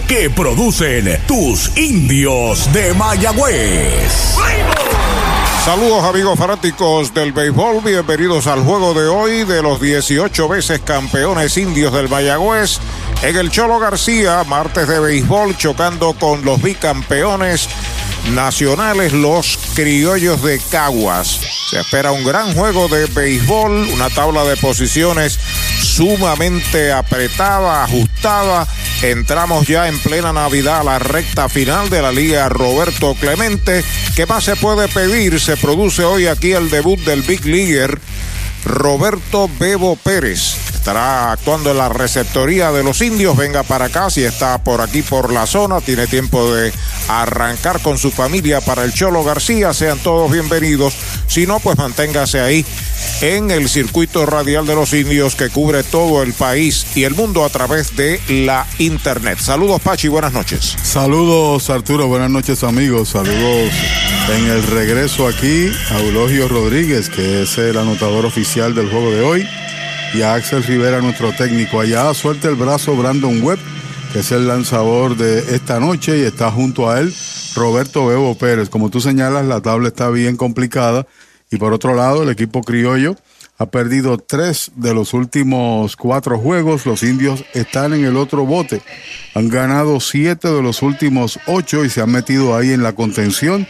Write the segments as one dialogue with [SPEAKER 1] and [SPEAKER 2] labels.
[SPEAKER 1] que producen tus indios de Mayagüez.
[SPEAKER 2] Saludos amigos fanáticos del béisbol, bienvenidos al juego de hoy de los 18 veces campeones indios del Mayagüez. En el Cholo García, martes de béisbol, chocando con los bicampeones nacionales, los criollos de Caguas. Se espera un gran juego de béisbol, una tabla de posiciones sumamente apretada, ajustada. Entramos ya en plena Navidad a la recta final de la Liga Roberto Clemente. ¿Qué más se puede pedir? Se produce hoy aquí el debut del Big Leaguer Roberto Bebo Pérez. Estará actuando en la receptoría de los indios. Venga para acá si está por aquí por la zona. Tiene tiempo de arrancar con su familia para el Cholo García. Sean todos bienvenidos. Si no, pues manténgase ahí en el circuito radial de los indios que cubre todo el país y el mundo a través de la internet. Saludos Pachi, buenas noches.
[SPEAKER 3] Saludos Arturo, buenas noches amigos. Saludos en el regreso aquí a Eulogio Rodríguez, que es el anotador oficial del juego de hoy y a Axel Rivera, nuestro técnico. Allá suelta el brazo Brandon Webb, que es el lanzador de esta noche, y está junto a él Roberto Bebo Pérez. Como tú señalas, la tabla está bien complicada. Y por otro lado, el equipo criollo ha perdido tres de los últimos cuatro juegos. Los indios están en el otro bote. Han ganado siete de los últimos ocho y se han metido ahí en la contención.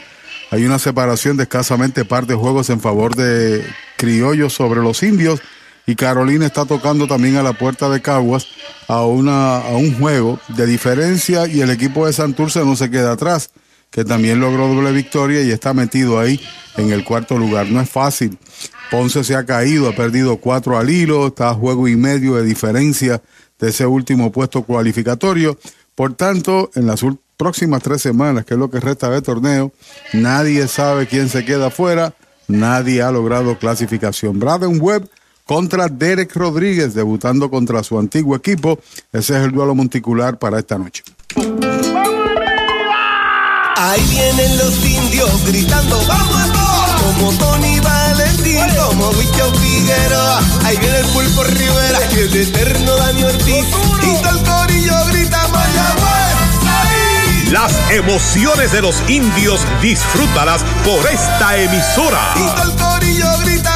[SPEAKER 3] Hay una separación de escasamente par de juegos en favor de criollos sobre los indios y Carolina está tocando también a la puerta de Caguas a, una, a un juego de diferencia y el equipo de Santurce no se queda atrás, que también logró doble victoria y está metido ahí en el cuarto lugar. No es fácil. Ponce se ha caído, ha perdido cuatro al hilo, está a juego y medio de diferencia de ese último puesto cualificatorio. Por tanto, en las próximas tres semanas, que es lo que resta de torneo, nadie sabe quién se queda afuera, nadie ha logrado clasificación. Braden Webb contra Derek Rodríguez, debutando contra su antiguo equipo. Ese es el duelo monticular para esta noche.
[SPEAKER 4] Ahí vienen los indios gritando, vamos todos, como Tony Valentín, como Wicho Figueroa. Ahí viene el pulpo Rivera, y el eterno Dani Ortiz, y todo el corillo grita Mayagüez.
[SPEAKER 1] Las emociones de los indios disfrútalas por esta emisora.
[SPEAKER 4] Y todo el corillo grita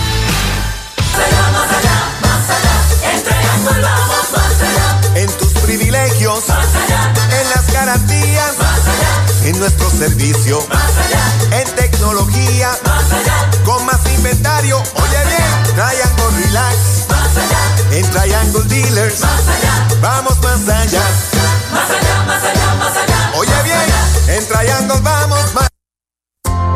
[SPEAKER 5] Privilegios, en las garantías, en nuestro servicio, en tecnología, con más inventario. Oye bien, Triangle Relax, en Triangle Dealers, vamos más allá. Oye bien, en Triangle vamos más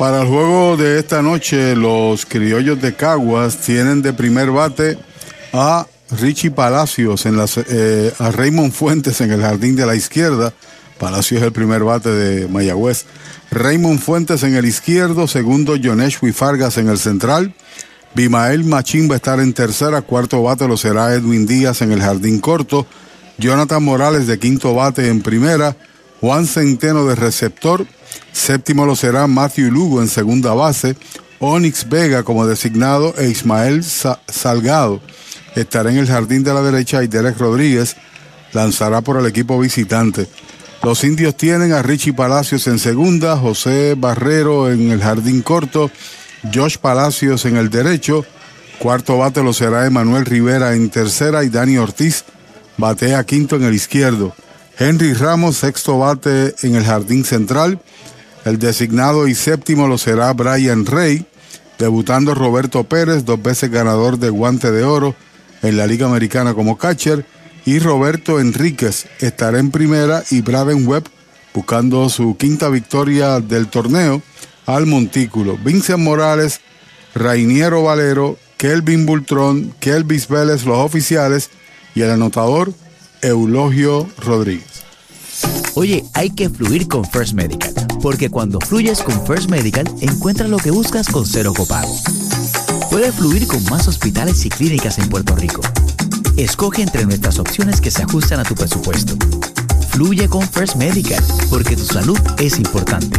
[SPEAKER 3] Para el juego de esta noche, los criollos de Caguas tienen de primer bate a Richie Palacios, en las, eh, a Raymond Fuentes en el jardín de la izquierda. Palacios es el primer bate de Mayagüez. Raymond Fuentes en el izquierdo, segundo Jonesh Fargas en el central. Bimael Machín va a estar en tercera, cuarto bate lo será Edwin Díaz en el jardín corto. Jonathan Morales de quinto bate en primera. Juan Centeno de receptor. Séptimo lo será Matthew Lugo en segunda base. Onyx Vega como designado e Ismael Salgado estará en el jardín de la derecha y Derek Rodríguez lanzará por el equipo visitante. Los indios tienen a Richie Palacios en segunda, José Barrero en el jardín corto, Josh Palacios en el derecho, cuarto bate lo será Emanuel Rivera en tercera y Dani Ortiz batea quinto en el izquierdo. Henry Ramos, sexto bate en el jardín central. El designado y séptimo lo será Brian Rey, debutando Roberto Pérez, dos veces ganador de guante de oro en la Liga Americana como catcher. Y Roberto Enríquez estará en primera y Braden Webb buscando su quinta victoria del torneo al montículo. Vincent Morales, Rainiero Valero, Kelvin Bultrón, Kelvis Vélez, los oficiales y el anotador Eulogio Rodríguez.
[SPEAKER 6] Oye, hay que fluir con First Medical, porque cuando fluyes con First Medical, encuentras lo que buscas con cero copago. Puedes fluir con más hospitales y clínicas en Puerto Rico. Escoge entre nuestras opciones que se ajustan a tu presupuesto. Fluye con First Medical, porque tu salud es importante.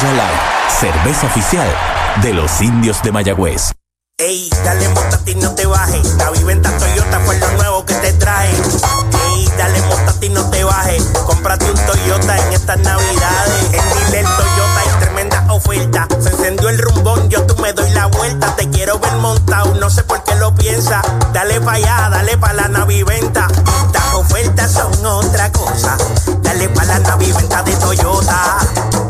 [SPEAKER 1] Cerveza oficial de los indios de Mayagüez.
[SPEAKER 7] Ey, dale ti no te bajes. La viventa Toyota fue lo nuevo que te trae. Ey, dale ti no te bajes. Cómprate un Toyota en estas navidades. En Dile Toyota hay tremenda oferta. Se encendió el rumbón, yo tú me doy la vuelta. Te quiero ver montado, no sé por qué lo piensa. Dale pa' allá, dale pa' la naviventa. Estas ofertas son otra cosa. Dale pa' la naviventa de Toyota.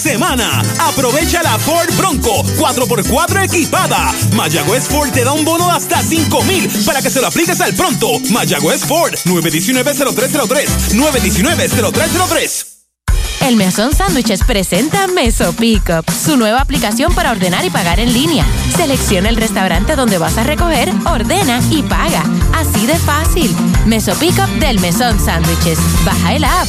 [SPEAKER 8] Semana, aprovecha la Ford Bronco 4x4 equipada. Mayagüez Ford te da un bono de hasta 5 mil para que se lo apliques al pronto. Mayagüez Ford 919-0303. 919-0303.
[SPEAKER 9] El Mesón Sándwiches presenta Meso Pickup, su nueva aplicación para ordenar y pagar en línea. Selecciona el restaurante donde vas a recoger, ordena y paga. Así de fácil. Meso Pickup del Mesón Sándwiches. Baja el app.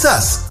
[SPEAKER 10] us.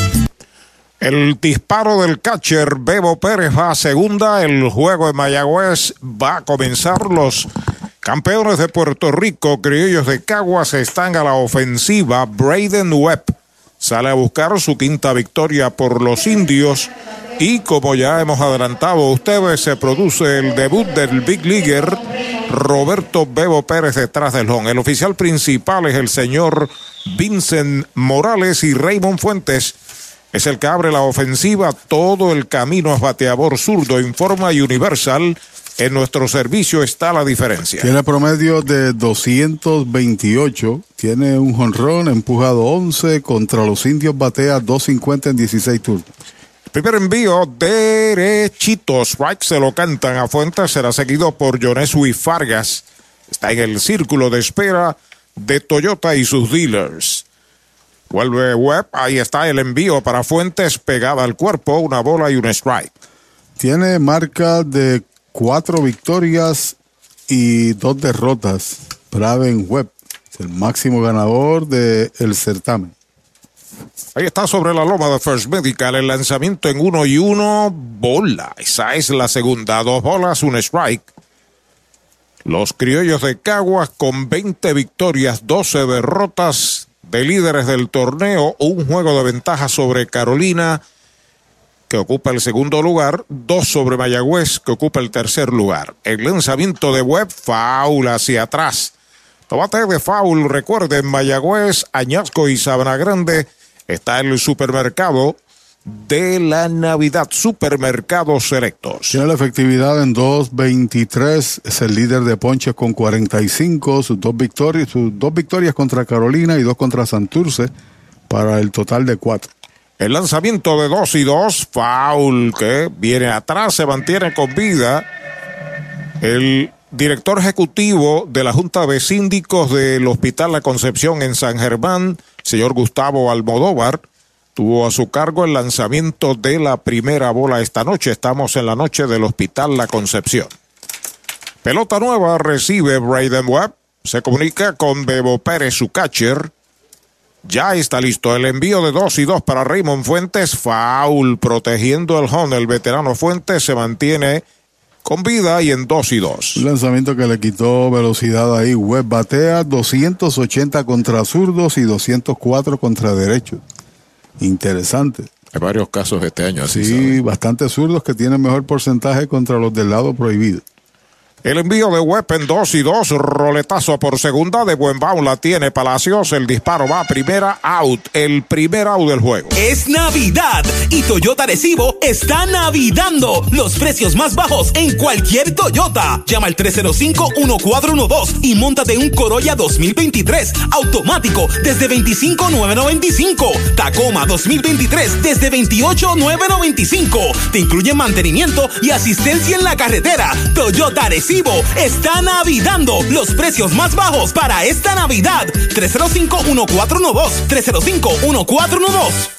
[SPEAKER 2] El disparo del catcher Bebo Pérez va a segunda. El juego de Mayagüez va a comenzar. Los campeones de Puerto Rico, criollos de Caguas, están a la ofensiva. Braden Webb sale a buscar su quinta victoria por los indios. Y como ya hemos adelantado ustedes, se produce el debut del Big Leaguer Roberto Bebo Pérez detrás del home. El oficial principal es el señor Vincent Morales y Raymond Fuentes es el que abre la ofensiva. Todo el camino es bateador zurdo, informa Universal. En nuestro servicio está la diferencia.
[SPEAKER 3] Tiene promedio de 228, tiene un jonrón, empujado 11, contra los indios batea 250 en 16 turnos.
[SPEAKER 2] Primer envío derechito, strike se lo cantan a Fuentes, será seguido por Jonesui Fargas. Está en el círculo de espera de Toyota y sus dealers. Vuelve Webb, ahí está el envío para Fuentes pegada al cuerpo, una bola y un strike.
[SPEAKER 3] Tiene marca de cuatro victorias y dos derrotas. Braven Webb es el máximo ganador del el certamen.
[SPEAKER 2] Ahí está sobre la loma de First Medical el lanzamiento en uno y uno, bola. Esa es la segunda, dos bolas, un strike. Los criollos de Caguas con 20 victorias, 12 derrotas de líderes del torneo, un juego de ventaja sobre Carolina que ocupa el segundo lugar, dos sobre Mayagüez, que ocupa el tercer lugar. El lanzamiento de Webb, foul hacia atrás. Tomate de foul, recuerden, Mayagüez, Añasco y Sabana Grande está el supermercado de la Navidad, supermercados selectos.
[SPEAKER 3] Tiene la efectividad en 2.23, es el líder de ponches con 45, sus dos victorias, sus dos victorias contra Carolina y dos contra Santurce para el total de cuatro.
[SPEAKER 2] El lanzamiento de 2 y 2, foul que viene atrás, se mantiene con vida. El director ejecutivo de la Junta de Síndicos del Hospital La Concepción en San Germán, señor Gustavo Almodóvar, tuvo a su cargo el lanzamiento de la primera bola esta noche. Estamos en la noche del Hospital La Concepción. Pelota nueva recibe Braden Webb. Se comunica con Bebo Pérez, su catcher. Ya está listo el envío de 2 y 2 para Raymond Fuentes. Foul protegiendo el home. El veterano Fuentes se mantiene con vida y en 2 y 2.
[SPEAKER 3] Un lanzamiento que le quitó velocidad ahí. Webb batea 280 contra zurdos y 204 contra derechos. Interesante.
[SPEAKER 2] Hay varios casos este año así.
[SPEAKER 3] Sí,
[SPEAKER 2] ¿sabe?
[SPEAKER 3] bastantes zurdos que tienen mejor porcentaje contra los del lado prohibido.
[SPEAKER 2] El envío de Webb en 2 y 2, roletazo por segunda de Buenbaum la tiene Palacios, el disparo va a primera, out, el primer out del juego.
[SPEAKER 8] Es Navidad y Toyota Recibo está navidando los precios más bajos en cualquier Toyota. Llama al 305-1412 y montate un Corolla 2023 automático desde 25,995. Tacoma 2023 desde 28,995. Te incluye mantenimiento y asistencia en la carretera. Toyota Recibo está navidando los precios más bajos para esta Navidad. 305-1412. 305-1412.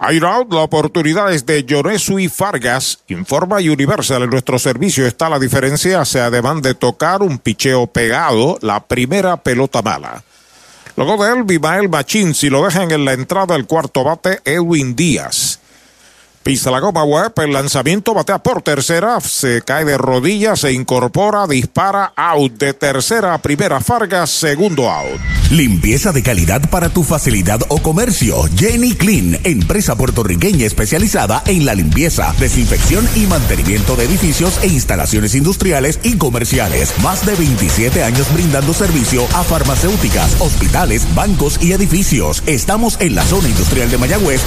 [SPEAKER 2] Air Out, la oportunidad es de Yonesu y Fargas. Informa Universal, en nuestro servicio está la diferencia, se además de tocar un picheo pegado, la primera pelota mala. Luego de él, Bimael Machín, si lo dejan en la entrada del cuarto bate, Edwin Díaz. Pisa la goma web, el lanzamiento batea por tercera, se cae de rodillas, se incorpora, dispara, out de tercera primera, Fargas, segundo out.
[SPEAKER 1] Limpieza de calidad para tu facilidad o comercio. Jenny Clean, empresa puertorriqueña especializada en la limpieza, desinfección y mantenimiento de edificios e instalaciones industriales y comerciales. Más de 27 años brindando servicio a farmacéuticas, hospitales, bancos y edificios. Estamos en la zona industrial de Mayagüez,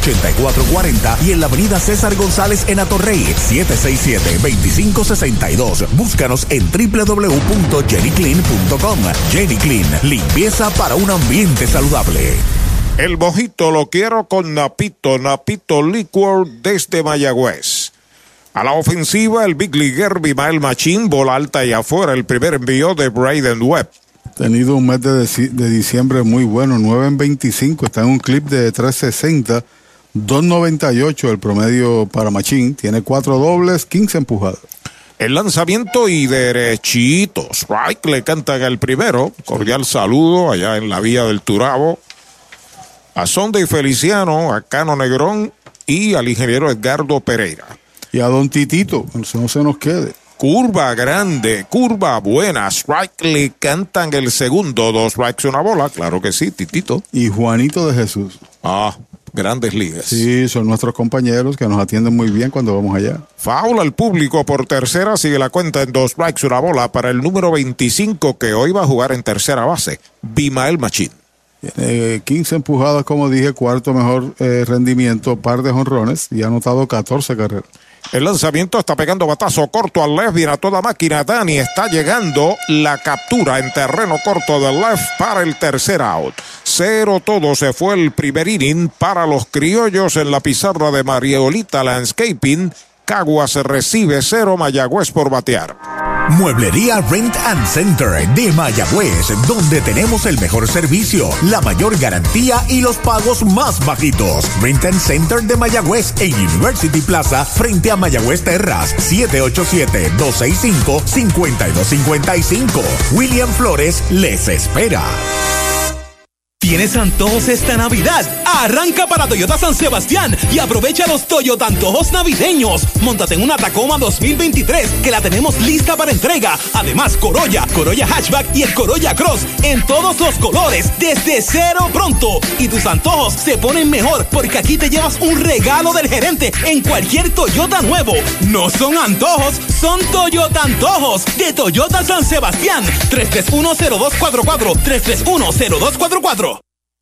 [SPEAKER 1] 787-833-8440 y en la avenida César González en Atorrey, 767-2562. Búscanos en www.jennyclean.com. Jenny Clean, limpieza para un ambiente saludable.
[SPEAKER 2] El mojito lo quiero con Napito, Napito Liquor desde Mayagüez. A la ofensiva, el Big Leaguer Bimael Machín, bola alta y afuera, el primer envío de Braden Webb.
[SPEAKER 3] Tenido un mes de, de diciembre muy bueno, 9 en 25, está en un clip de 360, 298 el promedio para Machín, tiene cuatro dobles, 15 empujadas.
[SPEAKER 2] El lanzamiento y derechito. Strike le cantan el primero. Cordial saludo allá en la vía del Turabo. A Sonda y Feliciano, a Cano Negrón y al ingeniero Edgardo Pereira.
[SPEAKER 3] Y a Don Titito, no se nos quede.
[SPEAKER 2] Curva grande, curva buena. Strike le cantan el segundo. Dos strikes y una bola. Claro que sí, Titito.
[SPEAKER 3] Y Juanito de Jesús.
[SPEAKER 2] Ah, grandes ligas.
[SPEAKER 3] Sí, son nuestros compañeros que nos atienden muy bien cuando vamos allá.
[SPEAKER 2] Faula al público por tercera, sigue la cuenta en dos strikes, una bola para el número 25 que hoy va a jugar en tercera base, Bimael Machín.
[SPEAKER 3] Tiene 15 empujadas, como dije, cuarto mejor eh, rendimiento, par de jonrones y ha anotado 14 carreras.
[SPEAKER 2] El lanzamiento está pegando batazo corto al left, viene a toda máquina. Dani está llegando la captura en terreno corto del left para el tercer out. Cero todo se fue el primer inning para los criollos en la pizarra de Mariolita Landscaping. Caguas recibe cero Mayagüez por batear.
[SPEAKER 1] Mueblería Rent and Center de Mayagüez, donde tenemos el mejor servicio, la mayor garantía y los pagos más bajitos. Rent and Center de Mayagüez en University Plaza frente a Mayagüez Terras, 787-265-5255. William Flores les espera.
[SPEAKER 8] ¿Tienes antojos esta Navidad? Arranca para Toyota San Sebastián y aprovecha los Toyota antojos navideños. Móntate en una Tacoma 2023 que la tenemos lista para entrega. Además, Corolla, Corolla Hatchback y el Corolla Cross en todos los colores desde cero pronto. Y tus antojos se ponen mejor porque aquí te llevas un regalo del gerente en cualquier Toyota nuevo. No son antojos, son Toyota antojos de Toyota San Sebastián. 3310244 3310244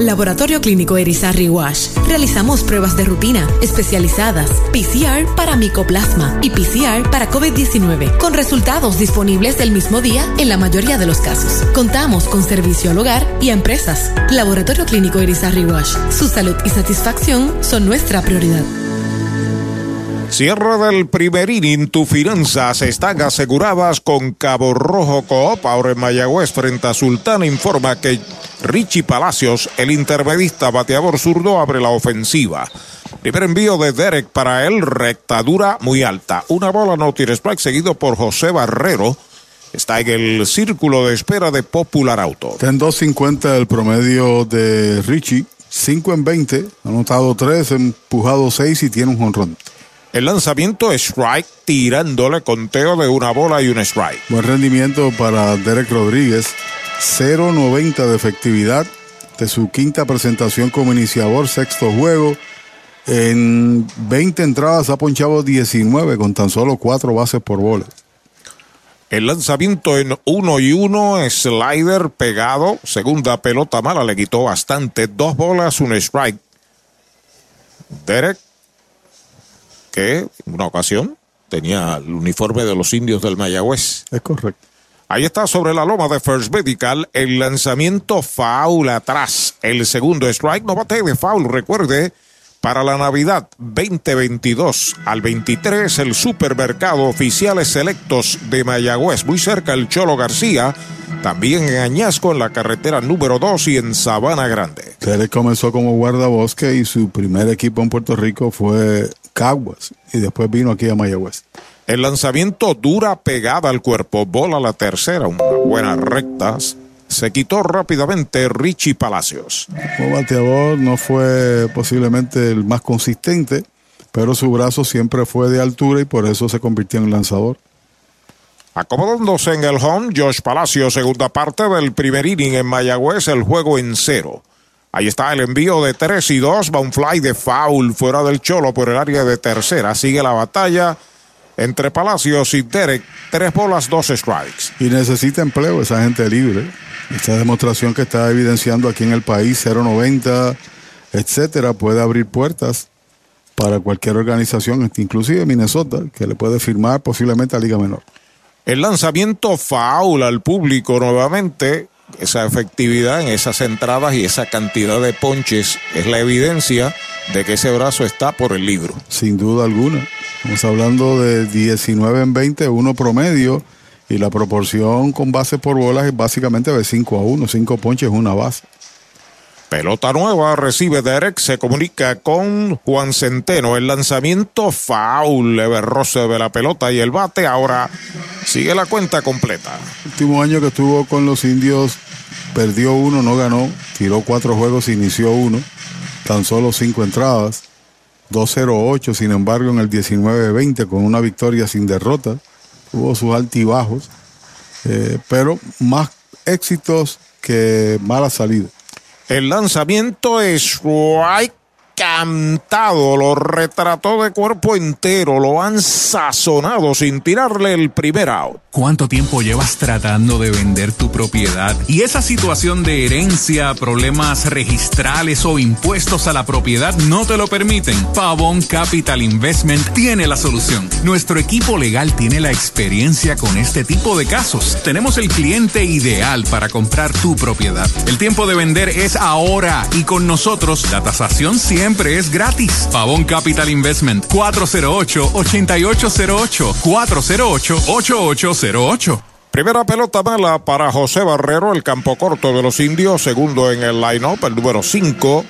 [SPEAKER 11] Laboratorio Clínico Erizarri Wash. Realizamos pruebas de rutina especializadas, PCR para micoplasma y PCR para COVID-19, con resultados disponibles del mismo día en la mayoría de los casos. Contamos con servicio al hogar y a empresas. Laboratorio Clínico Erizarri Wash. Su salud y satisfacción son nuestra prioridad.
[SPEAKER 2] Cierre del primer inning, tus finanzas están aseguradas con Cabo Rojo Coop. Ahora en Mayagüez, frente a Sultana, informa que Richie Palacios, el intermedista bateador zurdo, abre la ofensiva. Primer envío de Derek para él, rectadura muy alta. Una bola no tiene strike, seguido por José Barrero. Está en el círculo de espera de Popular Auto.
[SPEAKER 3] Está en 2.50 el promedio de Richie. 5 en 20, ha anotado 3, empujado 6 y tiene un jonrón.
[SPEAKER 2] El lanzamiento es strike, tirándole conteo de una bola y un strike.
[SPEAKER 3] Buen rendimiento para Derek Rodríguez. 0.90 de efectividad de su quinta presentación como iniciador, sexto juego. En 20 entradas ha ponchado 19 con tan solo 4 bases por bola.
[SPEAKER 2] El lanzamiento en 1 y 1, slider pegado, segunda pelota mala, le quitó bastante, dos bolas, un strike. Derek que en una ocasión tenía el uniforme de los indios del Mayagüez.
[SPEAKER 3] Es correcto.
[SPEAKER 2] Ahí está sobre la loma de First Medical el lanzamiento foul atrás. El segundo strike no bate de foul, recuerde. Para la Navidad 2022 al 23, el supermercado oficiales selectos de Mayagüez, muy cerca el Cholo García, también en Añasco, en la carretera número 2 y en Sabana Grande.
[SPEAKER 3] Él comenzó como guardabosque y su primer equipo en Puerto Rico fue Caguas y después vino aquí a Mayagüez.
[SPEAKER 2] El lanzamiento dura pegada al cuerpo, bola la tercera, una buena rectas. Se quitó rápidamente Richie Palacios.
[SPEAKER 3] Como bateador no fue posiblemente el más consistente, pero su brazo siempre fue de altura y por eso se convirtió en lanzador.
[SPEAKER 2] Acomodándose en el home, Josh Palacios, segunda parte del primer inning en Mayagüez, el juego en cero. Ahí está el envío de 3 y 2, va un fly de foul fuera del cholo por el área de tercera. Sigue la batalla entre Palacios y Derek. Tres bolas, dos strikes.
[SPEAKER 3] Y necesita empleo esa gente libre. Esta demostración que está evidenciando aquí en el país, 090, etcétera, puede abrir puertas para cualquier organización, inclusive Minnesota, que le puede firmar posiblemente a Liga Menor.
[SPEAKER 2] El lanzamiento foul al público nuevamente, esa efectividad en esas entradas y esa cantidad de ponches es la evidencia de que ese brazo está por el libro.
[SPEAKER 3] Sin duda alguna. Estamos hablando de 19 en 20, uno promedio, y la proporción con base por bolas es básicamente de 5 a 1, 5 ponches, una base.
[SPEAKER 2] Pelota nueva, recibe Derek, se comunica con Juan Centeno. El lanzamiento foul, leve roce de la pelota y el bate. Ahora sigue la cuenta completa.
[SPEAKER 3] último año que estuvo con los indios, perdió uno, no ganó. Tiró cuatro juegos, inició uno. Tan solo cinco entradas. 2-0-8, sin embargo, en el 19-20, con una victoria sin derrota. Tuvo sus altibajos, eh, pero más éxitos que malas salidas.
[SPEAKER 2] El lanzamiento es strike encantado, lo retrató de cuerpo entero, lo han sazonado sin tirarle el primer out.
[SPEAKER 12] ¿Cuánto tiempo llevas tratando de vender tu propiedad? Y esa situación de herencia, problemas registrales o impuestos a la propiedad no te lo permiten. Pavón Capital Investment tiene la solución. Nuestro equipo legal tiene la experiencia con este tipo de casos. Tenemos el cliente ideal para comprar tu propiedad. El tiempo de vender es ahora y con nosotros la tasación siempre es gratis. Pavón Capital Investment 408-8808 408-8808
[SPEAKER 2] Primera pelota mala para José Barrero, el campo corto de los indios. Segundo en el line-up, el número 5.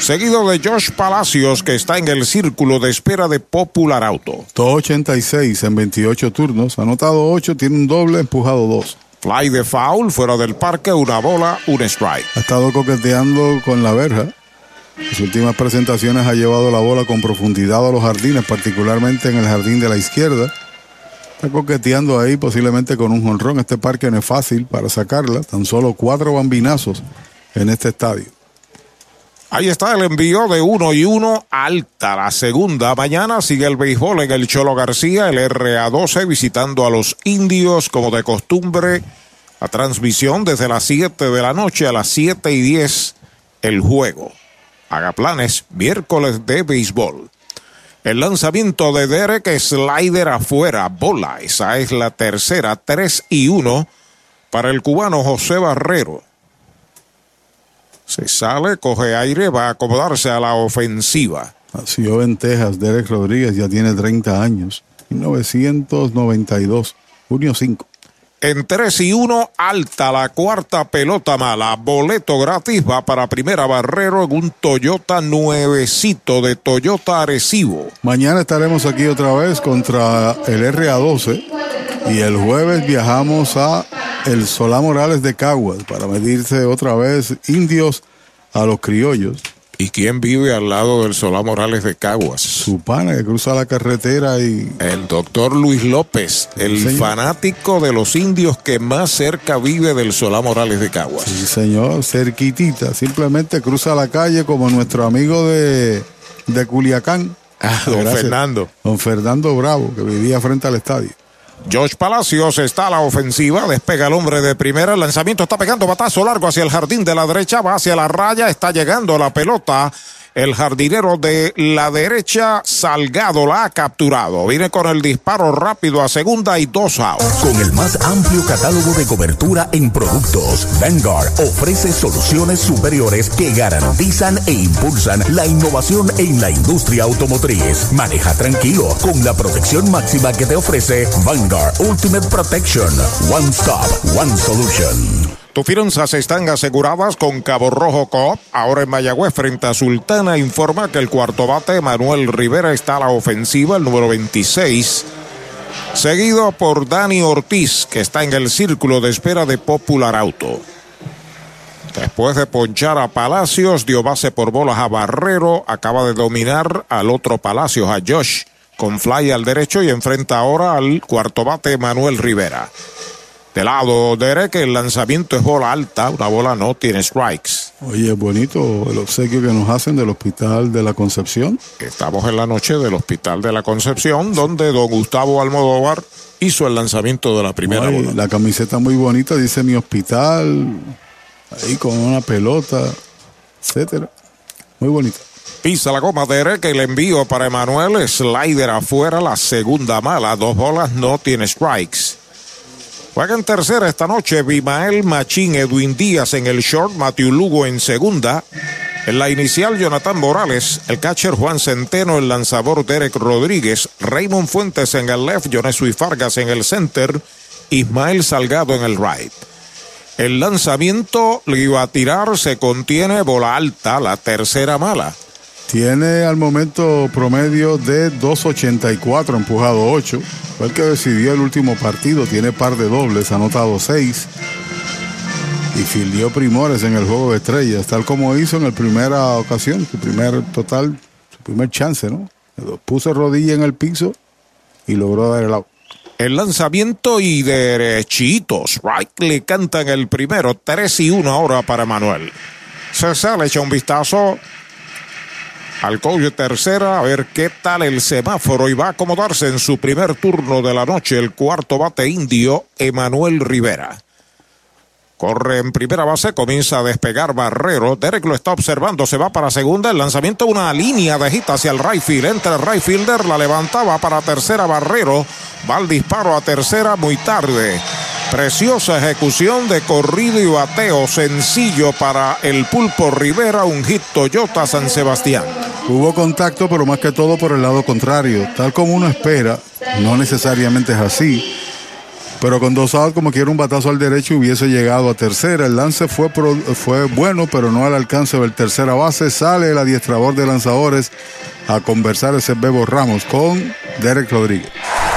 [SPEAKER 2] Seguido de Josh Palacios, que está en el círculo de espera de Popular Auto.
[SPEAKER 3] 286 en 28 turnos. Anotado 8, tiene un doble, empujado 2.
[SPEAKER 2] Fly de foul, fuera del parque, una bola, un strike.
[SPEAKER 3] Ha estado coqueteando con la verja. Las últimas presentaciones ha llevado la bola con profundidad a los jardines, particularmente en el jardín de la izquierda. Está coqueteando ahí posiblemente con un jonrón. Este parque no es fácil para sacarla. Tan solo cuatro bambinazos en este estadio.
[SPEAKER 2] Ahí está el envío de uno y uno alta. La segunda mañana sigue el béisbol en el Cholo García, el RA12 visitando a los indios como de costumbre. La transmisión desde las 7 de la noche a las 7 y 10 el juego. Haga planes miércoles de béisbol. El lanzamiento de Derek Slider afuera, bola. Esa es la tercera, 3 y 1 para el cubano José Barrero. Se sale, coge aire, va a acomodarse a la ofensiva.
[SPEAKER 3] Nació en Texas, Derek Rodríguez ya tiene 30 años. 1992, junio 5.
[SPEAKER 2] En 3 y 1, alta la cuarta pelota mala. Boleto gratis va para Primera Barrero en un Toyota nuevecito de Toyota Arecibo.
[SPEAKER 3] Mañana estaremos aquí otra vez contra el RA12 y el jueves viajamos a el Solá Morales de Caguas para medirse otra vez indios a los criollos.
[SPEAKER 2] ¿Y quién vive al lado del Solá Morales de Caguas?
[SPEAKER 3] Su pana que cruza la carretera y...
[SPEAKER 2] El doctor Luis López, el fanático de los indios que más cerca vive del Solá Morales de Caguas.
[SPEAKER 3] Sí, señor, cerquitita. Simplemente cruza la calle como nuestro amigo de, de Culiacán.
[SPEAKER 2] Ah, don Fernando.
[SPEAKER 3] Don Fernando Bravo, que vivía frente al estadio.
[SPEAKER 2] Josh Palacios está a la ofensiva, despega el hombre de primera, el lanzamiento está pegando batazo largo hacia el jardín de la derecha, va hacia la raya, está llegando la pelota. El jardinero de la derecha, Salgado, la ha capturado. Viene con el disparo rápido a segunda y dos outs.
[SPEAKER 13] Con el más amplio catálogo de cobertura en productos, Vanguard ofrece soluciones superiores que garantizan e impulsan la innovación en la industria automotriz. Maneja tranquilo con la protección máxima que te ofrece Vanguard Ultimate Protection. One Stop, One Solution. Tus finanzas están aseguradas con Cabo Rojo Coop. Ahora en Mayagüez frente a Sultana informa que el cuarto bate Manuel Rivera está a la ofensiva, el número 26. Seguido por Dani Ortiz, que está en el círculo de espera de Popular Auto. Después de ponchar a Palacios, dio base por bolas a Barrero, acaba de dominar al otro Palacios, a Josh, con fly al derecho y enfrenta ahora al cuarto bate Manuel Rivera. De lado, Derek, el lanzamiento es bola alta, una bola no tiene strikes.
[SPEAKER 3] Oye, bonito el obsequio que nos hacen del Hospital de la Concepción.
[SPEAKER 2] Estamos en la noche del Hospital de la Concepción, donde don Gustavo Almodóvar hizo el lanzamiento de la primera
[SPEAKER 3] Ay,
[SPEAKER 2] bola.
[SPEAKER 3] La camiseta muy bonita, dice mi hospital, ahí con una pelota, etcétera. Muy bonita.
[SPEAKER 2] Pisa la goma Derek, el envío para Emanuel, slider afuera, la segunda mala, dos bolas, no tiene strikes. Juega en tercera esta noche Bimael Machín, Edwin Díaz en el short, Matthew Lugo en segunda. En la inicial, Jonathan Morales, el catcher Juan Centeno, el lanzador Derek Rodríguez, Raymond Fuentes en el left, Jonesui Fargas en el center, Ismael Salgado en el right. El lanzamiento lo iba a tirar, se contiene bola alta, la tercera mala.
[SPEAKER 3] Tiene al momento promedio de 2.84, empujado 8. Fue el que decidió el último partido. Tiene par de dobles, anotado 6. Y fildió primores en el juego de estrellas, tal como hizo en la primera ocasión, su primer total, su primer chance, ¿no? Puso rodilla en el piso y logró dar el out.
[SPEAKER 2] El lanzamiento y derechitos. Right le cantan el primero. 3 y 1 ahora para Manuel. Se sale, echa un vistazo al coach tercera a ver qué tal el semáforo y va a acomodarse en su primer turno de la noche el cuarto bate indio, Emanuel Rivera. Corre en primera base, comienza a despegar Barrero. Derek lo está observando, se va para segunda. El lanzamiento, una línea de hit hacia el right field. Entra el right fielder, la levantaba para tercera Barrero. Va el disparo a tercera muy tarde. Preciosa ejecución de corrido y bateo sencillo para el Pulpo Rivera, un hit Toyota San Sebastián.
[SPEAKER 3] Hubo contacto, pero más que todo por el lado contrario. Tal como uno espera, no necesariamente es así. Pero con dos outs, como quiera un batazo al derecho, hubiese llegado a tercera. El lance fue, fue bueno, pero no al alcance del tercera base. Sale el adiestrador de lanzadores a conversar ese Bebo Ramos con Derek Rodríguez.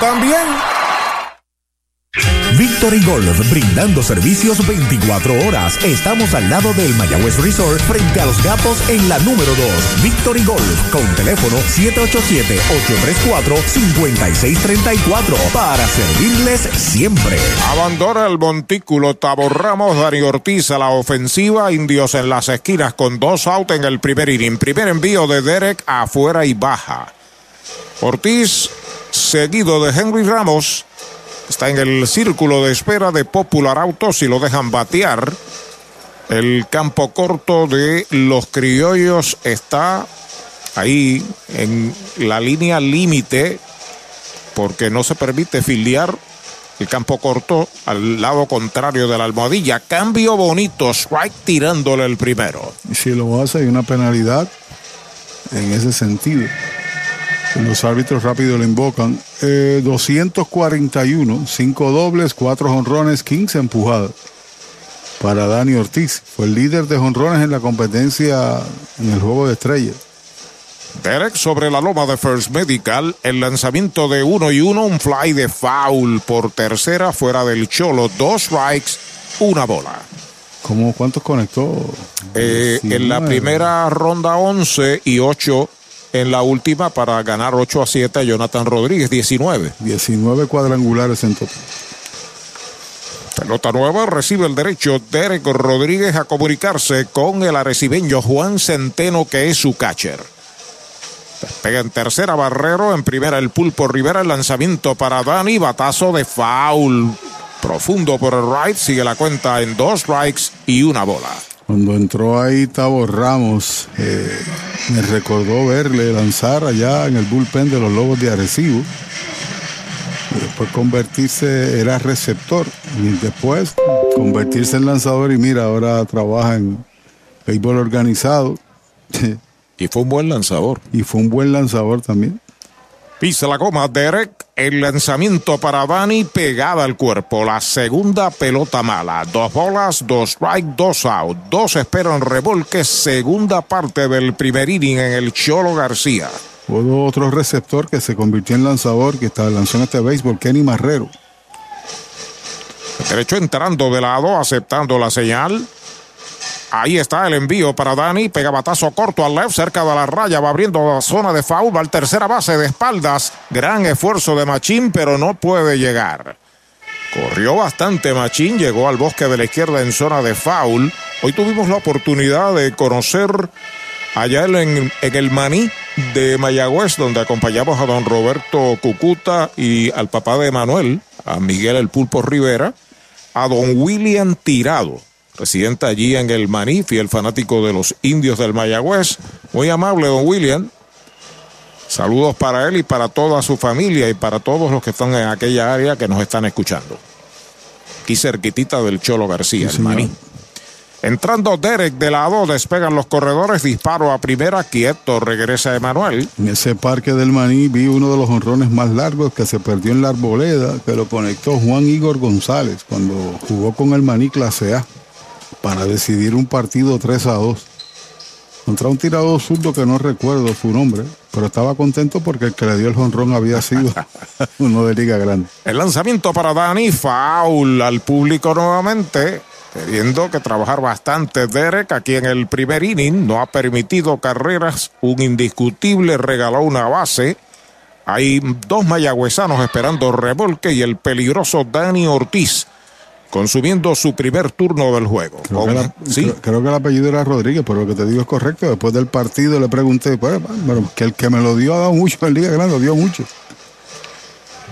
[SPEAKER 13] también. Victory Golf, brindando servicios 24 horas. Estamos al lado del Mayagüez Resort, frente a los gatos en la número 2. Victory Golf, con teléfono 787-834-5634, para servirles siempre.
[SPEAKER 2] Abandona el montículo Tabo Ramos, Dani Ortiz a la ofensiva, indios en las esquinas con dos out en el primer inning. Primer envío de Derek afuera y baja. Ortiz, seguido de Henry Ramos Está en el círculo de espera de Popular Autos y lo dejan batear. El campo corto de los criollos está ahí en la línea límite porque no se permite filiar el campo corto al lado contrario de la almohadilla. Cambio bonito, strike tirándole el primero.
[SPEAKER 3] Si lo hace hay una penalidad en ese sentido. Los árbitros rápido le invocan. 241, 5 dobles, 4 honrones, 15 empujadas. Para Dani Ortiz. Fue el líder de honrones en la competencia en el juego de estrellas.
[SPEAKER 2] Derek sobre la loma de First Medical. El lanzamiento de 1 y 1. Un fly de foul por tercera fuera del Cholo. Dos strikes, una bola.
[SPEAKER 3] ¿Cómo, ¿Cuántos conectó?
[SPEAKER 2] Eh, en la primera ronda 11 y 8 en la última para ganar 8 a 7 a Jonathan Rodríguez, 19.
[SPEAKER 3] 19 cuadrangulares en total.
[SPEAKER 2] Pelota nueva, recibe el derecho Derek Rodríguez a comunicarse con el arecibeño Juan Centeno, que es su catcher. Pega en tercera Barrero, en primera el Pulpo Rivera, el lanzamiento para Dani, batazo de foul. Profundo por el right, sigue la cuenta en dos strikes y una bola.
[SPEAKER 3] Cuando entró ahí Tavo Ramos, eh, me recordó verle lanzar allá en el bullpen de los Lobos de Arecibo. Y después convertirse, era receptor. Y después convertirse en lanzador y mira, ahora trabaja en béisbol organizado.
[SPEAKER 2] Y fue un buen lanzador.
[SPEAKER 3] Y fue un buen lanzador también.
[SPEAKER 2] Pisa la goma, Derek. El lanzamiento para Dani pegada al cuerpo. La segunda pelota mala. Dos bolas, dos strike, dos out. Dos esperan revolque. Segunda parte del primer inning en el Cholo García.
[SPEAKER 3] Hubo otro receptor que se convirtió en lanzador que está lanzó en este béisbol, Kenny Marrero.
[SPEAKER 2] Derecho entrando de lado, aceptando la señal. Ahí está el envío para Dani. Pega batazo corto al left, cerca de la raya. Va abriendo la zona de foul. Va al tercera base de espaldas. Gran esfuerzo de Machín, pero no puede llegar. Corrió bastante Machín. Llegó al bosque de la izquierda en zona de foul. Hoy tuvimos la oportunidad de conocer allá en, en el Maní de Mayagüez, donde acompañamos a don Roberto Cucuta y al papá de Manuel, a Miguel El Pulpo Rivera, a don William Tirado residente allí en el Maní, fiel fanático de los indios del Mayagüez. Muy amable, don William. Saludos para él y para toda su familia y para todos los que están en aquella área que nos están escuchando. Aquí cerquitita del Cholo García, el Maní. Entrando Derek de lado, despegan los corredores, disparo a primera, quieto, regresa Emanuel.
[SPEAKER 3] En ese parque del Maní vi uno de los honrones más largos que se perdió en la arboleda, que lo conectó Juan Igor González cuando jugó con el Maní clase A para decidir un partido 3 a 2. contra un tirador zurdo que no recuerdo su nombre, pero estaba contento porque el que le dio el jonrón había sido uno de Liga Grande.
[SPEAKER 2] El lanzamiento para Dani, foul al público nuevamente. Teniendo que trabajar bastante Derek aquí en el primer inning, no ha permitido carreras, un indiscutible regaló una base. Hay dos mayagüezanos esperando revolque y el peligroso Dani Ortiz consumiendo su primer turno del juego.
[SPEAKER 3] Creo, que, la,
[SPEAKER 2] ¿Sí?
[SPEAKER 3] creo, creo que el apellido era Rodríguez, pero lo que te digo es correcto. Después del partido le pregunté, pues, bueno, que el que me lo dio ha dado mucho en Liga Grande, lo dio mucho.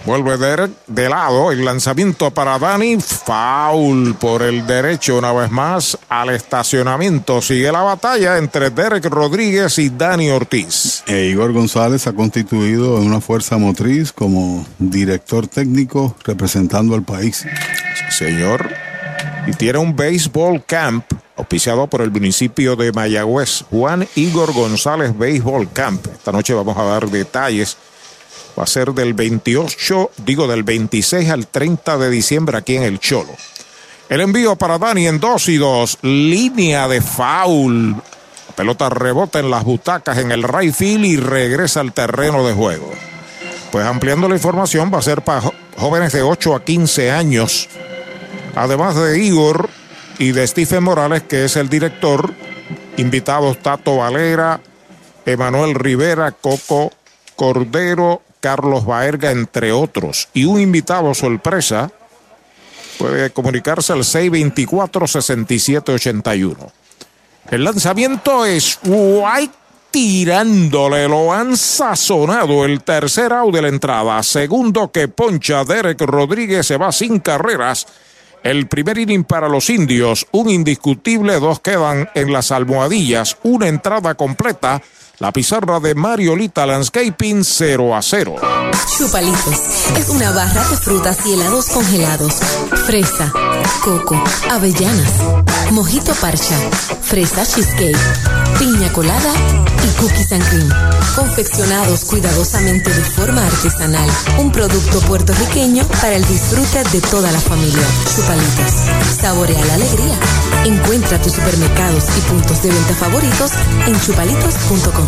[SPEAKER 2] Vuelve Derek de lado. El lanzamiento para Dani. Foul por el derecho una vez más al estacionamiento. Sigue la batalla entre Derek Rodríguez y Dani Ortiz.
[SPEAKER 3] E Igor González ha constituido en una fuerza motriz como director técnico representando al país.
[SPEAKER 2] Señor. Y tiene un baseball camp auspiciado por el municipio de Mayagüez. Juan Igor González Baseball Camp. Esta noche vamos a dar detalles va a ser del 28, digo del 26 al 30 de diciembre aquí en el Cholo. El envío para Dani en 2 y 2, línea de foul. La pelota rebota en las butacas en el right field y regresa al terreno de juego. Pues ampliando la información va a ser para jóvenes de 8 a 15 años. Además de Igor y de Stephen Morales, que es el director, invitados Tato Valera, Emanuel Rivera, Coco Cordero, Carlos Baerga, entre otros. Y un invitado sorpresa puede comunicarse al 624-6781. El lanzamiento es White tirándole, lo han sazonado el tercer out de la entrada. Segundo que poncha Derek Rodríguez se va sin carreras. El primer inning para los indios, un indiscutible, dos quedan en las almohadillas, una entrada completa. La pizarra de Mariolita Landscaping 0 a 0.
[SPEAKER 11] Chupalitos es una barra de frutas y helados congelados. Fresa, coco, avellanas, mojito parcha, fresa cheesecake, piña colada y cookies and cream. Confeccionados cuidadosamente de forma artesanal. Un producto puertorriqueño para el disfrute de toda la familia. Chupalitos. Saborea la alegría. Encuentra tus supermercados y puntos de venta favoritos en chupalitos.com.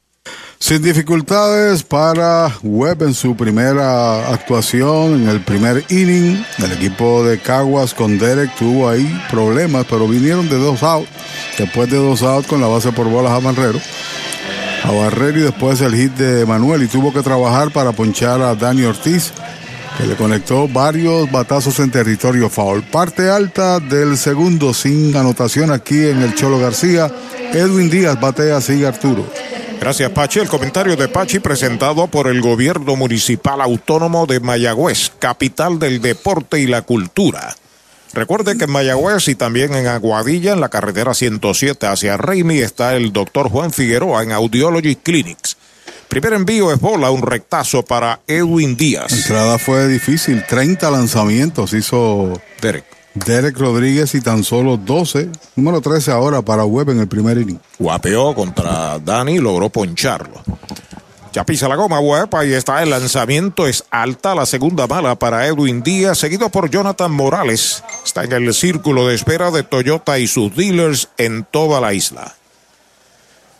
[SPEAKER 3] Sin dificultades para Webb en su primera actuación en el primer inning. El equipo de Caguas con Derek tuvo ahí problemas, pero vinieron de dos outs. Después de dos outs con la base por bolas a Barrero. A Barrero y después el hit de Manuel y tuvo que trabajar para ponchar a Dani Ortiz, que le conectó varios batazos en territorio foul. Parte alta del segundo sin anotación aquí en el Cholo García. Edwin Díaz batea, sigue Arturo.
[SPEAKER 2] Gracias, Pachi. El comentario de Pachi presentado por el Gobierno Municipal Autónomo de Mayagüez, capital del deporte y la cultura. Recuerde que en Mayagüez y también en Aguadilla, en la carretera 107 hacia Reimi, está el doctor Juan Figueroa en Audiology Clinics. Primer envío es bola, un rectazo para Edwin Díaz.
[SPEAKER 3] La entrada fue difícil, 30 lanzamientos hizo
[SPEAKER 2] Derek.
[SPEAKER 3] Derek Rodríguez y tan solo 12, número 13 ahora para Webb en el primer inning.
[SPEAKER 2] Guapeó contra Dani y logró poncharlo. Ya pisa la goma, Webb. Ahí está el lanzamiento. Es alta la segunda mala para Edwin Díaz, seguido por Jonathan Morales. Está en el círculo de espera de Toyota y sus dealers en toda la isla.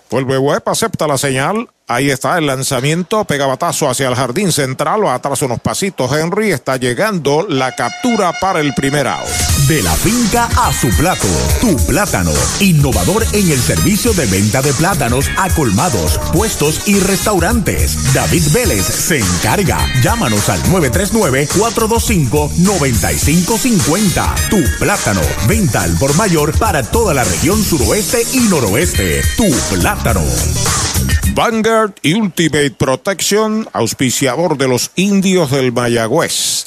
[SPEAKER 2] Vuelve Webb, acepta la señal. Ahí está el lanzamiento, pega batazo hacia el jardín central, va atrás unos pasitos. Henry está llegando la captura para el primer out.
[SPEAKER 13] De la finca a su plato, tu plátano. Innovador en el servicio de venta de plátanos a colmados, puestos y restaurantes. David Vélez se encarga. Llámanos al 939-425-9550. Tu plátano. Venta al por mayor para toda la región suroeste y noroeste. Tu plátano.
[SPEAKER 2] Y Ultimate Protection, auspiciador de los indios del Mayagüez.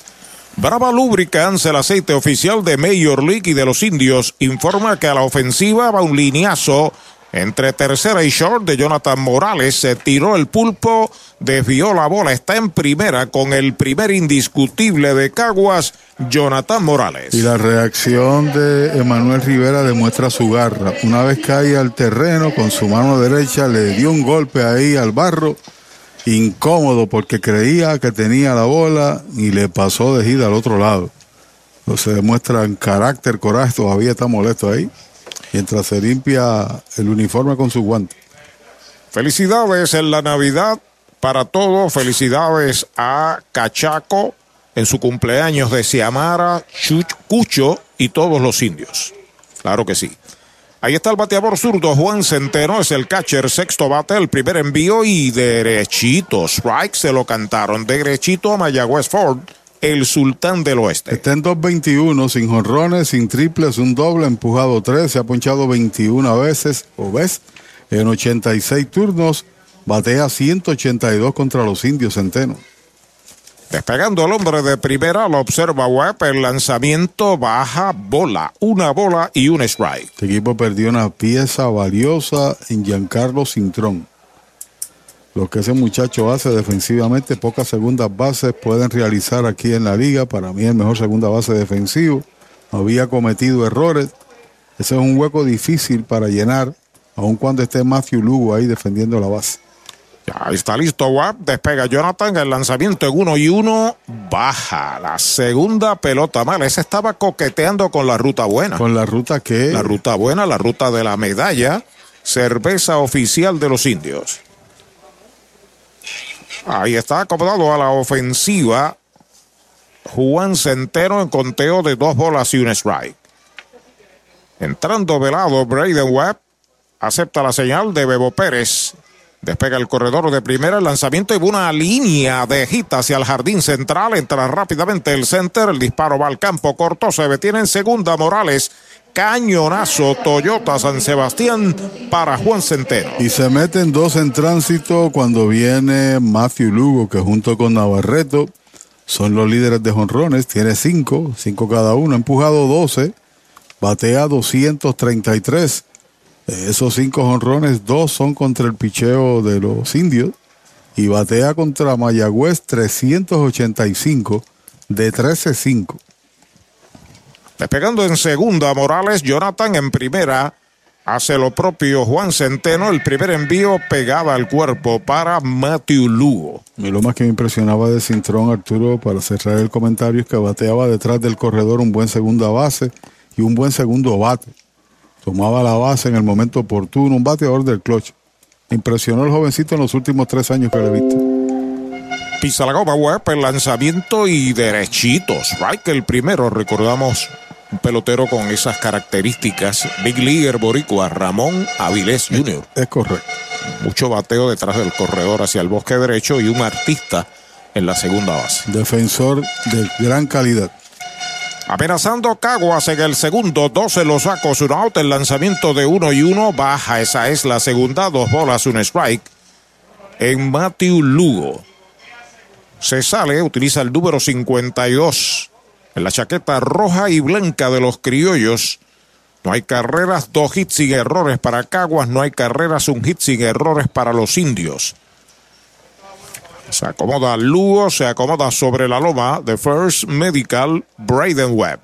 [SPEAKER 2] Brava Lubricants, el aceite oficial de Major League y de los indios, informa que a la ofensiva va un lineazo entre tercera y short de Jonathan Morales. Se tiró el pulpo, desvió la bola, está en primera con el primer indiscutible de Caguas, Jonathan Morales.
[SPEAKER 3] Y la reacción de Emanuel Rivera demuestra su garra. Una vez cae al terreno con su mano derecha, le dio un golpe ahí al barro, incómodo porque creía que tenía la bola y le pasó de gira al otro lado. Entonces demuestra en carácter, coraje, todavía está molesto ahí. Mientras se limpia el uniforme con su guante.
[SPEAKER 2] Felicidades en la Navidad para todos. Felicidades a Cachaco en su cumpleaños de Siamara, Cucho y todos los indios. Claro que sí. Ahí está el bateador zurdo Juan Centeno, es el catcher, sexto bate, el primer envío y derechito. Strike se lo cantaron derechito a Mayagüez Ford, el sultán del oeste.
[SPEAKER 3] Está en 2.21, sin jonrones, sin triples, un doble, empujado 3, se ha ponchado 21 veces, o ves, en 86 turnos, batea 182 contra los indios Centeno.
[SPEAKER 2] Despegando el hombre de primera, lo observa Webb. El lanzamiento baja bola. Una bola y un strike.
[SPEAKER 3] Este equipo perdió una pieza valiosa en Giancarlo Cintrón. Lo que ese muchacho hace defensivamente, pocas segundas bases pueden realizar aquí en la liga. Para mí, el mejor segunda base defensivo. Había cometido errores. Ese es un hueco difícil para llenar, aun cuando esté Matthew Lugo ahí defendiendo la base.
[SPEAKER 2] Ya está listo Wap, despega Jonathan, el lanzamiento en uno y uno, baja la segunda pelota mal. Ese estaba coqueteando con la ruta buena.
[SPEAKER 3] ¿Con la ruta qué?
[SPEAKER 2] La ruta buena, la ruta de la medalla, cerveza oficial de los indios. Ahí está acomodado a la ofensiva Juan Centeno en conteo de dos bolas y un strike. Entrando velado, Braden Webb acepta la señal de Bebo Pérez. Despega el corredor de primera, el lanzamiento y una línea de hit hacia el jardín central. Entra rápidamente el center, el disparo va al campo corto, se detiene en segunda Morales. Cañonazo Toyota San Sebastián para Juan Centeno.
[SPEAKER 3] Y se meten dos en tránsito cuando viene Matthew Lugo, que junto con Navarreto son los líderes de jonrones. Tiene cinco, cinco cada uno, empujado 12, batea 233. Esos cinco jonrones, dos son contra el picheo de los indios y batea contra Mayagüez 385 de 13-5.
[SPEAKER 2] Despegando en segunda, Morales, Jonathan en primera. Hace lo propio Juan Centeno, el primer envío pegaba al cuerpo para Matthew Lugo.
[SPEAKER 3] Y lo más que me impresionaba de Cintrón, Arturo, para cerrar el comentario, es que bateaba detrás del corredor un buen segunda base y un buen segundo bate tomaba la base en el momento oportuno, un bateador del clutch. Impresionó el jovencito en los últimos tres años que le he visto.
[SPEAKER 2] Pisa la goma web, el lanzamiento y derechitos. Strike el primero, recordamos un pelotero con esas características. Big Leaguer Boricua, Ramón Avilés Jr.
[SPEAKER 3] Es correcto.
[SPEAKER 2] Mucho bateo detrás del corredor hacia el bosque derecho y un artista en la segunda base.
[SPEAKER 3] Defensor de gran calidad.
[SPEAKER 2] Amenazando Caguas en el segundo, 12 los sacos, un out, el lanzamiento de uno y uno, baja, esa es la segunda, dos bolas, un strike. En Matthew Lugo. Se sale, utiliza el número 52 en la chaqueta roja y blanca de los criollos. No hay carreras, dos hits sin errores para Caguas, no hay carreras, un hit sin errores para los indios. Se acomoda Lugo, se acomoda sobre la loma de First Medical Braden Webb.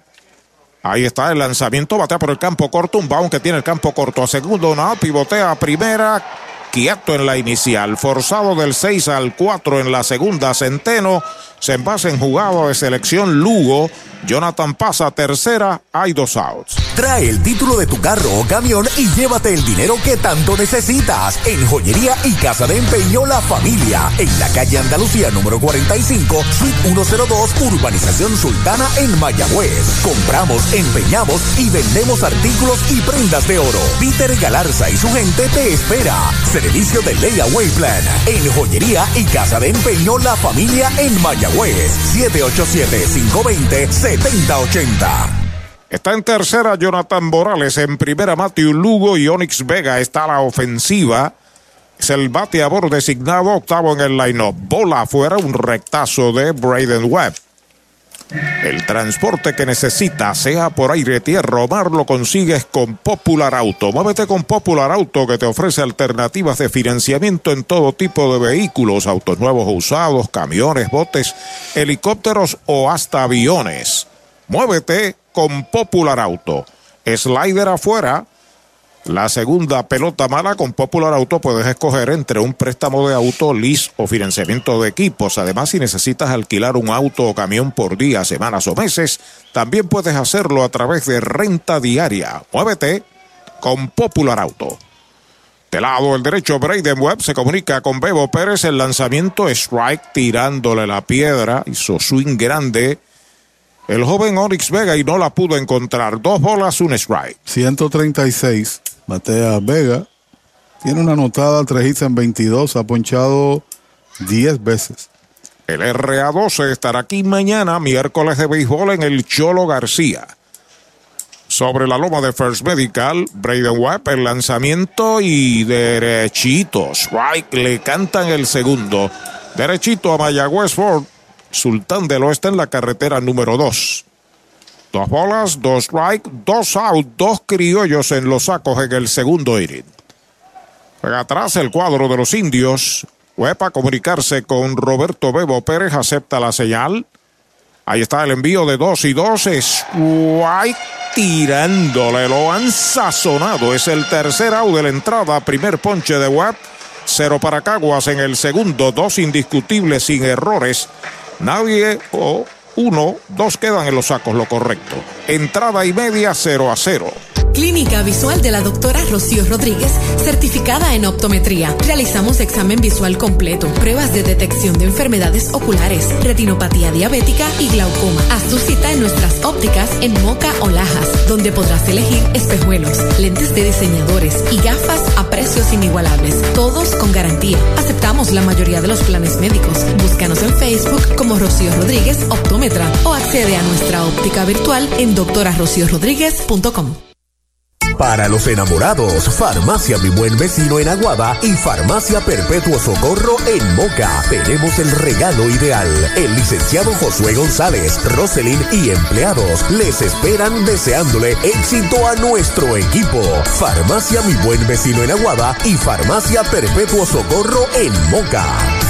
[SPEAKER 2] Ahí está el lanzamiento, batea por el campo corto, un bound que tiene el campo corto a segundo, una pivotea a primera, quieto en la inicial, forzado del 6 al 4 en la segunda, Centeno, se envase en jugado de selección Lugo, Jonathan pasa tercera, hay dos outs.
[SPEAKER 1] Trae el título de tu carro o camión y llévate el dinero que tanto necesitas en Joyería y Casa de Empeño La Familia, en la calle Andalucía número 45, suite 102, Urbanización Sultana en Mayagüez. Compramos, empeñamos y vendemos artículos y prendas de oro. Peter Galarza y su gente te espera. Servicio de Layaway Plan en Joyería y Casa de Empeño La Familia en Mayagüez. 787-520-7080.
[SPEAKER 2] Está en tercera Jonathan Morales, en primera Matthew Lugo y Onyx Vega está la ofensiva. Es el bateador designado octavo en el line-up. Bola afuera, un rectazo de Braden Webb. El transporte que necesitas, sea por aire, tierra o mar, lo consigues con Popular Auto. Muévete con Popular Auto que te ofrece alternativas de financiamiento en todo tipo de vehículos, autos nuevos o usados, camiones, botes, helicópteros o hasta aviones. Muévete con Popular Auto. Slider afuera. La segunda pelota mala con Popular Auto puedes escoger entre un préstamo de auto, lease o financiamiento de equipos. Además, si necesitas alquilar un auto o camión por días, semanas o meses, también puedes hacerlo a través de renta diaria. Muévete con Popular Auto. De lado el derecho, Braden Webb se comunica con Bebo Pérez. El lanzamiento strike tirándole la piedra. Hizo swing grande el joven Onyx Vega y no la pudo encontrar. Dos bolas, un strike.
[SPEAKER 3] 136, Matea Vega. Tiene una anotada, tres hits en 22, ha ponchado 10 veces.
[SPEAKER 2] El RA12 estará aquí mañana, miércoles de béisbol en el Cholo García. Sobre la loma de First Medical, Braden Webb, el lanzamiento y derechito. Strike, le cantan el segundo. Derechito a Mayagüez Ford. Sultán del Oeste en la carretera número 2. Dos bolas, dos strike, dos out, dos criollos en los sacos en el segundo inning. Atrás el cuadro de los indios. Huepa comunicarse con Roberto Bebo Pérez, acepta la señal. Ahí está el envío de dos y dos. Strike tirándole, lo han sazonado. Es el tercer out de la entrada, primer ponche de Webb. Cero para Caguas en el segundo, dos indiscutibles sin errores. Nadie o uno, dos quedan en los sacos, lo correcto. Entrada y media, 0 a 0.
[SPEAKER 11] Clínica Visual de la doctora Rocío Rodríguez, certificada en optometría. Realizamos examen visual completo, pruebas de detección de enfermedades oculares, retinopatía diabética y glaucoma. Haz tu cita en nuestras ópticas en Moca o Lajas, donde podrás elegir espejuelos, lentes de diseñadores y gafas a precios inigualables, todos con garantía. Aceptamos la mayoría de los planes médicos. Búscanos en Facebook como Rocío Rodríguez O accede a nuestra óptica virtual en.
[SPEAKER 1] Para los enamorados, Farmacia Mi Buen Vecino en Aguada y Farmacia Perpetuo Socorro en Moca. Tenemos el regalo ideal. El licenciado Josué González, Roselyn y empleados les esperan deseándole éxito a nuestro equipo. Farmacia Mi Buen Vecino en Aguada y Farmacia Perpetuo Socorro en Moca.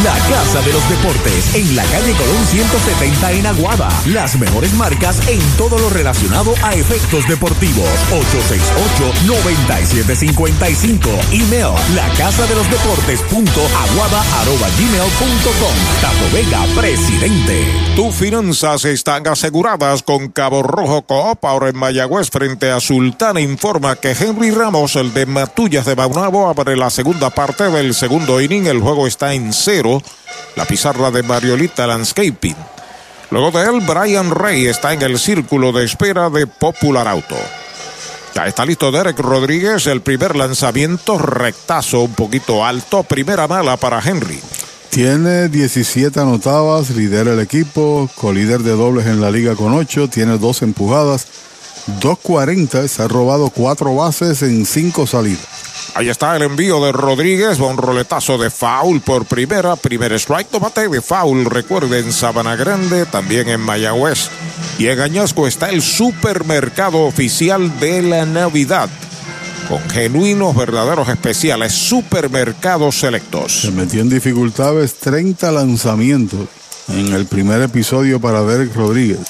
[SPEAKER 13] La Casa de los Deportes en la calle Colón 170 en Aguada. Las mejores marcas en todo lo relacionado a efectos deportivos. 868-9755. Email la casa de los deportes punto aguada arroba gmail punto com. Tato Vega, presidente.
[SPEAKER 2] Tus finanzas están aseguradas con Cabo Rojo Coop. Ahora en Mayagüez frente a Sultana informa que Henry Ramos, el de Matullas de Maunabo, abre la segunda parte del segundo inning. El juego está en cero la pizarra de Mariolita Landscaping. Luego de él, Brian Rey está en el círculo de espera de Popular Auto. Ya está listo Derek Rodríguez, el primer lanzamiento rectazo un poquito alto, primera mala para Henry.
[SPEAKER 3] Tiene 17 anotadas, lidera el equipo, colíder de dobles en la liga con 8, tiene dos empujadas, 2.40, se ha robado cuatro bases en cinco salidas.
[SPEAKER 2] Ahí está el envío de Rodríguez, va un roletazo de foul por primera, primer strike, tomate de foul, recuerden Sabana Grande, también en Mayagüez. Y en Añasco está el supermercado oficial de la Navidad, con genuinos, verdaderos especiales, supermercados selectos.
[SPEAKER 3] Se metió en dificultades 30 lanzamientos en el primer episodio para Derek Rodríguez.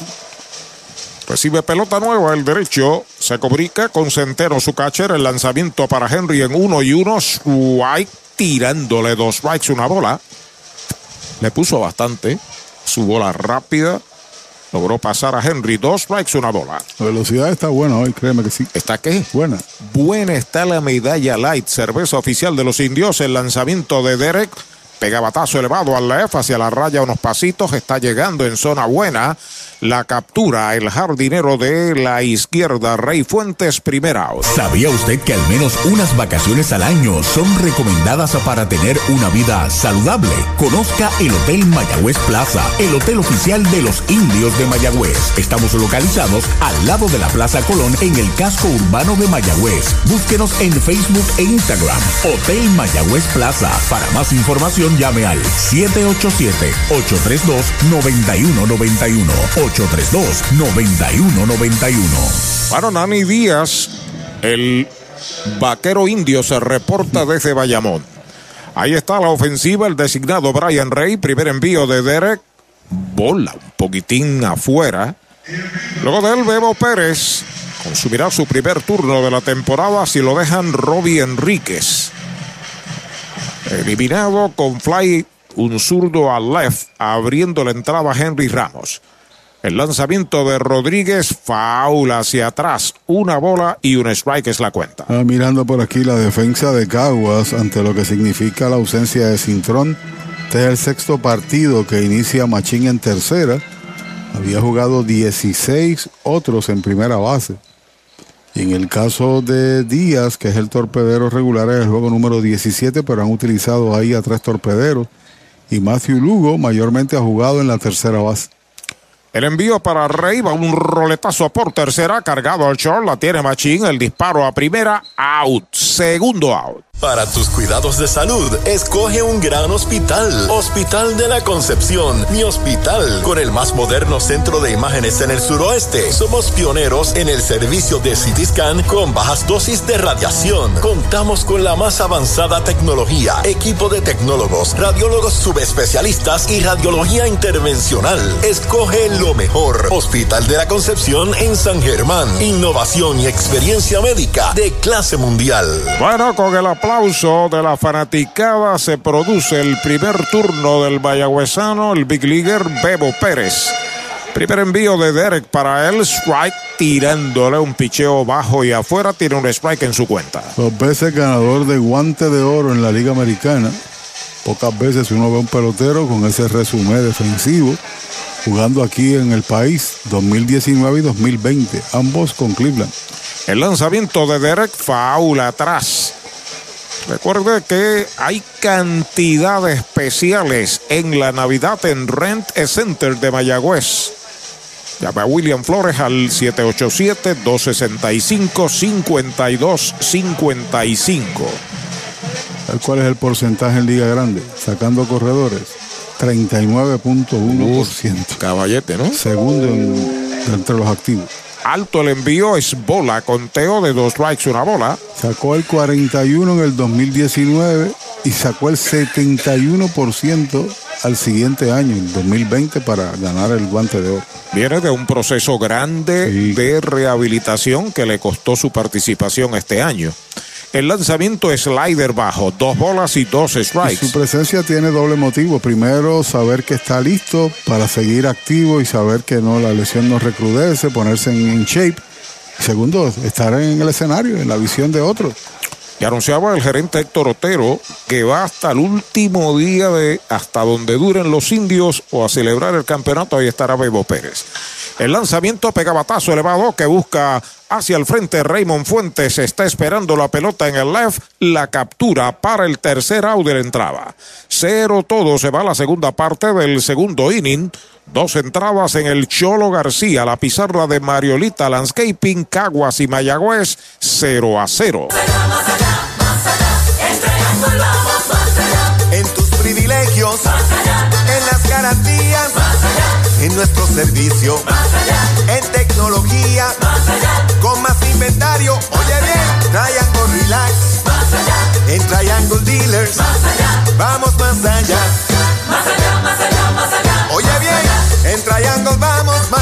[SPEAKER 2] Recibe pelota nueva el derecho. Se comunica con Centeno su catcher. El lanzamiento para Henry en uno y uno. Strike tirándole dos strikes, una bola. Le puso bastante. Su bola rápida. Logró pasar a Henry. Dos strikes, una bola.
[SPEAKER 3] La velocidad está buena hoy, créeme que sí.
[SPEAKER 2] ¿Está qué?
[SPEAKER 3] Buena.
[SPEAKER 2] Buena está la medalla light. Cerveza oficial de los indios. El lanzamiento de Derek. Pega batazo elevado al left hacia la raya unos pasitos. Está llegando en zona buena. La captura el jardinero de la izquierda, Rey Fuentes, primera.
[SPEAKER 1] ¿Sabía usted que al menos unas vacaciones al año son recomendadas para tener una vida saludable? Conozca el Hotel Mayagüez Plaza, el hotel oficial de los indios de Mayagüez. Estamos localizados al lado de la Plaza Colón en el casco urbano de Mayagüez. Búsquenos en Facebook e Instagram. Hotel Mayagüez Plaza. Para más información llame al 787-832-9191. 832-9191.
[SPEAKER 2] Para Nani Díaz, el vaquero indio se reporta desde Bayamón. Ahí está la ofensiva, el designado Brian Rey, primer envío de Derek, bola un poquitín afuera. Luego de él, Bebo Pérez consumirá su primer turno de la temporada si lo dejan Robbie Enríquez. Eliminado con fly, un zurdo al left, abriendo la entrada Henry Ramos. El lanzamiento de Rodríguez, faula hacia atrás. Una bola y un strike es la cuenta.
[SPEAKER 3] Ah, mirando por aquí la defensa de Caguas ante lo que significa la ausencia de Cintrón. Este es el sexto partido que inicia Machín en tercera. Había jugado 16 otros en primera base. Y en el caso de Díaz, que es el torpedero regular, es el juego número 17, pero han utilizado ahí a tres torpederos. Y Matthew Lugo mayormente ha jugado en la tercera base.
[SPEAKER 2] El envío para Rey va un roletazo por tercera, cargado al short, la tiene Machín, el disparo a primera, out, segundo out.
[SPEAKER 14] Para tus cuidados de salud, escoge un gran hospital. Hospital de la Concepción, mi hospital, con el más moderno centro de imágenes en el suroeste. Somos pioneros en el servicio de CT con bajas dosis de radiación. Contamos con la más avanzada tecnología, equipo de tecnólogos, radiólogos subespecialistas y radiología intervencional. Escoge lo mejor. Hospital de la Concepción en San Germán. Innovación y experiencia médica de clase mundial.
[SPEAKER 2] Bueno, con el aplauso de la fanaticada se produce el primer turno del mayagüezano, el Big Leaguer Bebo Pérez. Primer envío de Derek para él, strike tirándole un picheo bajo y afuera, tiene un strike en su cuenta.
[SPEAKER 3] Dos veces ganador de guante de oro en la Liga Americana. Pocas veces uno ve un pelotero con ese resumen defensivo jugando aquí en el país 2019 y 2020, ambos con Cleveland.
[SPEAKER 2] El lanzamiento de Derek faula atrás. Recuerde que hay cantidades especiales en la Navidad en Rent Center de Mayagüez. Llama a William Flores al 787-265-5255.
[SPEAKER 3] ¿Cuál es el porcentaje en Liga Grande? Sacando corredores. 39.1%.
[SPEAKER 2] Caballete, ¿no?
[SPEAKER 3] Segundo en, entre los activos.
[SPEAKER 2] Alto el envío es bola, conteo de dos strikes, una bola.
[SPEAKER 3] Sacó el 41 en el 2019 y sacó el 71% al siguiente año, el 2020, para ganar el guante de oro.
[SPEAKER 2] Viene de un proceso grande sí. de rehabilitación que le costó su participación este año. El lanzamiento es slider bajo, dos bolas y dos strikes.
[SPEAKER 3] Y su presencia tiene doble motivo. Primero, saber que está listo para seguir activo y saber que no la lesión no recrudece, ponerse en, en shape. Segundo, estar en el escenario, en la visión de otros.
[SPEAKER 2] Y anunciaba el gerente Héctor Otero que va hasta el último día de hasta donde duren los indios o a celebrar el campeonato. Ahí estará Bebo Pérez. El lanzamiento pegabatazo elevado que busca hacia el frente Raymond Fuentes. Está esperando la pelota en el left. La captura para el tercer out de la entrada. Cero todo se va a la segunda parte del segundo inning. Dos entradas en el Cholo García, la pizarra de Mariolita Landscaping, Caguas y Mayagüez, 0 a 0.
[SPEAKER 15] Allá.
[SPEAKER 16] En las garantías,
[SPEAKER 17] allá.
[SPEAKER 16] En nuestro servicio,
[SPEAKER 17] allá.
[SPEAKER 16] En tecnología,
[SPEAKER 17] allá.
[SPEAKER 16] Con más inventario, oye bien, Triangle Relax,
[SPEAKER 17] allá.
[SPEAKER 16] En Triangle Dealers,
[SPEAKER 17] allá.
[SPEAKER 16] Vamos más allá.
[SPEAKER 17] Más allá, más allá, más allá.
[SPEAKER 16] Oye bien, en Triangle vamos más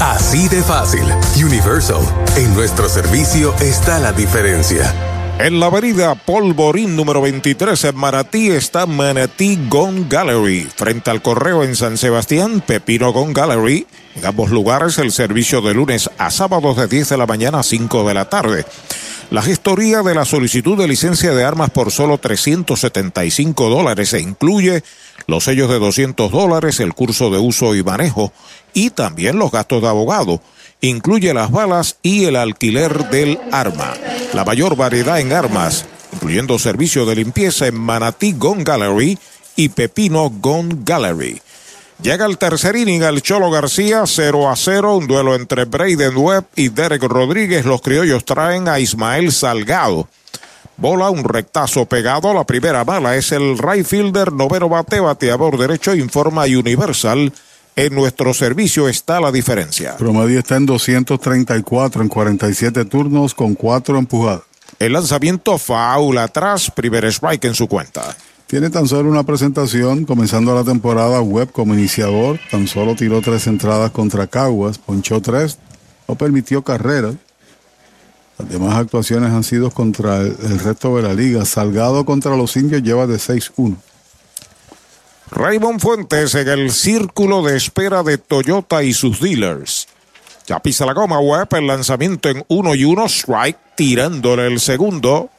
[SPEAKER 18] Así de fácil. Universal. En nuestro servicio está la diferencia.
[SPEAKER 2] En la avenida Polvorín número 23 en Manatí está Manatí Gone Gallery. Frente al correo en San Sebastián, Pepino Gone Gallery. En ambos lugares el servicio de lunes a sábados de 10 de la mañana a 5 de la tarde. La gestoría de la solicitud de licencia de armas por solo 375 dólares e incluye los sellos de 200 dólares, el curso de uso y manejo y también los gastos de abogado. Incluye las balas y el alquiler del arma. La mayor variedad en armas, incluyendo servicio de limpieza en Manatí Gun Gallery y Pepino Gun Gallery. Llega el tercer inning al Cholo García, 0 a 0, un duelo entre Braden Webb y Derek Rodríguez. Los criollos traen a Ismael Salgado. Bola, un rectazo pegado. La primera bala es el right fielder, noveno bate, bateador derecho, informa Universal. En nuestro servicio está la diferencia.
[SPEAKER 3] Promedio está en 234 en 47 turnos con 4 empujadas.
[SPEAKER 2] El lanzamiento foul atrás, primer strike en su cuenta.
[SPEAKER 3] Tiene tan solo una presentación, comenzando la temporada web como iniciador, tan solo tiró tres entradas contra Caguas, ponchó tres, no permitió carreras. Las demás actuaciones han sido contra el, el resto de la liga. Salgado contra los indios lleva de 6-1.
[SPEAKER 2] Raymond Fuentes en el círculo de espera de Toyota y sus dealers. Ya pisa la goma web, el lanzamiento en uno y uno, strike, tirándole el segundo.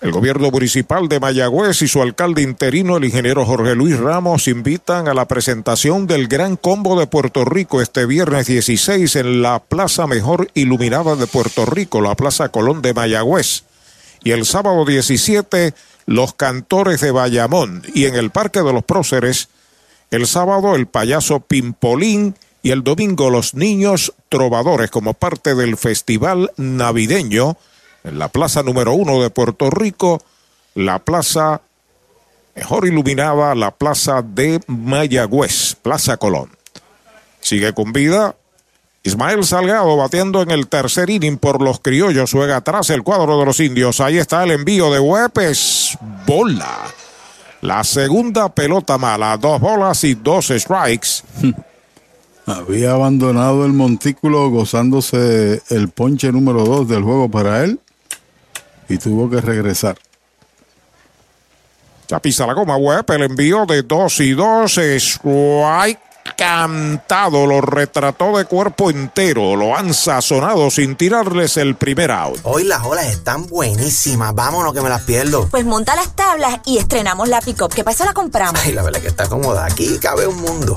[SPEAKER 2] El gobierno municipal de Mayagüez y su alcalde interino, el ingeniero Jorge Luis Ramos, invitan a la presentación del Gran Combo de Puerto Rico este viernes 16 en la plaza mejor iluminada de Puerto Rico, la Plaza Colón de Mayagüez. Y el sábado 17, los cantores de Bayamón. Y en el Parque de los Próceres, el sábado, el payaso Pimpolín y el domingo, los niños trovadores como parte del festival navideño en la plaza número uno de Puerto Rico, la plaza mejor iluminada, la plaza de Mayagüez, Plaza Colón. Sigue con vida. Ismael Salgado batiendo en el tercer inning por los criollos. Juega atrás el cuadro de los indios. Ahí está el envío de Huepes. Bola. La segunda pelota mala. Dos bolas y dos strikes.
[SPEAKER 3] Había abandonado el montículo gozándose el ponche número dos del juego para él y tuvo que regresar.
[SPEAKER 2] Ya pisa la goma web, el envío de 2 y 2, strike cantado, lo retrató de cuerpo entero, lo han sazonado sin tirarles el primer out.
[SPEAKER 19] Hoy las olas están buenísimas, vámonos que me las pierdo.
[SPEAKER 20] Pues monta las tablas y estrenamos la pick-up, que para eso la compramos.
[SPEAKER 19] Ay, la verdad que está cómoda, aquí cabe un mundo.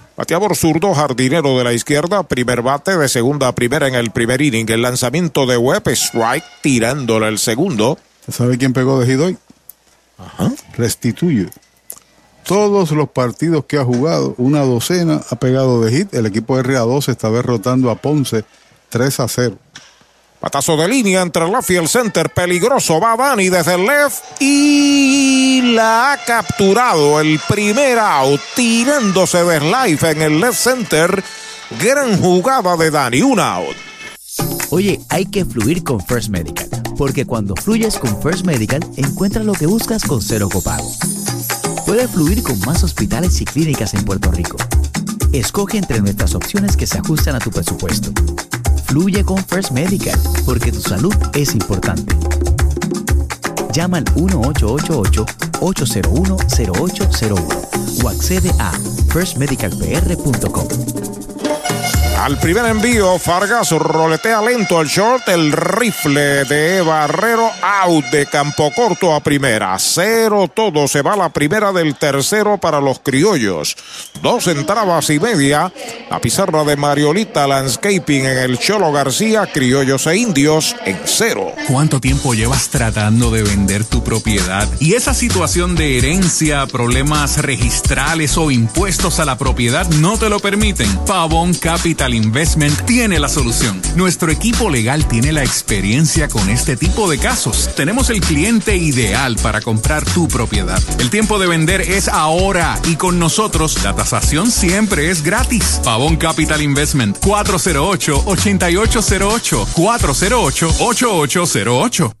[SPEAKER 2] Bateador zurdo, jardinero de la izquierda, primer bate de segunda a primera en el primer inning. El lanzamiento de Webb, strike, tirándole el segundo.
[SPEAKER 3] ¿Sabe quién pegó de hit hoy? Ajá. Restituye. Todos los partidos que ha jugado, una docena, ha pegado de hit. El equipo RA2 esta vez rotando a Ponce 3 a 0.
[SPEAKER 2] Patazo de línea entre el left y el center. Peligroso. Va Dani desde el left. Y la ha capturado el primer out. Tirándose de slide en el left center. Gran jugada de Dani. Un out.
[SPEAKER 6] Oye, hay que fluir con First Medical. Porque cuando fluyes con First Medical, encuentras lo que buscas con cero copago. Puedes fluir con más hospitales y clínicas en Puerto Rico. Escoge entre nuestras opciones que se ajustan a tu presupuesto. Fluye con First Medical, porque tu salud es importante. Llama al 1888-801-0801 o accede a firstmedicalpr.com.
[SPEAKER 2] Al primer envío, Fargas roletea lento al short. El rifle de Barrero out de campo corto a primera. Cero todo. Se va la primera del tercero para los criollos. Dos entradas y media. La pizarra de Mariolita Landscaping en el Cholo García. Criollos e indios en cero.
[SPEAKER 12] ¿Cuánto tiempo llevas tratando de vender tu propiedad? Y esa situación de herencia, problemas registrales o impuestos a la propiedad no te lo permiten. Pavón Capital Investment tiene la solución. Nuestro equipo legal tiene la experiencia con este tipo de casos. Tenemos el cliente ideal para comprar tu propiedad. El tiempo de vender es ahora y con nosotros la tasación siempre es gratis. Pavón Capital Investment 408-8808 408-8808.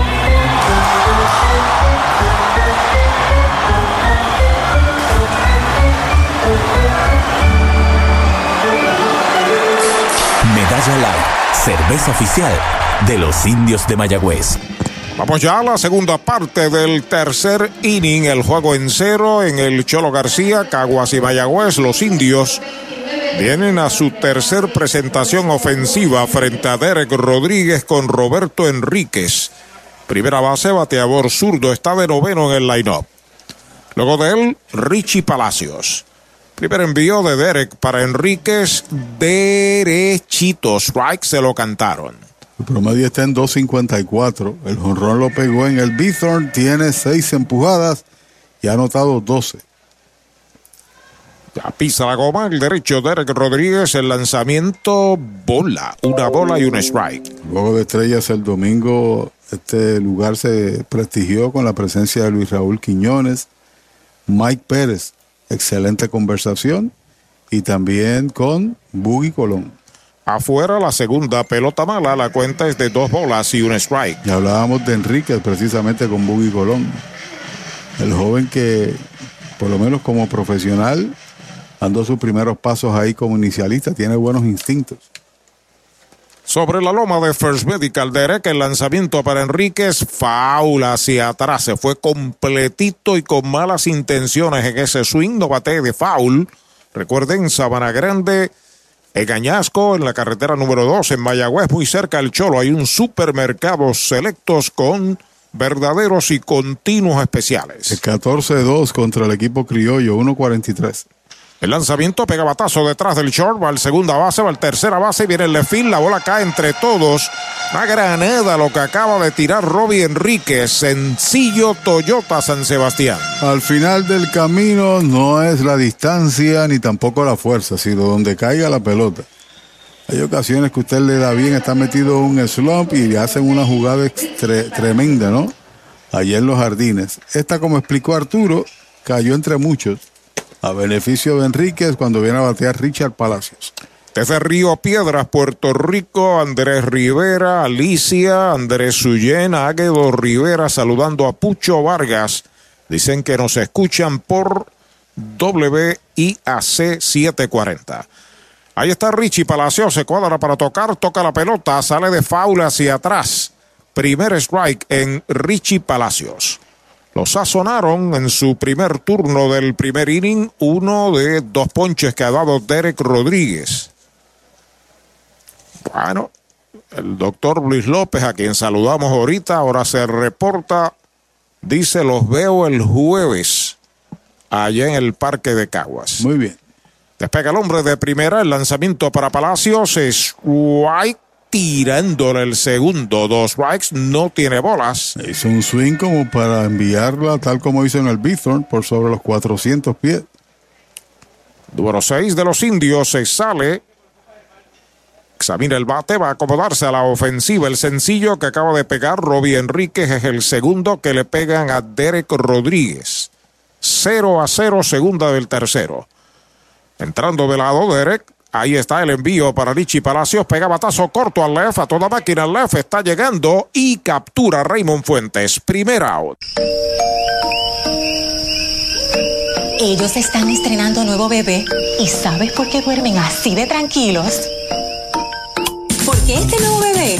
[SPEAKER 1] Cerveza oficial de los indios de Mayagüez.
[SPEAKER 2] Vamos ya a la segunda parte del tercer inning. El juego en cero en el Cholo García, Caguas y Mayagüez. Los indios vienen a su tercer presentación ofensiva frente a Derek Rodríguez con Roberto Enríquez. Primera base, bateador zurdo, está de noveno en el line-up. Luego de él, Richie Palacios. Primer envío de Derek para Enríquez, derechito. Strike se lo cantaron.
[SPEAKER 3] El promedio está en 2.54. El jonrón lo pegó en el Bithorn, tiene seis empujadas y ha anotado 12.
[SPEAKER 2] Ya pisa la goma, el derecho Derek Rodríguez, el lanzamiento bola, una bola y un strike.
[SPEAKER 3] Luego de estrellas el domingo, este lugar se prestigió con la presencia de Luis Raúl Quiñones, Mike Pérez, excelente conversación, y también con Buggy Colón.
[SPEAKER 2] Afuera la segunda pelota mala, la cuenta es de dos bolas y un strike.
[SPEAKER 3] Y hablábamos de Enríquez precisamente con Buggy Colón. El joven que, por lo menos como profesional, dando sus primeros pasos ahí como inicialista, tiene buenos instintos.
[SPEAKER 2] Sobre la loma de First Medical Derek, el lanzamiento para Enríquez, faula hacia atrás, se fue completito y con malas intenciones en ese swing, no bate de foul. Recuerden, Sabana Grande, En Añasco, en la carretera número 2, en Mayagüez, muy cerca del Cholo, hay un supermercado selectos con verdaderos y continuos especiales.
[SPEAKER 3] El 14-2 contra el equipo criollo, 1-43.
[SPEAKER 2] El lanzamiento pega batazo detrás del short, va al segunda base, va al tercera base, viene el lefil, la bola cae entre todos. Una granada lo que acaba de tirar Robbie Enríquez, sencillo Toyota San Sebastián.
[SPEAKER 3] Al final del camino no es la distancia ni tampoco la fuerza, sino donde caiga la pelota. Hay ocasiones que usted le da bien, está metido un slump y le hacen una jugada tre tremenda, ¿no? Allí en los jardines. Esta, como explicó Arturo, cayó entre muchos a beneficio de Enríquez cuando viene a batear Richard Palacios.
[SPEAKER 2] Desde Río Piedras, Puerto Rico, Andrés Rivera, Alicia, Andrés Suyen, Águedo Rivera, saludando a Pucho Vargas. Dicen que nos escuchan por WIAC 740. Ahí está Richie Palacios, se cuadra para tocar, toca la pelota, sale de faula hacia atrás. Primer strike en Richie Palacios. Lo sazonaron en su primer turno del primer inning, uno de dos ponches que ha dado Derek Rodríguez. Bueno, el doctor Luis López, a quien saludamos ahorita, ahora se reporta, dice, los veo el jueves allá en el Parque de Caguas.
[SPEAKER 3] Muy bien.
[SPEAKER 2] Despega el hombre de primera, el lanzamiento para Palacios es White tirándole el segundo. Dos strikes, no tiene bolas.
[SPEAKER 3] Hizo un swing como para enviarla, tal como hizo en el Bithorn, por sobre los 400 pies.
[SPEAKER 2] Número 6 de los indios se sale. Examina el bate, va a acomodarse a la ofensiva. El sencillo que acaba de pegar Robbie Enríquez es el segundo que le pegan a Derek Rodríguez. 0 a 0, segunda del tercero. Entrando de lado, Derek Ahí está el envío para Richie Palacios. Pega batazo corto al left. A toda máquina al left está llegando y captura a Raymond Fuentes. Primer out.
[SPEAKER 21] Ellos están estrenando nuevo bebé. ¿Y sabes por qué duermen así de tranquilos? Porque este nuevo bebé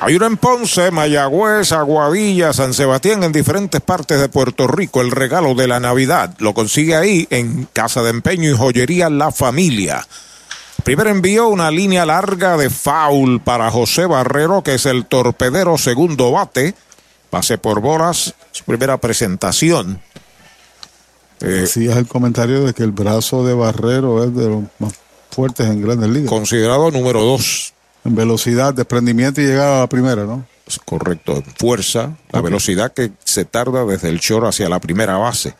[SPEAKER 2] Hay uno en Ponce, Mayagüez, Aguadilla, San Sebastián, en diferentes partes de Puerto Rico. El regalo de la Navidad lo consigue ahí en Casa de Empeño y Joyería La Familia. Primero envió una línea larga de foul para José Barrero, que es el torpedero segundo bate. Pase por bolas, su primera presentación.
[SPEAKER 3] Eh, sí, es el comentario de que el brazo de Barrero es de los más fuertes en grandes ligas.
[SPEAKER 2] Considerado número dos.
[SPEAKER 3] En velocidad, desprendimiento y llegada a la primera, ¿no?
[SPEAKER 2] Correcto, en fuerza, la velocidad que se tarda desde el short hacia la primera base.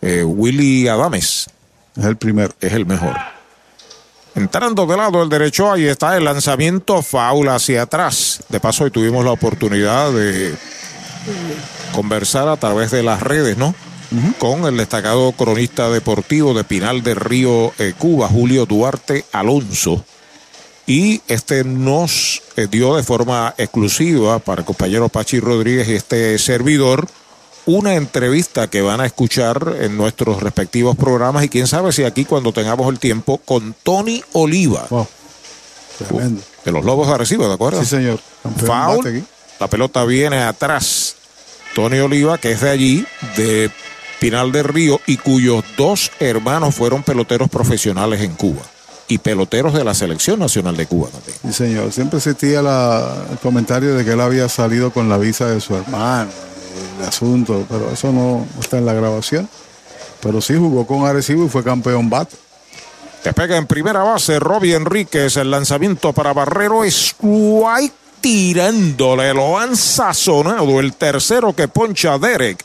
[SPEAKER 2] Eh, Willy Adames.
[SPEAKER 3] Es el primero.
[SPEAKER 2] Es el mejor. Entrando de lado el derecho, ahí está el lanzamiento foul hacia atrás. De paso, hoy tuvimos la oportunidad de conversar a través de las redes, ¿no? Con el destacado cronista deportivo de Pinal de Río, eh, Cuba, Julio Duarte Alonso. Y este nos eh, dio de forma exclusiva para el compañero Pachi Rodríguez y este servidor una entrevista que van a escuchar en nuestros respectivos programas y quién sabe si aquí cuando tengamos el tiempo con Tony Oliva. De los Lobos de Arecibo, ¿de acuerdo?
[SPEAKER 3] Sí, señor.
[SPEAKER 2] Foul. La pelota viene atrás. Tony Oliva, que es de allí, de Pinal del Río, y cuyos dos hermanos fueron peloteros profesionales en Cuba. Y peloteros de la Selección Nacional de Cuba también.
[SPEAKER 3] Sí, señor. Siempre existía la, el comentario de que él había salido con la visa de su hermano el asunto, pero eso no está en la grabación. Pero sí jugó con Arecibo y fue campeón bate.
[SPEAKER 2] Te pega en primera base Robbie Enríquez. El lanzamiento para Barrero es White tirándole. Lo han sazonado. El tercero que poncha Derek.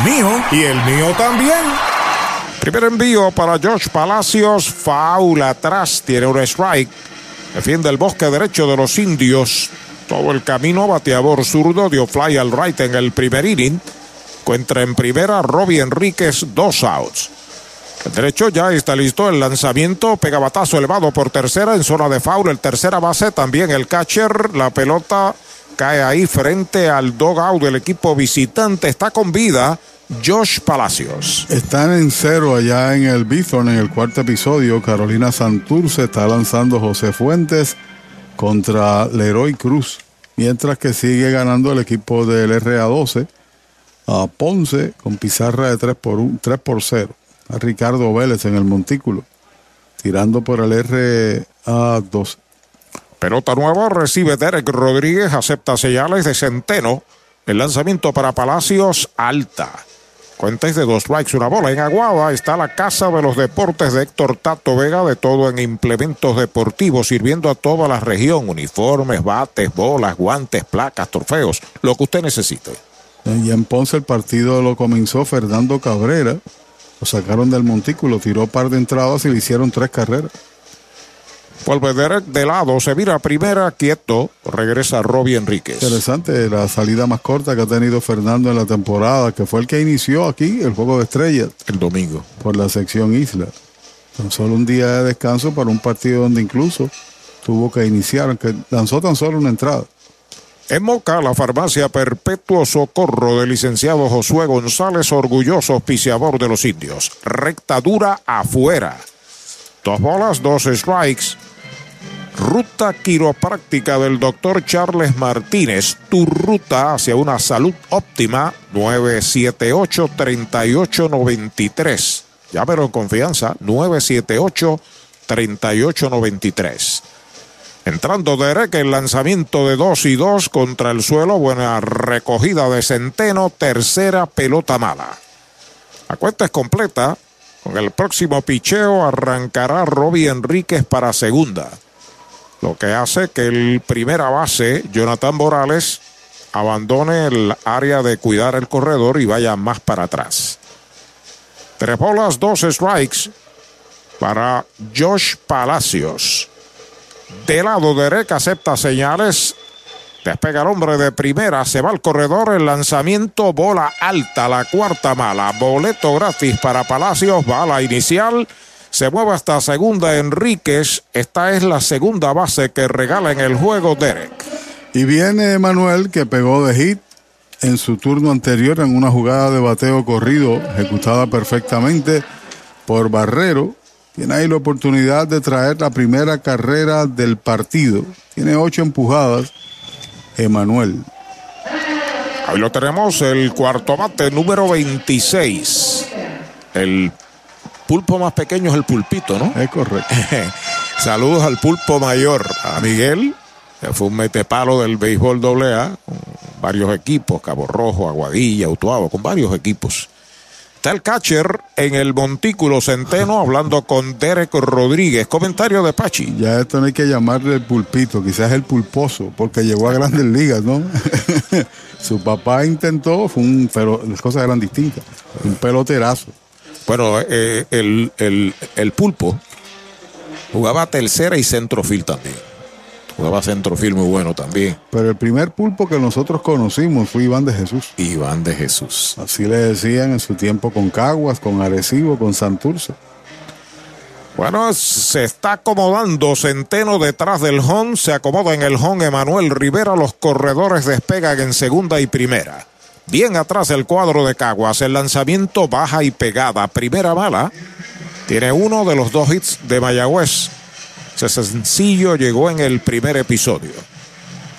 [SPEAKER 13] mío
[SPEAKER 2] y el mío también. Primer envío para Josh Palacios. Faul atrás. Tiene un strike. Defiende el bosque derecho de los indios. Todo el camino, bateador zurdo, dio fly al right en el primer inning. Encuentra en primera Robbie Enríquez, dos outs. El derecho ya está listo el lanzamiento, pega batazo elevado por tercera en zona de foul, el tercera base, también el catcher, la pelota cae ahí frente al dogout del equipo visitante, está con vida Josh Palacios.
[SPEAKER 3] Están en cero allá en el Bithorn en el cuarto episodio. Carolina Santurce está lanzando José Fuentes contra Leroy Cruz. Mientras que sigue ganando el equipo del RA12 a Ponce con pizarra de 3 por, 1, 3 por 0. A Ricardo Vélez en el montículo. Tirando por el RA12.
[SPEAKER 2] Pelota nueva recibe Derek Rodríguez, acepta señales de Centeno. El lanzamiento para Palacios, alta. Cuentas de dos strikes, una bola. En Aguada está la Casa de los Deportes de Héctor Tato Vega, de todo en implementos deportivos, sirviendo a toda la región. Uniformes, bates, bolas, guantes, placas, trofeos, lo que usted necesite.
[SPEAKER 3] Y en Ponce el partido lo comenzó Fernando Cabrera. Lo sacaron del montículo, tiró par de entradas y le hicieron tres carreras.
[SPEAKER 2] Vuelve de lado, se vira primera, quieto, regresa Robbie Enríquez.
[SPEAKER 3] Interesante la salida más corta que ha tenido Fernando en la temporada, que fue el que inició aquí el juego de estrellas.
[SPEAKER 2] El domingo.
[SPEAKER 3] Por la sección Isla. Tan solo un día de descanso para un partido donde incluso tuvo que iniciar, aunque lanzó tan solo una entrada.
[SPEAKER 2] En Moca, la farmacia Perpetuo Socorro del licenciado Josué González, orgulloso auspiciador de los indios. Recta dura afuera. Dos bolas, dos strikes. Ruta quiropráctica del doctor Charles Martínez. Tu ruta hacia una salud óptima. 978-3893. Llámelo en confianza. 978-3893. Entrando Derek, el lanzamiento de 2 y 2 contra el suelo. Buena recogida de Centeno. Tercera pelota mala. La cuenta es completa. Con el próximo picheo arrancará Robbie Enríquez para segunda. Lo que hace que el primera base, Jonathan Morales, abandone el área de cuidar el corredor y vaya más para atrás. Tres bolas, dos strikes para Josh Palacios. De lado Derek acepta señales. Despega el hombre de primera, se va al corredor, el lanzamiento, bola alta, la cuarta mala, boleto gratis para Palacios, bala inicial, se mueve hasta segunda Enríquez, esta es la segunda base que regala en el juego Derek.
[SPEAKER 3] Y viene Manuel que pegó de hit en su turno anterior en una jugada de bateo corrido ejecutada perfectamente por Barrero. Tiene ahí la oportunidad de traer la primera carrera del partido. Tiene ocho empujadas. Emanuel.
[SPEAKER 2] Ahí lo tenemos, el cuarto bate número 26. El pulpo más pequeño es el pulpito, ¿no?
[SPEAKER 3] Es correcto.
[SPEAKER 2] Saludos al pulpo mayor, a Miguel, que fue un metepalo del béisbol AA, con varios equipos, Cabo Rojo, Aguadilla, Utuado, con varios equipos. Está el catcher en el montículo centeno hablando con Derek Rodríguez. Comentario de Pachi.
[SPEAKER 3] Ya esto no hay que llamarle el pulpito, quizás el pulposo, porque llegó a grandes ligas, ¿no? Su papá intentó, fue un, pero las cosas eran distintas. Un peloterazo.
[SPEAKER 2] Bueno, eh, el, el, el pulpo jugaba tercera y centrofil también. Jugaba centrofil muy bueno también.
[SPEAKER 3] Pero el primer pulpo que nosotros conocimos fue Iván de Jesús.
[SPEAKER 2] Iván de Jesús.
[SPEAKER 3] Así le decían en su tiempo con Caguas, con Arecibo, con Santurce.
[SPEAKER 2] Bueno, se está acomodando Centeno detrás del home. Se acomoda en el home Emanuel Rivera. Los corredores despegan en segunda y primera. Bien atrás el cuadro de Caguas. El lanzamiento baja y pegada. Primera bala. Tiene uno de los dos hits de Mayagüez. Ese sencillo llegó en el primer episodio.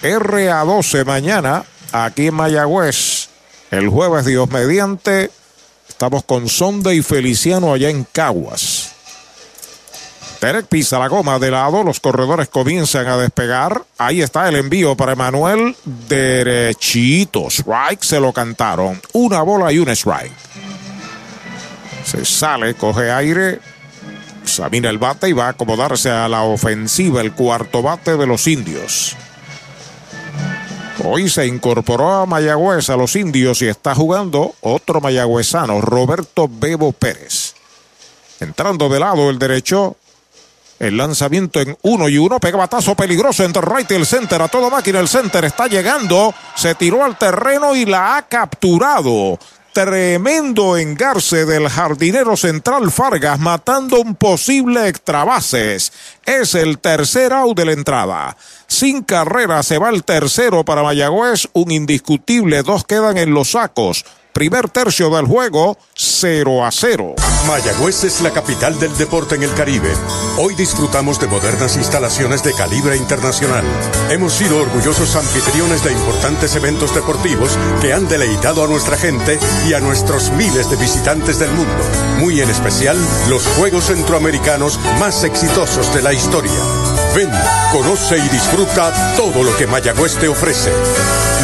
[SPEAKER 2] RA12 mañana aquí en Mayagüez. El jueves, Dios mediante, estamos con Sonda y Feliciano allá en Caguas. Derek pisa la goma de lado, los corredores comienzan a despegar. Ahí está el envío para Emanuel. Derechito, strike, se lo cantaron. Una bola y un strike. Se sale, coge aire, examina el bate y va a acomodarse a la ofensiva, el cuarto bate de los indios. Hoy se incorporó a Mayagüez a los indios y está jugando otro mayagüezano, Roberto Bebo Pérez. Entrando de lado el derecho. El lanzamiento en uno y uno. Pega batazo peligroso entre right y el center. A toda máquina el center está llegando. Se tiró al terreno y la ha capturado. Tremendo engarce del jardinero central Fargas matando un posible extra bases. Es el tercer out de la entrada. Sin carrera se va el tercero para Mayagüez. Un indiscutible. Dos quedan en los sacos. Primer tercio del juego, 0 a 0.
[SPEAKER 22] Mayagüez es la capital del deporte en el Caribe. Hoy disfrutamos de modernas instalaciones de calibre internacional. Hemos sido orgullosos anfitriones de importantes eventos deportivos que han deleitado a nuestra gente y a nuestros miles de visitantes del mundo. Muy en especial, los Juegos Centroamericanos más exitosos de la historia. Ven, conoce y disfruta todo lo que Mayagüez te ofrece.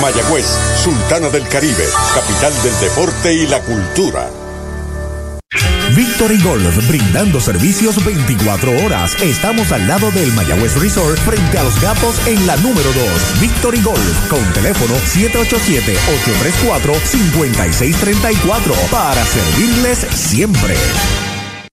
[SPEAKER 22] Mayagüez, Sultana del Caribe, capital del deporte y la cultura.
[SPEAKER 1] Victory Golf, brindando servicios 24 horas. Estamos al lado del Mayagüez Resort, frente a los gatos en la número 2. Victory Golf, con teléfono 787-834-5634, para servirles siempre.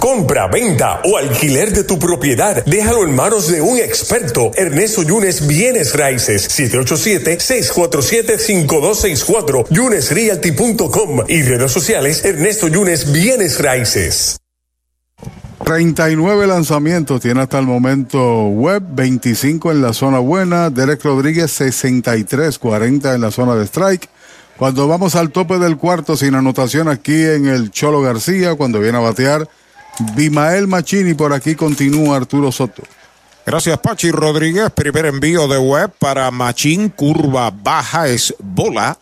[SPEAKER 23] Compra, venta o alquiler de tu propiedad. Déjalo en manos de un experto. Ernesto Yunes Bienes Raíces. 787-647-5264. YunesRealty.com y redes sociales Ernesto Yunes Bienes Raíces.
[SPEAKER 3] 39 lanzamientos tiene hasta el momento Web, 25 en la zona buena, Derek Rodríguez 63, 40 en la zona de strike. Cuando vamos al tope del cuarto sin anotación aquí en el Cholo García, cuando viene a batear Bimael Machini, por aquí continúa Arturo Soto.
[SPEAKER 2] Gracias, Pachi Rodríguez. Primer envío de web para Machín. Curva baja es bola.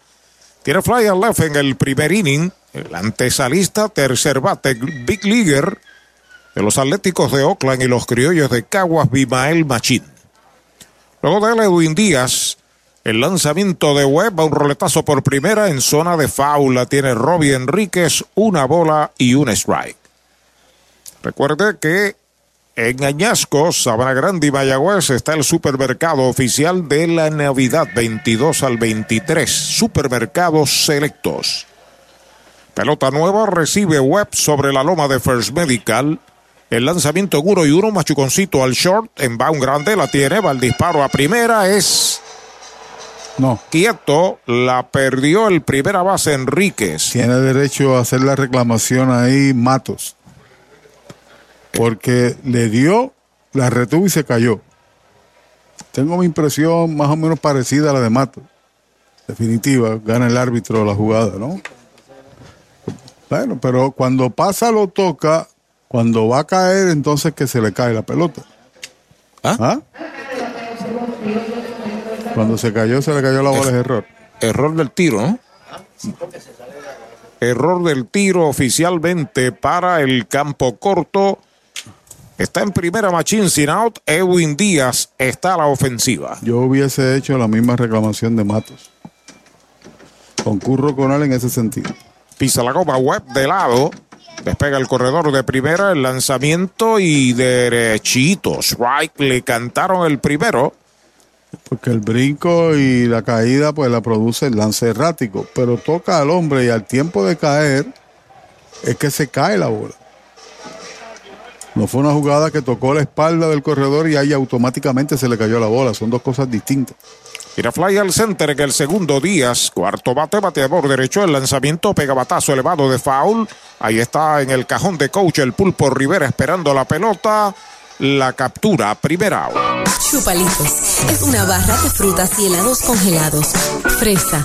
[SPEAKER 2] Tiene fly al left en el primer inning. El antesalista, tercer bate, Big Leaguer de los Atléticos de Oakland y los Criollos de Caguas, Bimael Machín. Luego de Edwin Díaz. El lanzamiento de web va un roletazo por primera en zona de faula. Tiene Robbie Enríquez, una bola y un strike. Recuerde que en Añasco, Sabana Grande y Mayagüez está el supermercado oficial de la Navidad 22 al 23. Supermercados selectos. Pelota nueva recibe web sobre la loma de First Medical. El lanzamiento en uno y uno, machuconcito al short. En un grande, la tiene, va el disparo a primera, es.
[SPEAKER 3] No.
[SPEAKER 2] Quieto, la perdió el primera base Enríquez.
[SPEAKER 3] Tiene derecho a hacer la reclamación ahí Matos porque le dio, la retuvo y se cayó. Tengo mi impresión más o menos parecida a la de Mato. Definitiva, gana el árbitro la jugada, ¿no? Bueno, pero cuando pasa lo toca, cuando va a caer, entonces que se le cae la pelota.
[SPEAKER 2] ¿Ah?
[SPEAKER 3] Cuando se cayó, se le cayó la bola, es error.
[SPEAKER 2] Error del tiro, ¿no? Error del tiro oficialmente para el campo corto. Está en primera Machín sin out. Edwin Díaz está a la ofensiva.
[SPEAKER 3] Yo hubiese hecho la misma reclamación de Matos. Concurro con él en ese sentido.
[SPEAKER 2] Pisa la goma web de lado. Despega el corredor de primera, el lanzamiento y derechitos. Strike le cantaron el primero.
[SPEAKER 3] Porque el brinco y la caída pues la produce el lance errático. Pero toca al hombre y al tiempo de caer es que se cae la bola. No fue una jugada que tocó la espalda del corredor y ahí automáticamente se le cayó la bola. Son dos cosas distintas.
[SPEAKER 2] Tira fly al center en el segundo Díaz. Cuarto bate, bateador derecho. El lanzamiento pega batazo elevado de foul. Ahí está en el cajón de coach el pulpo Rivera esperando la pelota. la captura primera out.
[SPEAKER 11] Chupalitos es una barra de frutas y helados congelados. Fresa,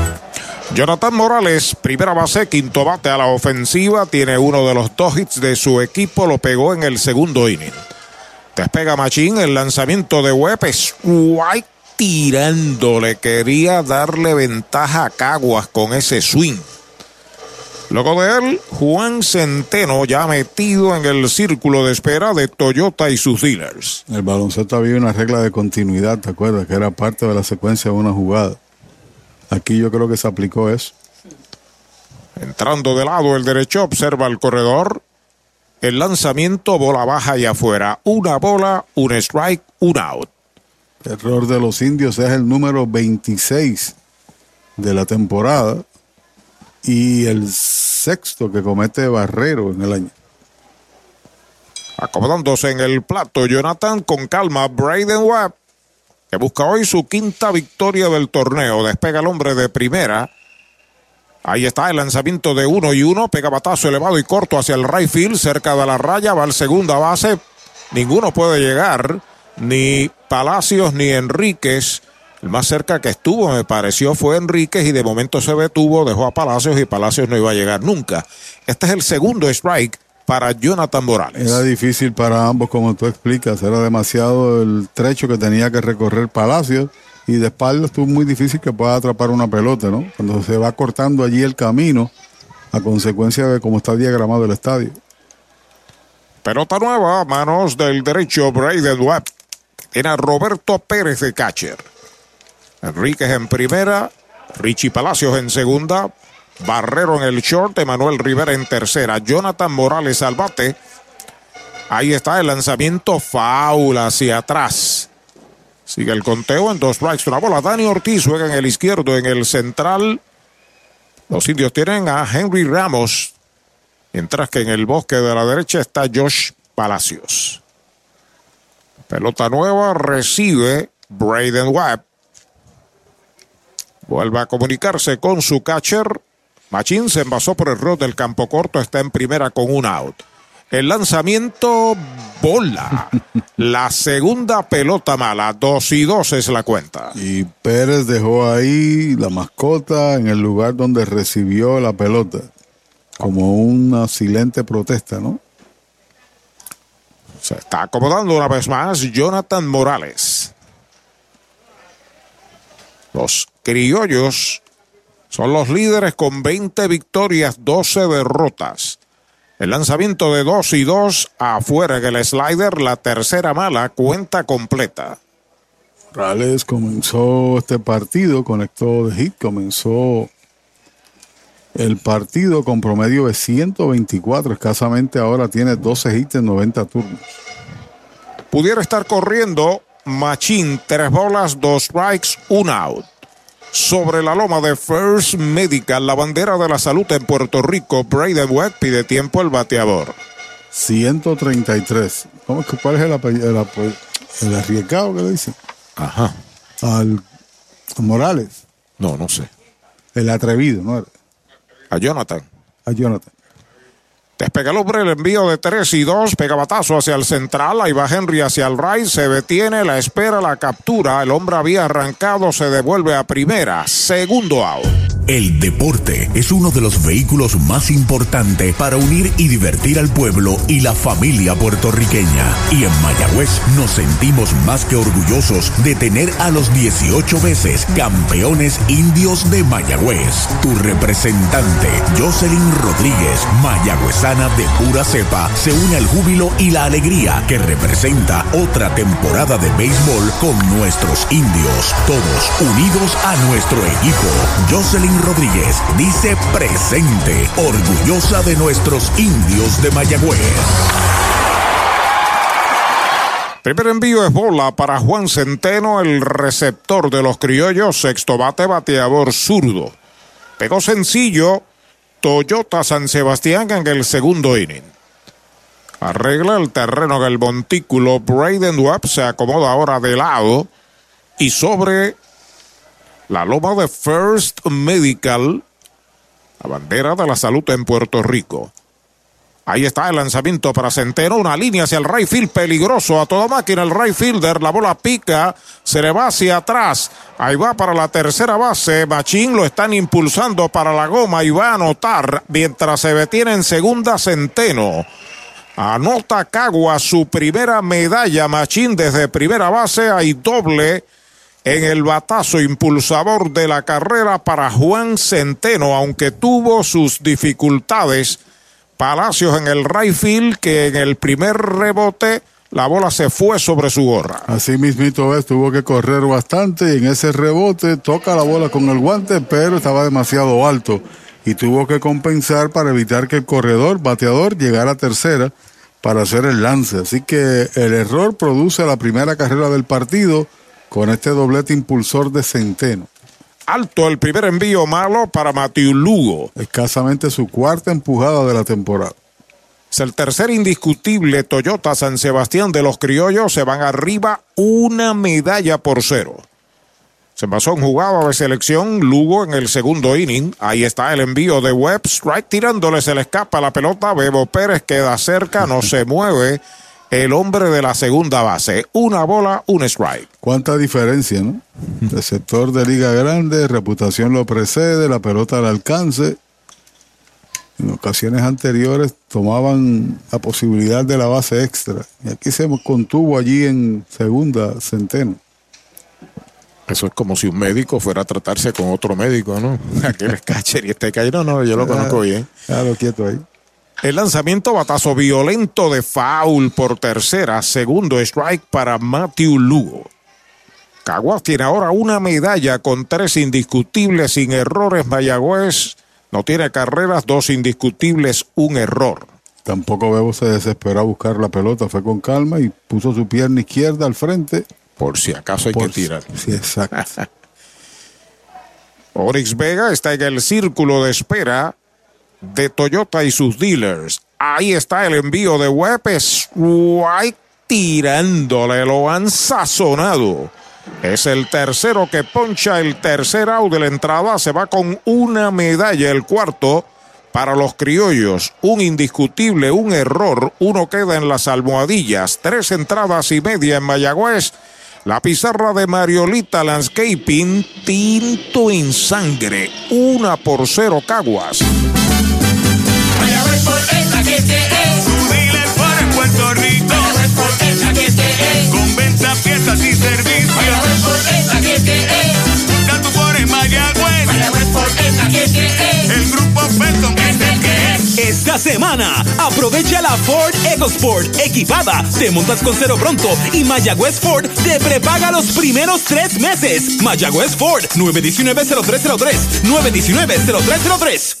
[SPEAKER 2] Jonathan Morales, primera base, quinto bate a la ofensiva, tiene uno de los dos hits de su equipo, lo pegó en el segundo inning. Despega Machín, el lanzamiento de Webb, es White tirándole, quería darle ventaja a Caguas con ese swing. Luego de él, Juan Centeno ya metido en el círculo de espera de Toyota y sus dealers.
[SPEAKER 3] El baloncesto había una regla de continuidad, ¿te acuerdas? Que era parte de la secuencia de una jugada. Aquí yo creo que se aplicó eso.
[SPEAKER 2] Entrando de lado el derecho, observa el corredor. El lanzamiento, bola baja y afuera. Una bola, un strike, un out.
[SPEAKER 3] Error de los indios es el número 26 de la temporada y el sexto que comete Barrero en el año.
[SPEAKER 2] Acomodándose en el plato, Jonathan con calma, Braden Webb, que busca hoy su quinta victoria del torneo. Despega el hombre de primera. Ahí está el lanzamiento de uno y uno. Pega batazo elevado y corto hacia el right field, cerca de la raya. Va al segunda base. Ninguno puede llegar. Ni Palacios ni Enríquez. El más cerca que estuvo, me pareció, fue Enríquez y de momento se detuvo, dejó a Palacios y Palacios no iba a llegar nunca. Este es el segundo strike para Jonathan Morales.
[SPEAKER 3] Era difícil para ambos, como tú explicas. Era demasiado el trecho que tenía que recorrer Palacios y de espalda estuvo muy difícil que pueda atrapar una pelota, ¿no? Cuando se va cortando allí el camino a consecuencia de cómo está diagramado el estadio.
[SPEAKER 2] Pelota nueva a manos del derecho Braden Webb. Tiene a Roberto Pérez de catcher. Enríquez en primera, Richie Palacios en segunda, Barrero en el short, Emanuel Rivera en tercera, Jonathan Morales al bate. Ahí está el lanzamiento foul hacia atrás. Sigue el conteo en dos strikes, una bola. Dani Ortiz juega en el izquierdo, en el central. Los indios tienen a Henry Ramos, mientras que en el bosque de la derecha está Josh Palacios. Pelota nueva recibe Braden Webb. Vuelve a comunicarse con su catcher. Machín se envasó por el rol del campo corto, está en primera con un out. El lanzamiento, bola. la segunda pelota mala, dos y dos es la cuenta.
[SPEAKER 3] Y Pérez dejó ahí la mascota en el lugar donde recibió la pelota, como una silente protesta, ¿no?
[SPEAKER 2] Se está acomodando una vez más Jonathan Morales. Los criollos son los líderes con 20 victorias, 12 derrotas. El lanzamiento de 2 y 2 afuera en el slider, la tercera mala, cuenta completa.
[SPEAKER 3] Morales comenzó este partido, conectó de hit, comenzó el partido con promedio de 124, escasamente ahora tiene 12 hits en 90 turnos.
[SPEAKER 2] Pudiera estar corriendo Machín, tres bolas, dos strikes, un out. Sobre la loma de First Medical, la bandera de la salud en Puerto Rico, Braden Webb pide tiempo el bateador.
[SPEAKER 3] 133. ¿Cómo es que cuál es el, arriesgado que le dicen?
[SPEAKER 2] Ajá.
[SPEAKER 3] Al a Morales.
[SPEAKER 2] No, no sé.
[SPEAKER 3] El atrevido, ¿no?
[SPEAKER 2] A Jonathan.
[SPEAKER 3] A Jonathan.
[SPEAKER 2] Despega el hombre el envío de 3 y 2, pega batazo hacia el central, ahí va Henry hacia el right, se detiene, la espera, la captura, el hombre había arrancado, se devuelve a primera, segundo out.
[SPEAKER 13] El deporte es uno de los vehículos más importantes para unir y divertir al pueblo y la familia puertorriqueña. Y en Mayagüez nos sentimos más que orgullosos de tener a los 18 veces campeones indios de Mayagüez. Tu representante, Jocelyn Rodríguez, mayagüezana de pura cepa, se une al júbilo y la alegría que representa otra temporada de béisbol con nuestros indios. Todos unidos a nuestro equipo. Jocelyn Rodríguez dice presente, orgullosa de nuestros indios de Mayagüez.
[SPEAKER 2] Primer envío es bola para Juan Centeno, el receptor de los criollos, sexto bate, bateador zurdo. Pegó sencillo Toyota San Sebastián en el segundo inning. Arregla el terreno en el montículo. Braden Webb se acomoda ahora de lado y sobre la loma de First Medical, la bandera de la salud en Puerto Rico. Ahí está el lanzamiento para Centeno, una línea hacia el right field peligroso a toda máquina el right fielder, la bola pica, se le va hacia atrás, ahí va para la tercera base, Machín lo están impulsando para la goma y va a anotar mientras se detiene en segunda Centeno. Anota Cagua su primera medalla, Machín desde primera base, hay doble en el batazo impulsador de la carrera para Juan Centeno, aunque tuvo sus dificultades. Palacios en el right field, que en el primer rebote la bola se fue sobre su gorra.
[SPEAKER 3] Así mismito es, tuvo que correr bastante y en ese rebote toca la bola con el guante, pero estaba demasiado alto y tuvo que compensar para evitar que el corredor, bateador, llegara a tercera para hacer el lance. Así que el error produce la primera carrera del partido con este doblete impulsor de Centeno.
[SPEAKER 2] Alto el primer envío malo para Matiu Lugo.
[SPEAKER 3] Escasamente su cuarta empujada de la temporada.
[SPEAKER 2] Es el tercer indiscutible Toyota San Sebastián de los criollos. Se van arriba una medalla por cero. Se pasó en jugada de selección Lugo en el segundo inning. Ahí está el envío de Webb. Strike tirándole, se le escapa la pelota. Bebo Pérez queda cerca, no se mueve. El hombre de la segunda base. Una bola, un strike.
[SPEAKER 3] Cuánta diferencia, ¿no? El sector de Liga Grande, reputación lo precede, la pelota al alcance. En ocasiones anteriores tomaban la posibilidad de la base extra. Y aquí se contuvo allí en segunda centeno.
[SPEAKER 2] Eso es como si un médico fuera a tratarse con otro médico, ¿no? Aquel es catcher y este catcher, no, no, yo lo conozco bien.
[SPEAKER 3] Claro, quieto ahí.
[SPEAKER 2] El lanzamiento batazo violento de foul por tercera, segundo strike para Matthew Lugo. Caguas tiene ahora una medalla con tres indiscutibles sin errores. Mayagüez no tiene carreras, dos indiscutibles, un error.
[SPEAKER 3] Tampoco Bebo se desesperó a buscar la pelota, fue con calma y puso su pierna izquierda al frente.
[SPEAKER 2] Por si acaso hay
[SPEAKER 3] Por
[SPEAKER 2] que tirar.
[SPEAKER 3] Sí, exacto.
[SPEAKER 2] Onyx Vega está en el círculo de espera de Toyota y sus dealers. Ahí está el envío de Webb. Strike tirándole, lo han sazonado. Es el tercero que poncha el tercer out de la entrada. Se va con una medalla el cuarto para los criollos. Un indiscutible, un error. Uno queda en las almohadillas. Tres entradas y media en Mayagüez. La pizarra de Mariolita Landscaping, tinto en sangre. Una por cero Caguas.
[SPEAKER 8] Semana, aprovecha la Ford EcoSport equipada. Te montas con cero pronto y Mayagüez Ford te prepaga los primeros tres meses. Mayagüez Ford 919-0303. 919-0303.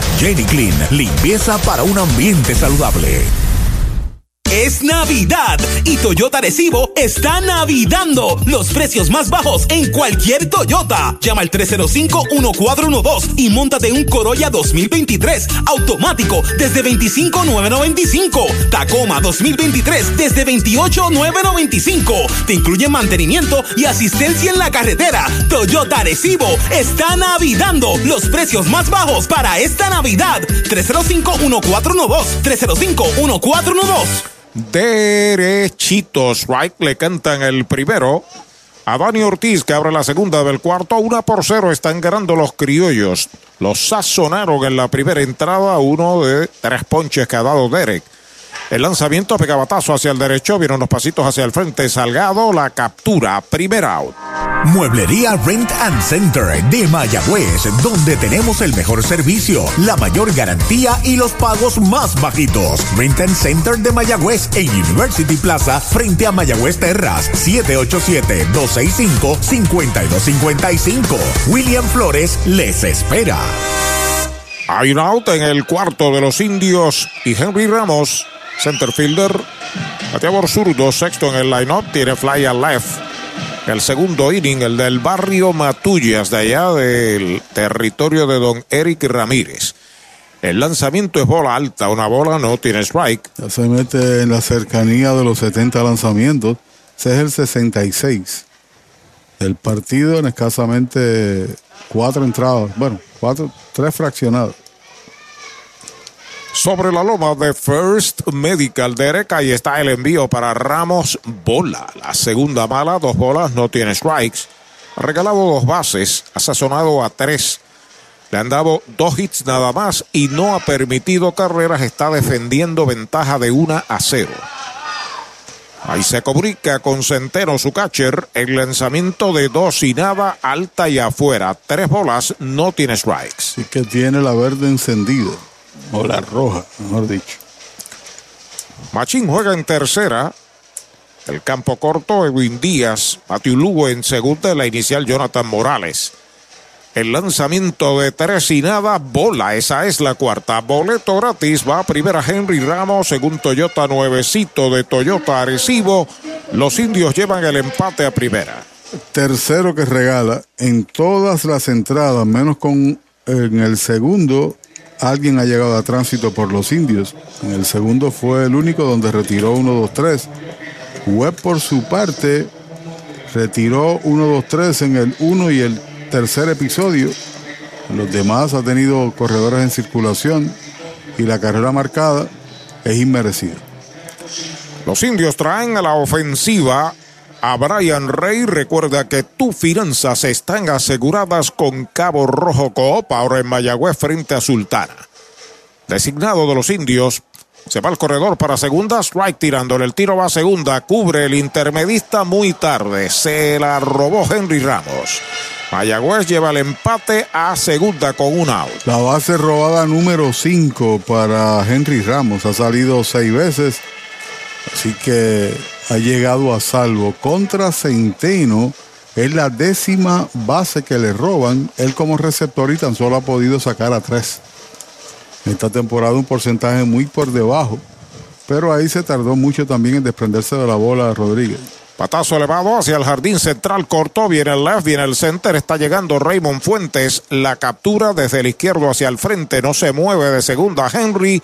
[SPEAKER 1] Jenny Clean, limpieza para un ambiente saludable.
[SPEAKER 8] Es Navidad y Toyota Recibo está navidando los precios más bajos en cualquier Toyota. Llama al 305-1412 y montate un Corolla 2023 automático desde 25,995. Tacoma 2023 desde 28,995. Te incluye mantenimiento y asistencia en la carretera. Toyota Recibo está navidando los precios más bajos para esta Navidad. 305-1412. 305-1412.
[SPEAKER 2] Derechitos, right, le cantan el primero. A Dani Ortiz, que abre la segunda del cuarto, una por cero están ganando los criollos. Los sazonaron en la primera entrada, uno de tres ponches que ha dado Derek. El lanzamiento pegabatazo hacia el derecho, vienen unos pasitos hacia el frente, Salgado, la captura, primer out.
[SPEAKER 1] Mueblería Rent and Center de Mayagüez, donde tenemos el mejor servicio, la mayor garantía y los pagos más bajitos. Rent and Center de Mayagüez en University Plaza, frente a Mayagüez Terras, 787-265-5255. William Flores les espera.
[SPEAKER 2] Hay un out en el cuarto de los indios y Henry Ramos, center fielder, bateador zurdo, sexto en el line-up, tiene fly al left. El segundo inning, el del barrio Matullas, de allá del territorio de don Eric Ramírez. El lanzamiento es bola alta, una bola no tiene strike.
[SPEAKER 3] Ya se mete en la cercanía de los 70 lanzamientos. Ese es el 66. El partido en escasamente cuatro entradas. Bueno, cuatro, tres fraccionados.
[SPEAKER 2] Sobre la loma de First Medical Derek, ahí está el envío para Ramos Bola. La segunda mala, dos bolas, no tiene strikes. Ha regalado dos bases, ha sazonado a tres. Le han dado dos hits nada más y no ha permitido carreras. Está defendiendo ventaja de una a cero. Ahí se comunica con Centeno, su catcher. El lanzamiento de dos y nada, alta y afuera. Tres bolas, no tiene strikes.
[SPEAKER 3] Sí que tiene la verde encendida. O la roja, mejor dicho.
[SPEAKER 2] Machín juega en tercera. El campo corto, Edwin Díaz. Matthew Lugo en segunda. La inicial, Jonathan Morales. El lanzamiento de tres y nada, bola. Esa es la cuarta. Boleto gratis. Va a primera Henry Ramos, según Toyota Nuevecito de Toyota Arecibo. Los indios llevan el empate a primera.
[SPEAKER 3] Tercero que regala en todas las entradas, menos con en el segundo, alguien ha llegado a tránsito por los indios. En el segundo fue el único donde retiró 1-2-3. Webb por su parte retiró 1-2-3 en el 1 y el tercer episodio. Los demás ha tenido corredores en circulación y la carrera marcada es inmerecida.
[SPEAKER 2] Los indios traen a la ofensiva a Brian Rey. Recuerda que tus finanzas están aseguradas con Cabo Rojo Coop, ahora en Mayagüez frente a Sultana. Designado de los indios, se va al corredor para segunda, strike tirándole el tiro va a segunda, cubre el intermedista muy tarde, se la robó Henry Ramos. Mayagüez lleva el empate a segunda con un out.
[SPEAKER 3] La base robada número 5 para Henry Ramos. Ha salido seis veces. Así que ha llegado a salvo. Contra Centeno es la décima base que le roban. Él como receptor y tan solo ha podido sacar a tres. Esta temporada un porcentaje muy por debajo. Pero ahí se tardó mucho también en desprenderse de la bola Rodríguez.
[SPEAKER 2] Patazo elevado hacia el jardín central corto. Viene el left, viene el center. Está llegando Raymond Fuentes. La captura desde el izquierdo hacia el frente. No se mueve de segunda. Henry.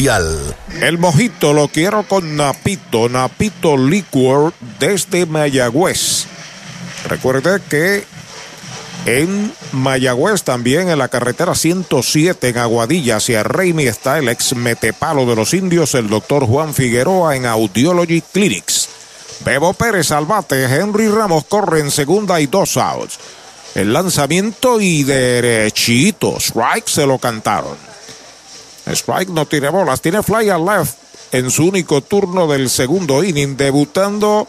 [SPEAKER 2] El mojito lo quiero con Napito, Napito Liquor desde Mayagüez. Recuerde que en Mayagüez también en la carretera 107 en Aguadilla hacia Reimi está el ex metepalo de los indios, el doctor Juan Figueroa en Audiology Clinics. Bebo Pérez al bate, Henry Ramos corre en segunda y dos outs. El lanzamiento y derechito, strike se lo cantaron. Strike no tiene bolas, tiene fly al left. en su único turno del segundo inning, debutando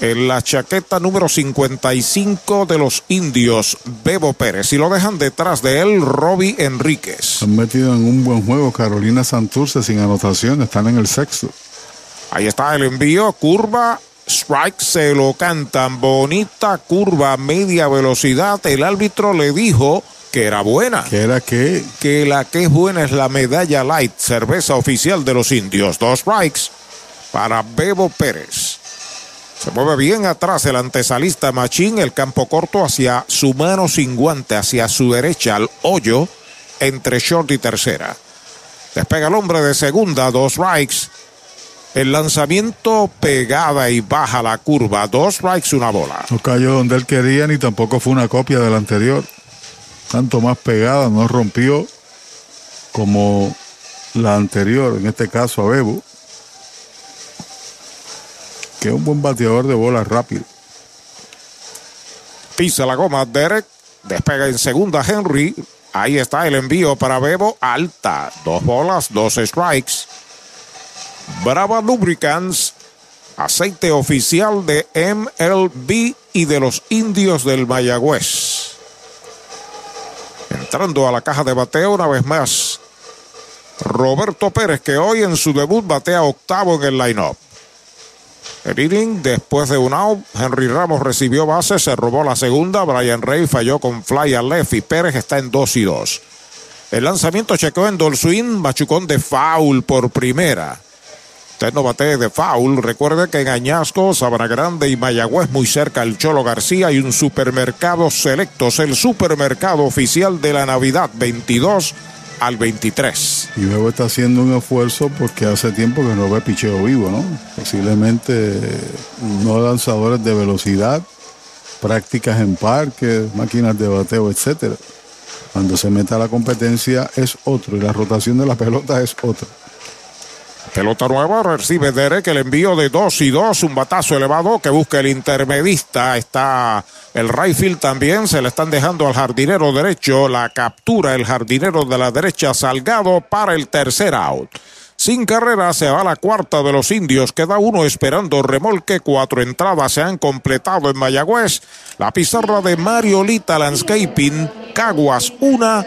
[SPEAKER 2] en la chaqueta número 55 de los indios, Bebo Pérez. Y lo dejan detrás de él, Robbie Enríquez.
[SPEAKER 3] Han metido en un buen juego Carolina Santurce sin anotación, están en el sexto.
[SPEAKER 2] Ahí está el envío, curva, strike, se lo cantan, bonita curva, media velocidad. El árbitro le dijo que era buena.
[SPEAKER 3] ¿Que era qué?
[SPEAKER 2] Que la que es buena es la medalla light, cerveza oficial de los indios. Dos strikes para Bebo Pérez. Se mueve bien atrás el antesalista Machín, el campo corto hacia su mano sin guante, hacia su derecha, al hoyo entre short y tercera. Despega el hombre de segunda, dos strikes. El lanzamiento pegada y baja la curva, dos strikes, una bola.
[SPEAKER 3] No cayó donde él quería ni tampoco fue una copia del anterior. Tanto más pegada, no rompió como la anterior, en este caso a Bebo que es un buen bateador de bola rápido.
[SPEAKER 2] Pisa la goma Derek, despega en segunda Henry. Ahí está el envío para Bebo, alta. Dos bolas, dos strikes. Brava Lubricants, aceite oficial de MLB y de los indios del Mayagüez. Entrando a la caja de bateo una vez más. Roberto Pérez, que hoy en su debut batea octavo en el line-up. El inning, después de un out, Henry Ramos recibió base, se robó la segunda. Brian Rey falló con fly a left y Pérez está en 2 y 2. El lanzamiento chequeó en Dolsuin, machucón de foul por primera. No bate de foul. Recuerde que en Añasco, Sabana Grande y Mayagüez, muy cerca el Cholo García, hay un supermercado selectos, el supermercado oficial de la Navidad 22 al 23.
[SPEAKER 3] Y luego está haciendo un esfuerzo porque hace tiempo que no ve picheo vivo, ¿no? Posiblemente no lanzadores de velocidad, prácticas en parques, máquinas de bateo, etcétera. Cuando se meta a la competencia es otro y la rotación de la pelota es otra.
[SPEAKER 2] Pelota nueva, recibe Derek el envío de 2 y 2, un batazo elevado que busca el intermedista. Está el right también, se le están dejando al jardinero derecho. La captura el jardinero de la derecha, Salgado para el tercer out. Sin carrera se va la cuarta de los indios. Queda uno esperando remolque. Cuatro entradas se han completado en Mayagüez. La pizarra de Mariolita Landscaping. Caguas una,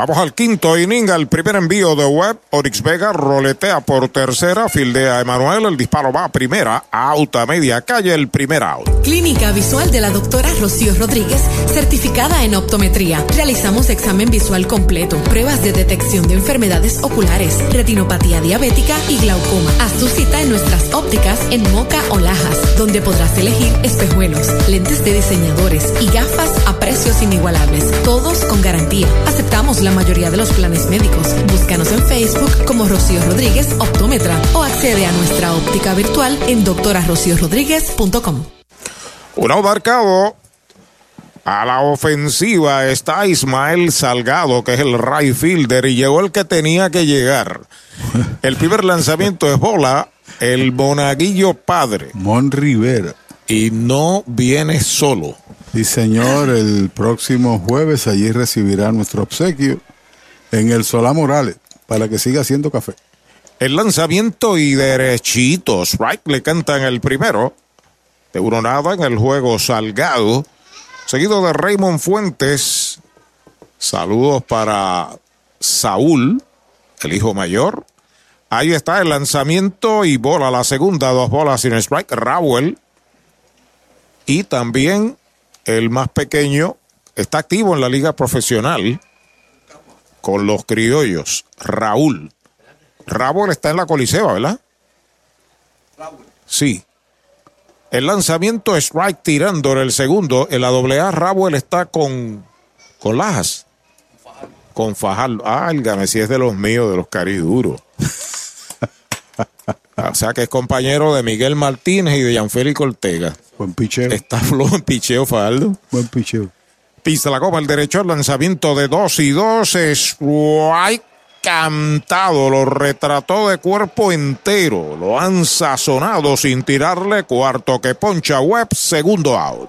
[SPEAKER 2] Vamos al quinto inning, al primer envío de Webb. Orix Vega roletea por tercera, fildea a Emanuel. El disparo va a primera, out a media calle, el primer out.
[SPEAKER 11] Clínica Visual de la doctora Rocío Rodríguez, certificada en optometría. Realizamos examen visual completo, pruebas de detección de enfermedades oculares, retinopatía diabética y glaucoma. Haz tu cita en nuestras ópticas en Moca o Lajas, donde podrás elegir espejuelos, lentes de diseñadores y gafas a precios inigualables, todos con garantía. Aceptamos la mayoría de los planes médicos. Búscanos en Facebook como Rocío Rodríguez Optómetra o accede a nuestra óptica virtual en doctorarociorodríguez.com.
[SPEAKER 2] Un out marcado. A la ofensiva está Ismael Salgado, que es el right fielder, y llegó el que tenía que llegar. El primer lanzamiento es bola, el Monaguillo padre.
[SPEAKER 3] Mon Rivera.
[SPEAKER 2] Y no viene solo.
[SPEAKER 3] Sí, señor, el próximo jueves allí recibirá nuestro obsequio en el Solá Morales para que siga haciendo café.
[SPEAKER 2] El lanzamiento y derechitos. Right le cantan el primero. De uno nada en el juego Salgado. Seguido de Raymond Fuentes. Saludos para Saúl, el hijo mayor. Ahí está el lanzamiento y bola la segunda, dos bolas sin strike. Raúl. Y también el más pequeño está activo en la liga profesional con los criollos. Raúl. Raúl está en la Coliseba, ¿verdad? Sí. El lanzamiento strike tirando en el segundo. En la doble A, Raúl está con, con Lajas. Con Fajardo. Álgame si es de los míos, de los cariduros. o sea que es compañero de Miguel Martínez y de Gianfélix Ortega.
[SPEAKER 3] Buen picheo.
[SPEAKER 2] Está flojo en picheo, Fajardo.
[SPEAKER 3] Buen picheo.
[SPEAKER 2] Pisa la goma el derecho, el lanzamiento de dos y dos. Strike cantado, lo retrató de cuerpo entero. Lo han sazonado sin tirarle cuarto que poncha web, segundo out.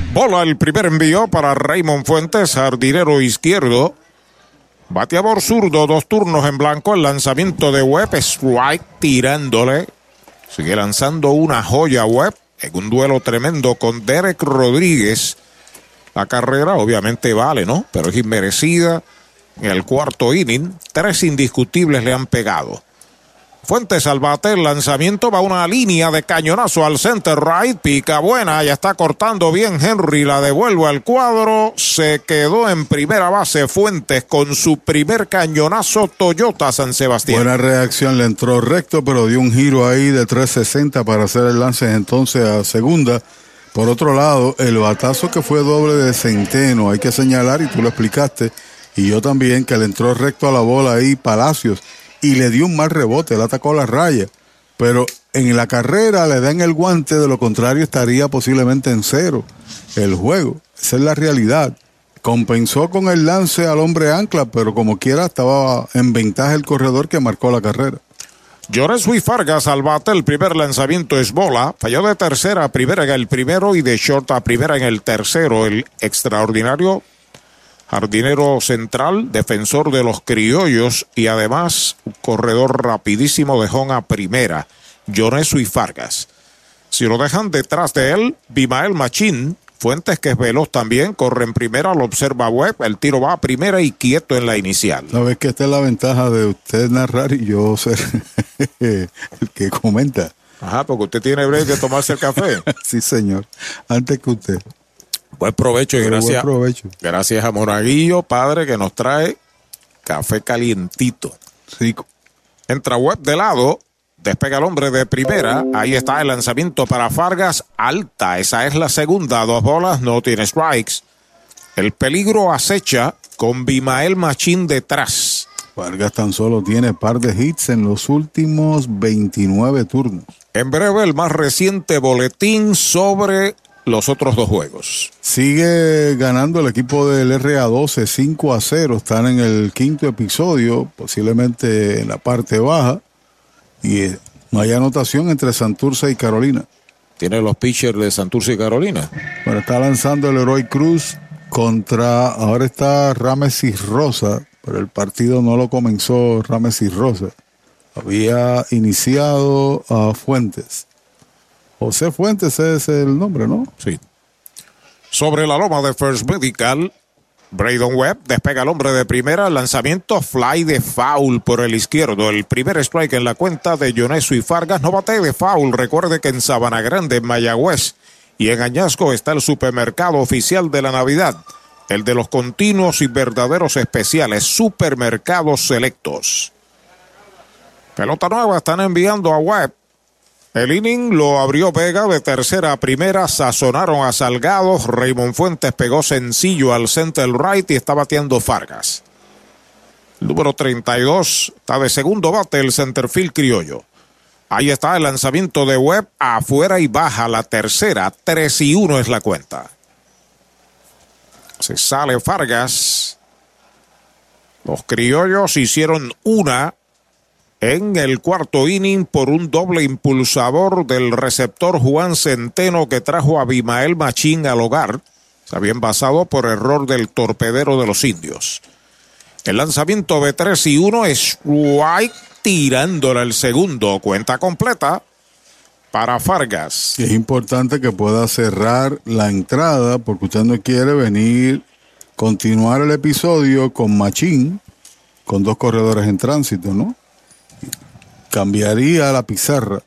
[SPEAKER 2] Bola el primer envío para Raymond Fuentes, jardinero izquierdo. Bateador zurdo, dos turnos en blanco. El lanzamiento de Webb, strike tirándole. Sigue lanzando una joya Webb en un duelo tremendo con Derek Rodríguez. La carrera obviamente vale, ¿no? Pero es inmerecida. En el cuarto inning, tres indiscutibles le han pegado. Fuentes al bate, el lanzamiento va una línea de cañonazo al center right, pica buena, ya está cortando bien Henry, la devuelve al cuadro, se quedó en primera base Fuentes con su primer cañonazo Toyota San Sebastián.
[SPEAKER 3] Buena reacción, le entró recto, pero dio un giro ahí de 360 para hacer el lance entonces a segunda. Por otro lado, el batazo que fue doble de Centeno, hay que señalar, y tú lo explicaste, y yo también, que le entró recto a la bola ahí Palacios y le dio un mal rebote, él atacó la raya. Pero en la carrera le dan el guante, de lo contrario estaría posiblemente en cero el juego. Esa es la realidad. Compensó con el lance al hombre ancla, pero como quiera estaba en ventaja el corredor que marcó la carrera.
[SPEAKER 2] Lloresui Fargas al bate, el primer lanzamiento es bola, falló de tercera a primera en el primero y de short a primera en el tercero. El extraordinario jardinero central, defensor de los criollos y además un corredor rapidísimo de home a primera, Yonesu y Fargas. Si lo dejan detrás de él, Bimael Machín, Fuentes que es veloz también, corre en primera, lo observa Webb, el tiro va a primera y quieto en la inicial.
[SPEAKER 3] Sabes que esta es la ventaja de usted narrar y yo ser el que comenta.
[SPEAKER 2] Ajá, porque usted tiene break de tomarse el café.
[SPEAKER 3] sí, señor. Antes que usted.
[SPEAKER 2] Buen provecho y
[SPEAKER 3] Pero buen
[SPEAKER 2] gracias.
[SPEAKER 3] provecho.
[SPEAKER 2] Gracias a Monaguillo, padre, que nos trae café calientito.
[SPEAKER 3] Rico.
[SPEAKER 2] Entra web de lado, despega el hombre de primera. Ahí está el lanzamiento para Fargas, alta. Esa es la segunda, dos bolas, no tiene strikes. El peligro acecha con Bimael Machín detrás.
[SPEAKER 3] Vargas tan solo tiene par de hits en los últimos 29 turnos.
[SPEAKER 2] En breve, el más reciente boletín sobre los otros dos juegos.
[SPEAKER 3] Sigue ganando el equipo del RA12 5 a 0. Están en el quinto episodio, posiblemente en la parte baja. Y eh, no hay anotación entre Santurce y Carolina.
[SPEAKER 2] Tiene los pitchers de Santurce y Carolina.
[SPEAKER 3] Bueno, está lanzando el Heroy Cruz contra. Ahora está Ramesis Rosa, pero el partido no lo comenzó Ramesis Rosa. Había iniciado a Fuentes. José Fuentes es el nombre, ¿no?
[SPEAKER 2] Sí. Sobre la loma de First Medical, Braydon Webb despega al hombre de primera, lanzamiento fly de foul por el izquierdo. El primer strike en la cuenta de Yonesu y Fargas. No bate de foul. Recuerde que en Sabana Grande, en Mayagüez y en Añasco está el supermercado oficial de la Navidad. El de los continuos y verdaderos especiales, supermercados selectos. Pelota nueva están enviando a Webb. El inning lo abrió Vega de tercera a primera, sazonaron a Salgado, Raymond Fuentes pegó sencillo al center right y está bateando Fargas. Número 32 está de segundo bate el centerfield criollo. Ahí está el lanzamiento de Webb afuera y baja la tercera, 3 y 1 es la cuenta. Se sale Fargas. Los criollos hicieron una en el cuarto inning por un doble impulsador del receptor Juan Centeno que trajo a Bimael Machín al hogar. Se había envasado por error del torpedero de los indios. El lanzamiento de 3 y 1 es White tirándole el segundo. Cuenta completa para Fargas.
[SPEAKER 3] Es importante que pueda cerrar la entrada porque usted no quiere venir, continuar el episodio con Machín, con dos corredores en tránsito, ¿no? Cambiaría la pizarra,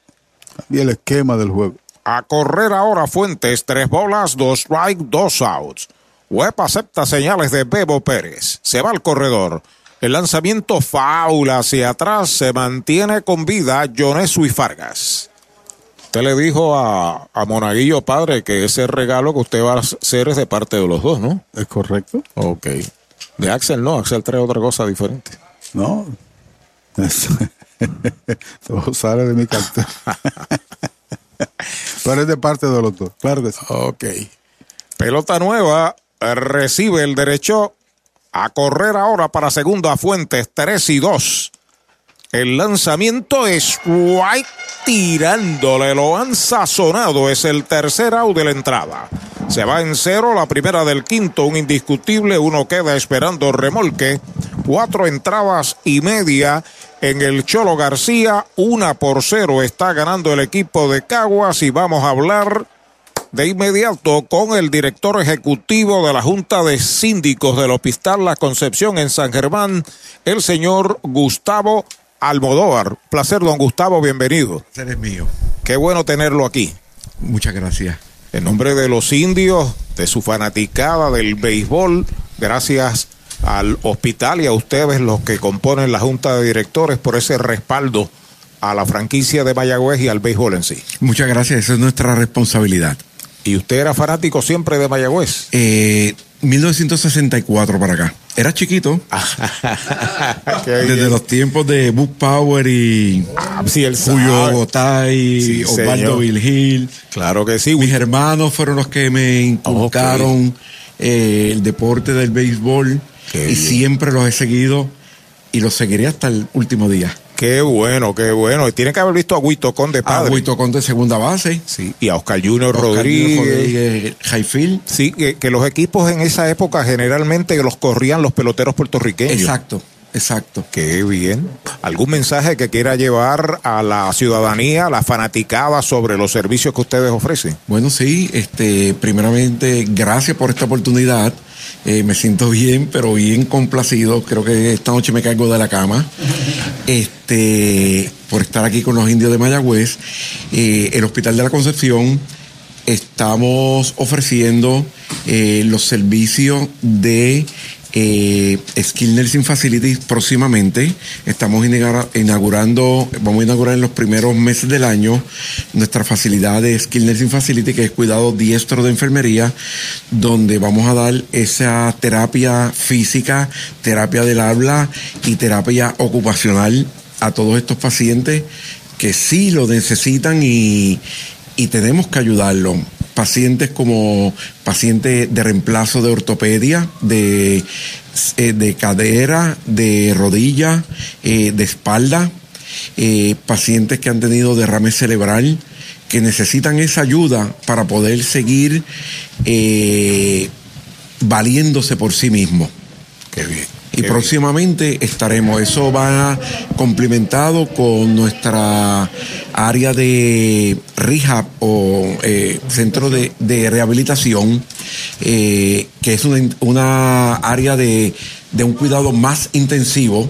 [SPEAKER 3] cambia el esquema del juego.
[SPEAKER 2] A correr ahora Fuentes, tres bolas, dos strike, dos outs. Webb acepta señales de Bebo Pérez. Se va al corredor. El lanzamiento faula hacia atrás se mantiene con vida Jonesu y Fargas. Usted le dijo a, a Monaguillo padre que ese regalo que usted va a hacer es de parte de los dos, ¿no?
[SPEAKER 3] ¿Es correcto?
[SPEAKER 2] Ok. De Axel no, Axel trae otra cosa diferente.
[SPEAKER 3] No. Todo sale de mi cartera. Pero es de parte de los dos, claro.
[SPEAKER 2] Ok. Pelota nueva, recibe el derecho a correr ahora para segunda Fuentes, 3 y 2. El lanzamiento es White tirándole, lo han sazonado, es el tercer out de la entrada. Se va en cero, la primera del quinto, un indiscutible, uno queda esperando remolque. Cuatro entradas y media en el Cholo García, una por cero está ganando el equipo de Caguas y vamos a hablar de inmediato con el director ejecutivo de la Junta de Síndicos del Hospital La Concepción en San Germán, el señor Gustavo Almodóvar. Placer, don Gustavo, bienvenido.
[SPEAKER 24] Placer es mío.
[SPEAKER 2] Qué bueno tenerlo aquí.
[SPEAKER 24] Muchas gracias.
[SPEAKER 2] En nombre de los indios, de su fanaticada del béisbol, gracias al hospital y a ustedes los que componen la Junta de Directores por ese respaldo a la franquicia de Mayagüez y al béisbol en sí.
[SPEAKER 24] Muchas gracias, esa es nuestra responsabilidad.
[SPEAKER 2] ¿Y usted era fanático siempre de Mayagüez?
[SPEAKER 24] Eh, 1964 para acá. Era chiquito. Desde los tiempos de Book Power y
[SPEAKER 2] ah, sí, el
[SPEAKER 24] Julio Gotay,
[SPEAKER 2] Sí,
[SPEAKER 24] Osvaldo. Virgil.
[SPEAKER 2] Claro que sí.
[SPEAKER 24] Mis hermanos fueron los que me inculcaron eh, el deporte del béisbol
[SPEAKER 2] Qué
[SPEAKER 24] y
[SPEAKER 2] bien.
[SPEAKER 24] siempre los he seguido y los seguiré hasta el último día.
[SPEAKER 2] Qué bueno, qué bueno. Y tiene que haber visto a Huito Conde
[SPEAKER 24] A
[SPEAKER 2] padre.
[SPEAKER 24] Huito Conde segunda base.
[SPEAKER 2] Sí, y a Oscar Junior
[SPEAKER 24] Oscar
[SPEAKER 2] Rodríguez.
[SPEAKER 24] Rodríguez, Highfield.
[SPEAKER 2] Sí, que, que los equipos en esa época generalmente los corrían los peloteros puertorriqueños.
[SPEAKER 24] Exacto, exacto.
[SPEAKER 2] Qué bien. ¿Algún mensaje que quiera llevar a la ciudadanía, a la fanaticada sobre los servicios que ustedes ofrecen?
[SPEAKER 24] Bueno, sí, este, primeramente, gracias por esta oportunidad. Eh, me siento bien, pero bien complacido. Creo que esta noche me caigo de la cama. Este, por estar aquí con los indios de Mayagüez. Eh, el Hospital de la Concepción estamos ofreciendo eh, los servicios de eh, Skill Nursing Facilities próximamente. Estamos inaugura- inaugurando, vamos a inaugurar en los primeros meses del año nuestra facilidad de Skill Nursing Facility, que es cuidado diestro de enfermería, donde vamos a dar esa terapia física, terapia del habla y terapia ocupacional a todos estos pacientes que sí lo necesitan y, y tenemos que ayudarlos. Pacientes como pacientes de reemplazo de ortopedia, de, eh, de cadera, de rodilla, eh, de espalda, eh, pacientes que han tenido derrame cerebral, que necesitan esa ayuda para poder seguir valiéndose por sí mismos.
[SPEAKER 2] Qué bien.
[SPEAKER 24] Y próximamente estaremos, eso va complementado con nuestra área de rehab o eh, centro de, de rehabilitación, eh, que es una, una área de, de un cuidado más intensivo.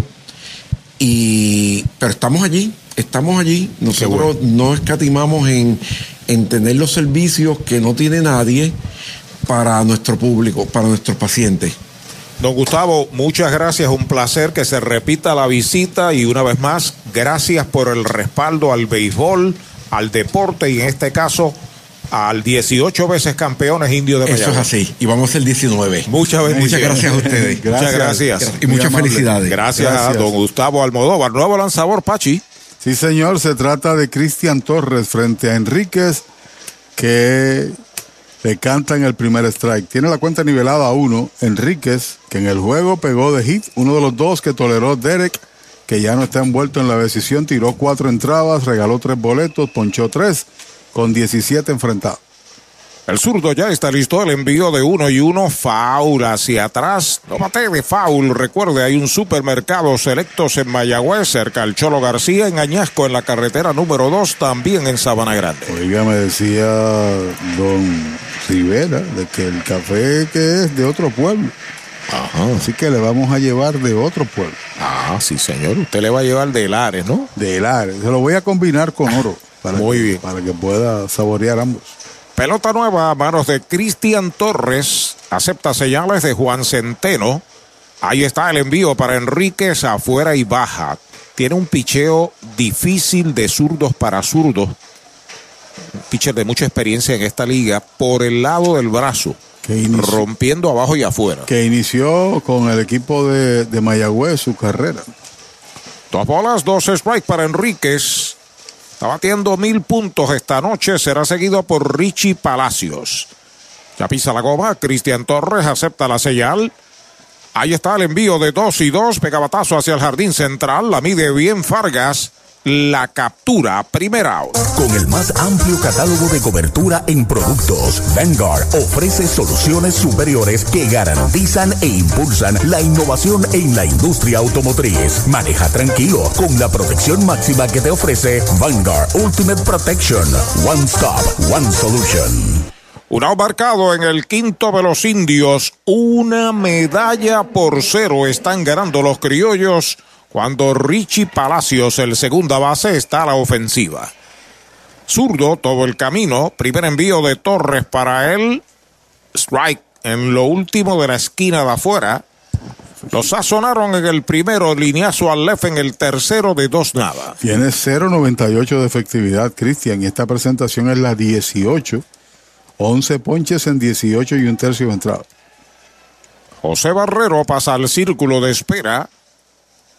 [SPEAKER 24] Y, pero estamos allí, estamos allí. Nosotros no escatimamos en, en tener los servicios que no tiene nadie para nuestro público, para nuestros pacientes.
[SPEAKER 2] Don Gustavo, muchas gracias, un placer que se repita la visita y una vez más, gracias por el respaldo al béisbol, al deporte y en este caso al 18 veces campeones indios de
[SPEAKER 24] Eso es así. Y vamos a ser 19.
[SPEAKER 2] Muchas bendiciones.
[SPEAKER 24] Muchas gracias a ustedes.
[SPEAKER 2] Muchas gracias.
[SPEAKER 24] Y muchas felicidades.
[SPEAKER 2] Gracias, a
[SPEAKER 3] Gracias.
[SPEAKER 2] don Gustavo Almodóvar. Nuevo lanzador, Pachi.
[SPEAKER 3] Sí, señor, se trata de Cristian Torres frente a Enríquez, que le canta en el primer strike. Tiene la cuenta nivelada a uno. Enríquez, que en el juego pegó de hit, uno de los dos que toleró Derek, que ya no está envuelto en la decisión, tiró cuatro entradas, regaló tres boletos, ponchó tres, con 17 enfrentados.
[SPEAKER 2] El zurdo ya está listo. El envío de uno y uno. Foul hacia atrás. No mate de foul. Recuerde, hay un supermercado selectos en Mayagüez, cerca al Cholo García, en Añasco, en la carretera número 2, también en Sabana Grande.
[SPEAKER 3] Oiga, me decía don Rivera de que el café que es de otro pueblo. Así que le vamos a llevar de otro pueblo.
[SPEAKER 2] Ah, sí, señor. Usted le va a llevar de Lares, ¿no?
[SPEAKER 3] De Lares. Se lo voy a combinar con oro. Para
[SPEAKER 2] Muy
[SPEAKER 3] que,
[SPEAKER 2] bien.
[SPEAKER 3] Para que pueda saborear ambos.
[SPEAKER 2] Pelota nueva a manos de Cristian Torres. Acepta señales de Juan Centeno. Ahí está el envío para Enríquez afuera y baja. Tiene un picheo difícil de zurdos para zurdos. Un pitcher de mucha experiencia en esta liga por el lado del brazo. Rompiendo abajo y afuera.
[SPEAKER 3] Que inició con el equipo de, de Mayagüez su carrera.
[SPEAKER 2] Dos bolas, dos strikes para Enríquez. Está batiendo mil puntos esta noche. Será seguido por Richie Palacios. Ya pisa la goma. Cristian Torres acepta la señal. Ahí está el envío de dos y dos. Pegabatazo hacia el jardín central. La mide bien Fargas. La captura. Primera out.
[SPEAKER 1] Con el más amplio catálogo de cobertura en productos, Vanguard ofrece soluciones superiores que garantizan e impulsan la innovación en la industria automotriz. Maneja tranquilo con la protección máxima que te ofrece Vanguard Ultimate Protection. One Stop, One Solution.
[SPEAKER 2] Un marcado en el quinto de los indios. Una medalla por cero están ganando los criollos cuando Richie Palacios, el segunda base, está a la ofensiva. Zurdo, todo el camino. Primer envío de Torres para él. Strike en lo último de la esquina de afuera. Lo sazonaron en el primero, lineazo al left en el tercero de dos nada.
[SPEAKER 3] Tiene 0.98 de efectividad, Cristian, y esta presentación es la 18. 11 ponches en 18 y un tercio de entrada.
[SPEAKER 2] José Barrero pasa al círculo de espera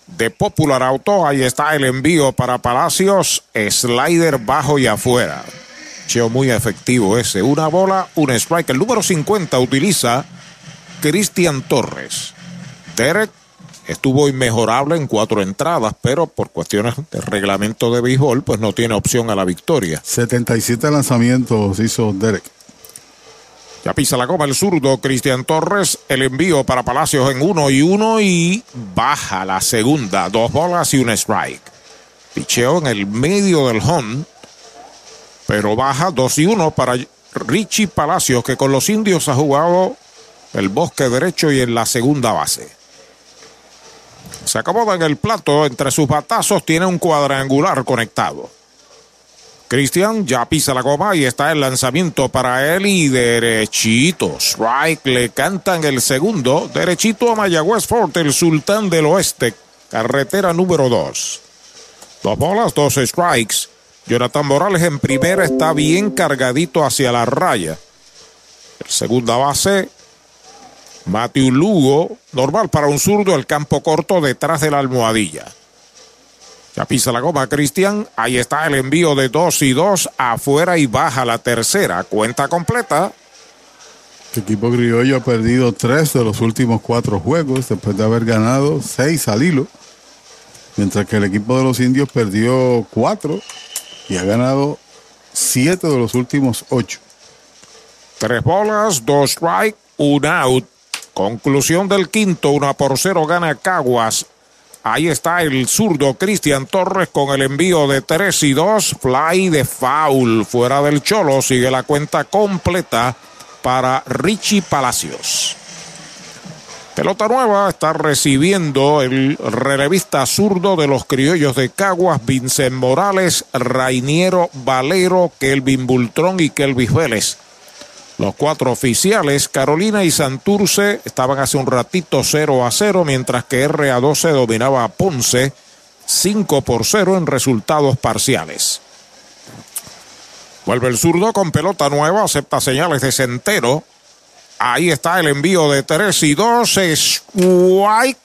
[SPEAKER 2] de Popular Auto. Ahí está el envío para Palacios. Slider bajo y afuera. Cheo muy efectivo ese. Una bola, un strike. El número 50 utiliza Cristian Torres. Derek estuvo inmejorable en cuatro entradas, pero por cuestiones de reglamento de béisbol, pues no tiene opción a la victoria.
[SPEAKER 3] 77 lanzamientos hizo Derek.
[SPEAKER 2] Ya pisa la goma el zurdo Cristian Torres. El envío para Palacios en uno y uno y baja la segunda. Dos bolas y un strike. Picheo en el medio del home. Pero baja dos y uno para Richie Palacios, que con los indios ha jugado el bosque derecho y en la segunda base. Se acomoda en el plato. Entre sus batazos tiene un cuadrangular conectado. Cristian ya pisa la goma y está el lanzamiento para él y derechito. Strike le cantan el segundo. Derechito a Mayagüez Fort, el sultán del oeste. Carretera número 2. Dos bolas, dos strikes. Jonathan Morales en primera está bien cargadito hacia la raya. El segunda base, Matthew Lugo, normal para un zurdo, el campo corto detrás de la almohadilla. Ya pisa la goma Cristian. Ahí está el envío de 2 y 2 afuera y baja la tercera. Cuenta completa.
[SPEAKER 3] El equipo criollo ha perdido tres de los últimos cuatro juegos después de haber ganado seis al hilo. Mientras que el equipo de los indios perdió cuatro y ha ganado siete de los últimos ocho.
[SPEAKER 2] Tres bolas, dos strike, un out. Conclusión del quinto, una por cero gana Caguas. Ahí está el zurdo Cristian Torres con el envío de 3 y 2. Fly de foul. Fuera del Cholo. Sigue la cuenta completa para Richie Palacios. Pelota nueva está recibiendo el relevista zurdo de los criollos de Caguas, Vincent Morales, Rainiero Valero, Kelvin Bultrón y Kelvis Vélez. Los cuatro oficiales, Carolina y Santurce, estaban hace un ratito 0 a 0, mientras que RA12 dominaba a Ponce 5 por 0 en resultados parciales. Vuelve el zurdo con pelota nueva, acepta señales de centero. Ahí está el envío de 3 y 2. White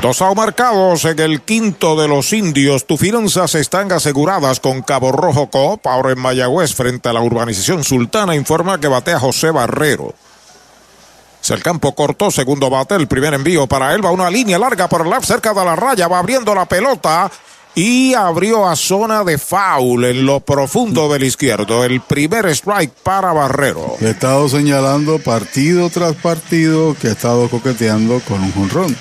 [SPEAKER 2] Dos marcados en el quinto de los indios. Tus finanzas están aseguradas con Cabo Rojo Coop. Ahora en Mayagüez, frente a la urbanización Sultana, informa que batea José Barrero. Es el campo corto, segundo bate, el primer envío para él. Va una línea larga por el left, cerca de la raya. Va abriendo la pelota y abrió a zona de foul en lo profundo del izquierdo. El primer strike para Barrero.
[SPEAKER 3] He estado señalando partido tras partido que ha estado coqueteando con un jonrón.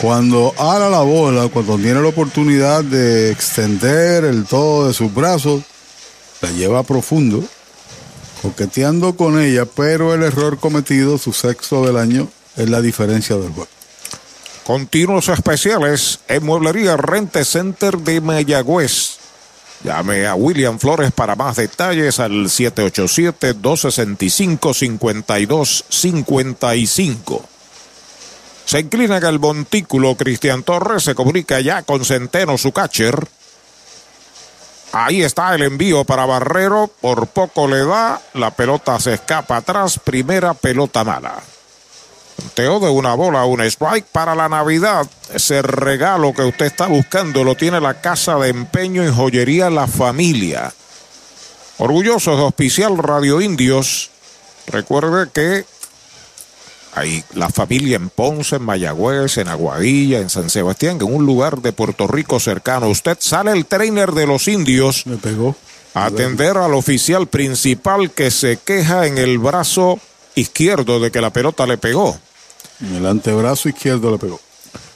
[SPEAKER 3] Cuando ala la bola, cuando tiene la oportunidad de extender el todo de sus brazos, la lleva profundo, coqueteando con ella, pero el error cometido, su sexto del año, es la diferencia del juego.
[SPEAKER 2] Continuos especiales en Mueblería Rente Center de Mayagüez. Llame a William Flores para más detalles al 787-265-5255. Se inclina en el montículo. Cristian Torres se comunica ya con Centeno, su catcher. Ahí está el envío para Barrero. Por poco le da. La pelota se escapa atrás. Primera pelota mala. Teo de una bola, un strike para la Navidad. Ese regalo que usted está buscando lo tiene la casa de empeño y joyería La Familia. Orgullosos de auspiciar Radio Indios. Recuerde que hay la familia en Ponce, en Mayagüez, en Aguadilla, en San Sebastián, en un lugar de Puerto Rico cercano. Usted sale el trainer de los indios.
[SPEAKER 3] Me pegó.
[SPEAKER 2] A atender al oficial principal que se queja en el brazo izquierdo de que la pelota le pegó.
[SPEAKER 3] En el antebrazo izquierdo le pegó.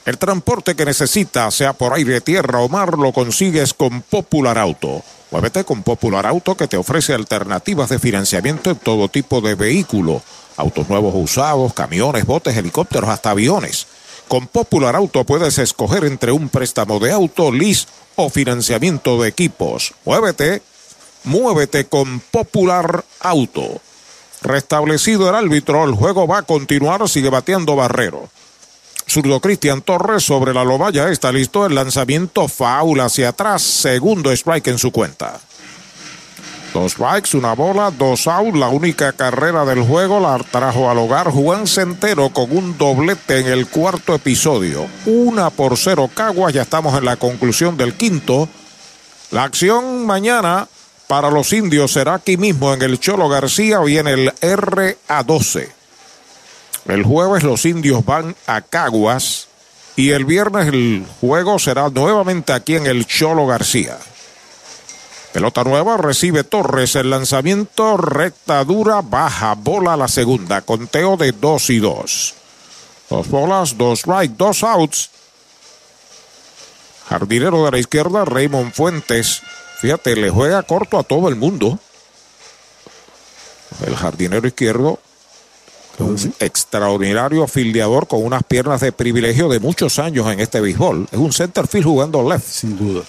[SPEAKER 2] El transporte que necesita, sea por aire, tierra o mar, lo consigues con Popular Auto. Muévete con Popular Auto que te ofrece alternativas de financiamiento en todo tipo de vehículo. Autos nuevos usados, camiones, botes, helicópteros, hasta aviones. Con Popular Auto puedes escoger entre un préstamo de auto, lease o financiamiento de equipos. Muévete, muévete con Popular Auto. Restablecido el árbitro, el juego va a continuar, sigue bateando Barrero. Zurdo Cristian Torres sobre la lobaya está listo el lanzamiento foul hacia atrás, segundo strike en su cuenta. Dos strikes, una bola, dos out. La única carrera del juego la trajo al hogar Juan Centero con un doblete en el cuarto episodio. Una por cero Caguas. Ya estamos en la conclusión del quinto. La acción mañana para los indios será aquí mismo en el Cholo García o en el RA12. El jueves los indios van a Caguas y el viernes el juego será nuevamente aquí en el Cholo García. Pelota nueva, recibe Torres el lanzamiento, recta dura, baja, bola a la segunda, conteo de dos y dos. Dos bolas, dos right, dos outs. Jardinero de la izquierda, Raymond Fuentes. Fíjate, le juega corto a todo el mundo. El jardinero izquierdo, un extraordinario fildeador con unas piernas de privilegio de muchos años en este béisbol. Es un center field jugando left.
[SPEAKER 3] Sin duda.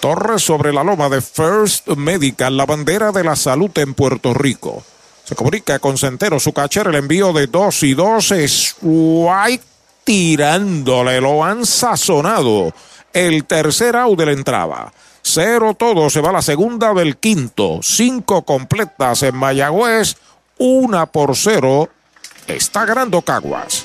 [SPEAKER 2] Torres sobre la loma de First Medical, la bandera de la salud en Puerto Rico. Se comunica con Centero, su catcher, el envío de dos y dos es White tirándole, lo han sazonado. El tercer out de la entrada. Cero todo, se va la segunda del quinto. Cinco completas en Mayagüez, una por cero. Está ganando Caguas.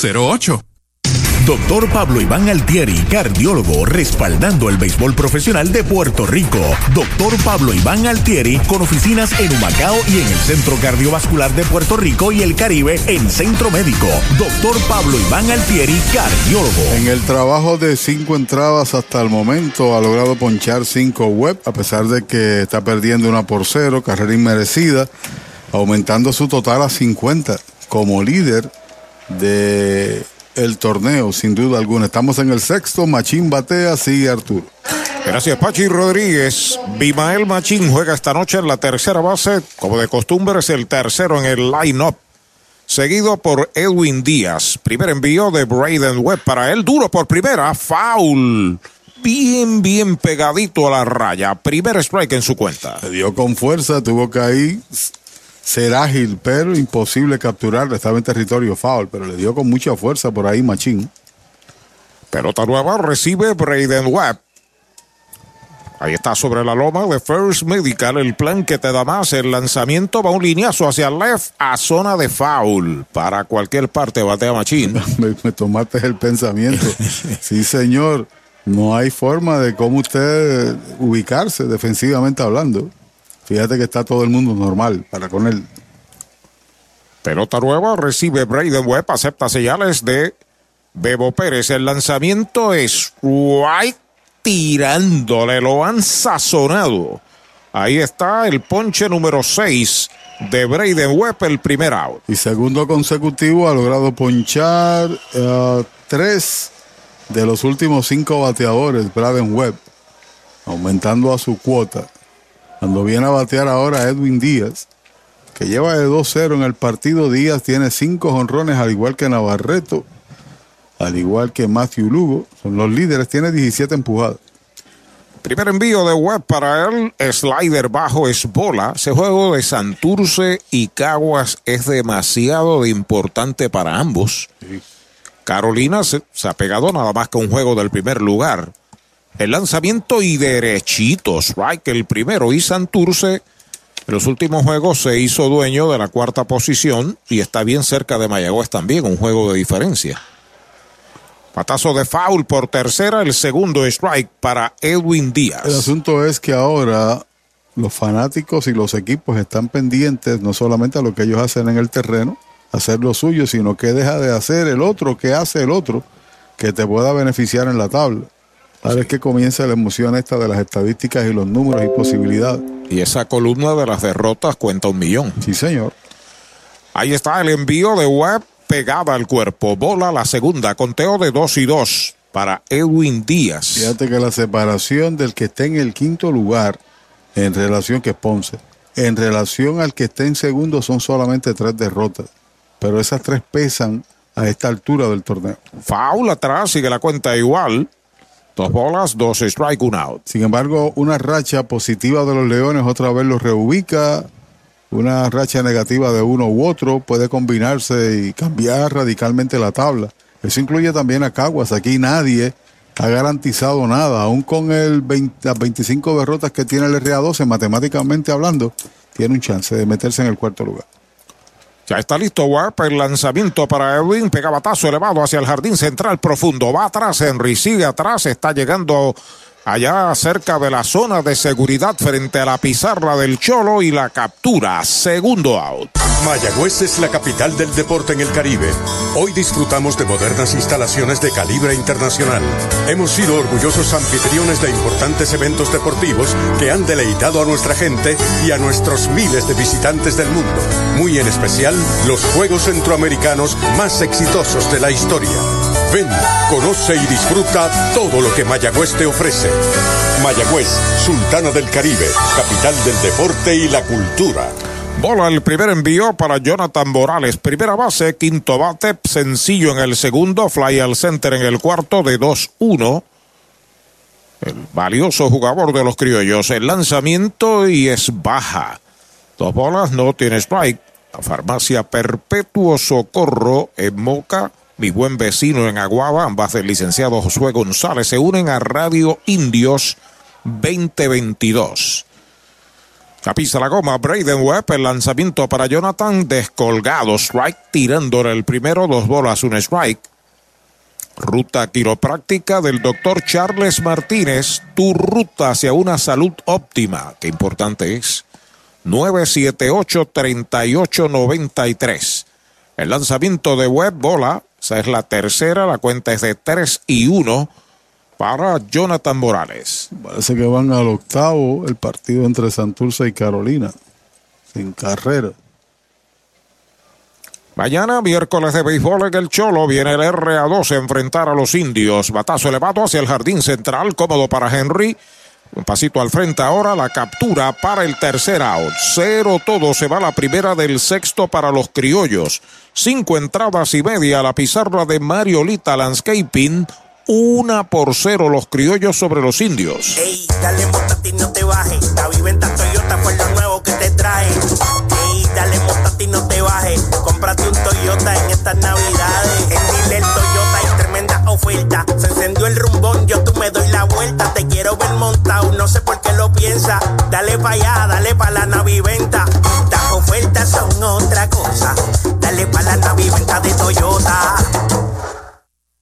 [SPEAKER 12] 408-8808
[SPEAKER 1] Doctor Pablo Iván Altieri, cardiólogo, respaldando el béisbol profesional de Puerto Rico. Doctor Pablo Iván Altieri, con oficinas en Humacao y en el Centro Cardiovascular de Puerto Rico y el Caribe en Centro Médico. Doctor Pablo Iván Altieri, cardiólogo.
[SPEAKER 3] En el trabajo de cinco entradas hasta el momento ha logrado ponchar cinco web, a pesar de que está perdiendo una por cero, carrera inmerecida, aumentando su total a 50 como líder de el torneo, sin duda alguna. Estamos en el sexto, Machín batea, sigue Arturo.
[SPEAKER 2] Gracias, Pachi Rodríguez. Bimael Machín juega esta noche en la tercera base. Como de costumbre, es el tercero en el line-up. Seguido por Edwin Díaz. Primer envío de Braden Webb para él. Duro por primera. Foul. Bien, bien pegadito a la raya. Primer strike en su cuenta.
[SPEAKER 3] Le dio con fuerza, tuvo que ahí ser ágil, pero imposible capturarlo. Estaba en territorio foul, pero le dio con mucha fuerza por ahí Machín.
[SPEAKER 2] Pelota nueva recibe Braden Webb. Ahí está sobre la loma de First Medical. El plan que te da más. El lanzamiento va un lineazo hacia el left a zona de foul. Para cualquier parte batea Machín.
[SPEAKER 3] me, me tomaste el pensamiento. sí, señor. No hay forma de cómo usted ubicarse defensivamente hablando. Fíjate que está todo el mundo normal para con él.
[SPEAKER 2] Pelota nueva recibe Braden Webb. Acepta señales de Bebo Pérez. El lanzamiento es White tirándole. Lo han sazonado. Ahí está el ponche número 6 de Braden Webb, el primer out.
[SPEAKER 3] Y segundo consecutivo ha logrado ponchar uh, tres de los últimos cinco bateadores, Braden Webb, aumentando a su cuota. Cuando viene a batear ahora Edwin Díaz, que lleva de 2-0 en el partido, Díaz tiene cinco jonrones, al igual que Navarreto, al igual que Matthew Lugo, son los líderes, tiene 17 empujadas.
[SPEAKER 2] Primer envío de web para él, slider bajo es bola. Ese juego de Santurce y Caguas es demasiado importante para ambos.
[SPEAKER 3] Sí.
[SPEAKER 2] Carolina se, se, ha pegado nada más que un juego del primer lugar. El lanzamiento y derechitos, strike el primero y Santurce en los últimos juegos se hizo dueño de la cuarta posición y está bien cerca de Mayagüez también, un juego de diferencia. Patazo de foul por tercera, el segundo strike para Edwin Díaz.
[SPEAKER 3] El asunto es que ahora los fanáticos y los equipos están pendientes no solamente a lo que ellos hacen en el terreno, hacer lo suyo, sino que deja de hacer el otro, que hace el otro, que te pueda beneficiar en la tabla. Ahora es que comienza la emoción esta de las estadísticas y los números y posibilidades.
[SPEAKER 2] Y esa columna de las derrotas cuenta un millón.
[SPEAKER 3] Sí, señor.
[SPEAKER 2] Ahí está el envío de Webb pegada al cuerpo. Bola la segunda, conteo de dos y dos para Edwin Díaz.
[SPEAKER 3] Fíjate que la separación del que está en el quinto lugar en relación que es Ponce, en relación al que está en segundo son solamente tres derrotas, pero esas tres pesan a esta altura del torneo.
[SPEAKER 2] Foul atrás, sigue la cuenta igual. Dos bolas, dos strike, un out.
[SPEAKER 3] Sin embargo, una racha positiva de los Leones otra vez los reubica. Una racha negativa de uno u otro puede combinarse y cambiar radicalmente la tabla. Eso incluye también a Caguas. Aquí nadie ha garantizado nada. Aún con el 20 las 25 derrotas que tiene el RA12, matemáticamente hablando, tiene un chance de meterse en el cuarto lugar.
[SPEAKER 2] Ya está listo Warp, el lanzamiento para Edwin, pega batazo elevado hacia el jardín central profundo, va atrás, Henry sigue atrás, está llegando allá cerca de la zona de seguridad frente a la pizarra del Cholo y la captura, segundo out.
[SPEAKER 22] Mayagüez es la capital del deporte en el Caribe. Hoy disfrutamos de modernas instalaciones de calibre internacional. Hemos sido orgullosos anfitriones de importantes eventos deportivos que han deleitado a nuestra gente y a nuestros miles de visitantes del mundo. Muy en especial, los Juegos Centroamericanos más exitosos de la historia. Ven, conoce y disfruta todo lo que Mayagüez te ofrece. Mayagüez, Sultana del Caribe, capital del deporte y la cultura.
[SPEAKER 2] Bola el primer envío para Jonathan Morales. Primera base, quinto bate, sencillo en el segundo, fly al center en el cuarto de 2-1. El valioso jugador de los criollos. El lanzamiento y es baja. Dos bolas, no tiene strike. La farmacia Perpetuo Socorro en Moca. Mi buen vecino en Aguaba, ambas del licenciado Josué González, se unen a Radio Indios 2022. La la goma, Braden Webb, el lanzamiento para Jonathan, descolgado, strike, tirándole el primero, dos bolas, un strike. Ruta quiropráctica del doctor Charles Martínez, tu ruta hacia una salud óptima. Qué importante es. 978-3893. El lanzamiento de Webb, bola, esa es la tercera, la cuenta es de 3 y 1 para Jonathan Morales.
[SPEAKER 3] Parece que van al octavo el partido entre Santurce y Carolina, sin carrera.
[SPEAKER 2] Mañana, miércoles de béisbol en el Cholo, viene el RA2 a enfrentar a los indios. Batazo elevado hacia el jardín central, cómodo para Henry. Un pasito al frente ahora, la captura para el tercer out. Cero todo, se va la primera del sexto para los criollos. Cinco entradas y media a la pizarra de Mariolita Landscaping. Una por cero los criollos sobre los indios.
[SPEAKER 7] Ey, dale montate y no te bajes. La viventa Toyota fue lo nuevo que te trae. Ey, dale montate y no te bajes. Cómprate un Toyota en estas navidades. En Dile Toyota hay tremenda oferta. Se encendió el rumbón, no sé por qué lo piensa. Dale pa' allá, dale pa' la naviventa. Las ofertas son otra cosa. Dale pa' la naviventa de Toyota.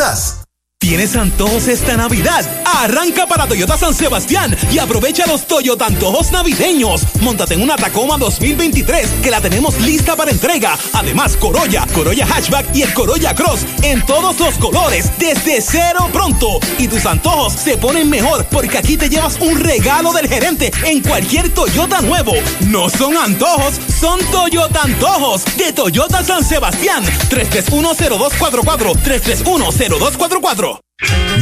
[SPEAKER 10] us.
[SPEAKER 8] ¿Tienes antojos esta Navidad? Arranca para Toyota San Sebastián y aprovecha los Toyota antojos navideños. Móntate en una Tacoma 2023 que la tenemos lista para entrega. Además, Corolla, Corolla Hatchback y el Corolla Cross en todos los colores desde cero pronto. Y tus antojos se ponen mejor porque aquí te llevas un regalo del gerente en cualquier Toyota nuevo. No son antojos, son Toyota antojos de Toyota San Sebastián. 3310244 3310244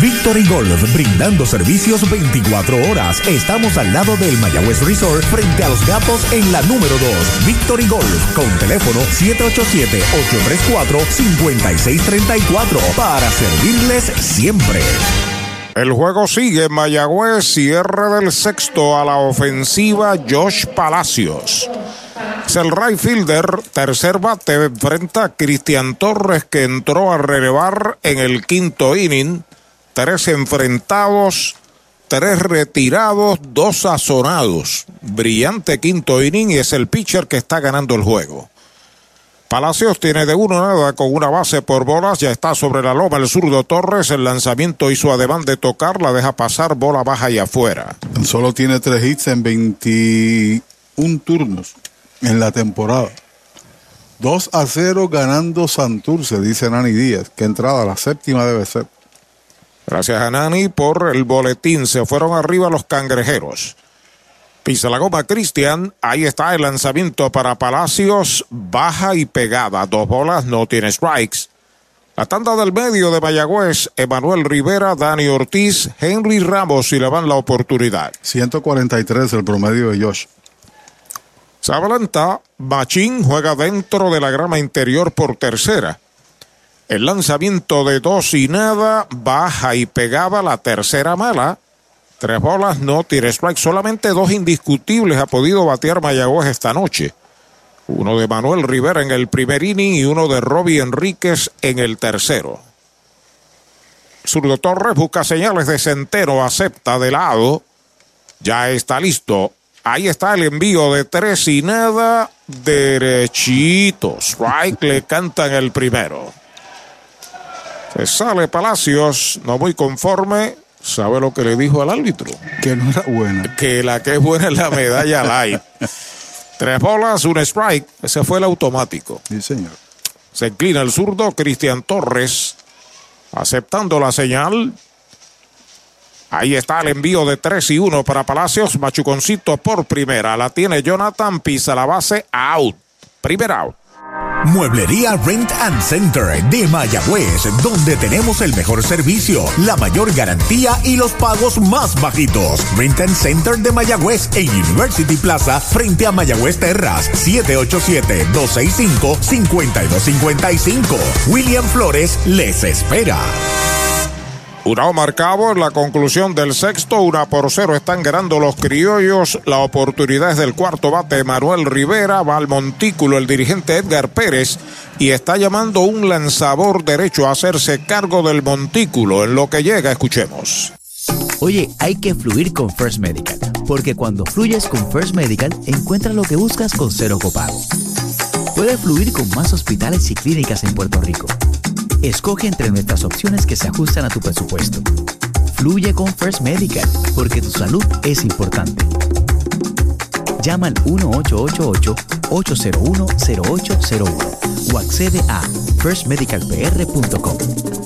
[SPEAKER 1] Victory Golf, brindando servicios 24 horas. Estamos al lado del Mayagüez Resort, frente a los gatos en la número 2. Victory Golf, con teléfono 787-834-5634, para servirles siempre.
[SPEAKER 2] El juego sigue. Mayagüez, cierre del sexto a la ofensiva Josh Palacios. Es el right fielder, tercer bate, enfrenta a Cristian Torres que entró a relevar en el quinto inning. Tres enfrentados, tres retirados, dos sazonados. Brillante quinto inning y es el pitcher que está ganando el juego. Palacios tiene de uno nada con una base por bolas. Ya está sobre la loma el zurdo Torres. El lanzamiento hizo ademán de tocar. La deja pasar bola baja y afuera.
[SPEAKER 3] Solo tiene tres hits en 21 turnos en la temporada. 2 a 0 ganando Santurce, dice Nani Díaz. Que entrada, la séptima debe ser.
[SPEAKER 2] Gracias a Nani por el boletín. Se fueron arriba los cangrejeros. Pisa la goma Cristian. Ahí está el lanzamiento para Palacios. Baja y pegada. Dos bolas, no tiene strikes. La tanda del medio de Mayagüez. Emanuel Rivera, Dani Ortiz, Henry Ramos y le van la oportunidad.
[SPEAKER 3] 143 el promedio de Josh.
[SPEAKER 2] Se adelanta. Machín juega dentro de la grama interior por tercera. El lanzamiento de dos y nada. Baja y pegaba la tercera mala. Tres bolas, no tire strike. Solamente dos indiscutibles ha podido batear Mayagüez esta noche. Uno de Manuel Rivera en el primer inning y uno de Robbie Enríquez en el tercero. Zurdo Torres busca señales de centeno, acepta de lado. Ya está listo. Ahí está el envío de tres y nada. Derechito. Strike le cantan el primero. Se sale Palacios, no muy conforme. ¿Sabe lo que le dijo al árbitro?
[SPEAKER 3] Que no era buena.
[SPEAKER 2] Que la que es buena es la medalla light. Tres bolas, un strike. Ese fue el automático.
[SPEAKER 3] Sí, señor.
[SPEAKER 2] Se inclina el zurdo Cristian Torres. Aceptando la señal. Ahí está el envío de 3 y 1 para Palacios. Machuconcito por primera. La tiene Jonathan. Pisa la base. Out. Primer out.
[SPEAKER 1] Mueblería Rent and Center de Mayagüez, donde tenemos el mejor servicio, la mayor garantía y los pagos más bajitos. Rent and Center de Mayagüez en University Plaza frente a Mayagüez Terras, 787-265-5255. William Flores les espera.
[SPEAKER 2] Una marcado en la conclusión del sexto, una por cero están ganando los criollos. La oportunidad es del cuarto bate Manuel Rivera, va al montículo el dirigente Edgar Pérez y está llamando un lanzador derecho a hacerse cargo del montículo. En lo que llega, escuchemos.
[SPEAKER 6] Oye, hay que fluir con First Medical, porque cuando fluyes con First Medical, encuentras lo que buscas con cero copago. Puedes fluir con más hospitales y clínicas en Puerto Rico. Escoge entre nuestras opciones que se ajustan a tu presupuesto. Fluye con First Medical, porque tu salud es importante. Llama al 1888-801-0801 o accede a firstmedicalpr.com.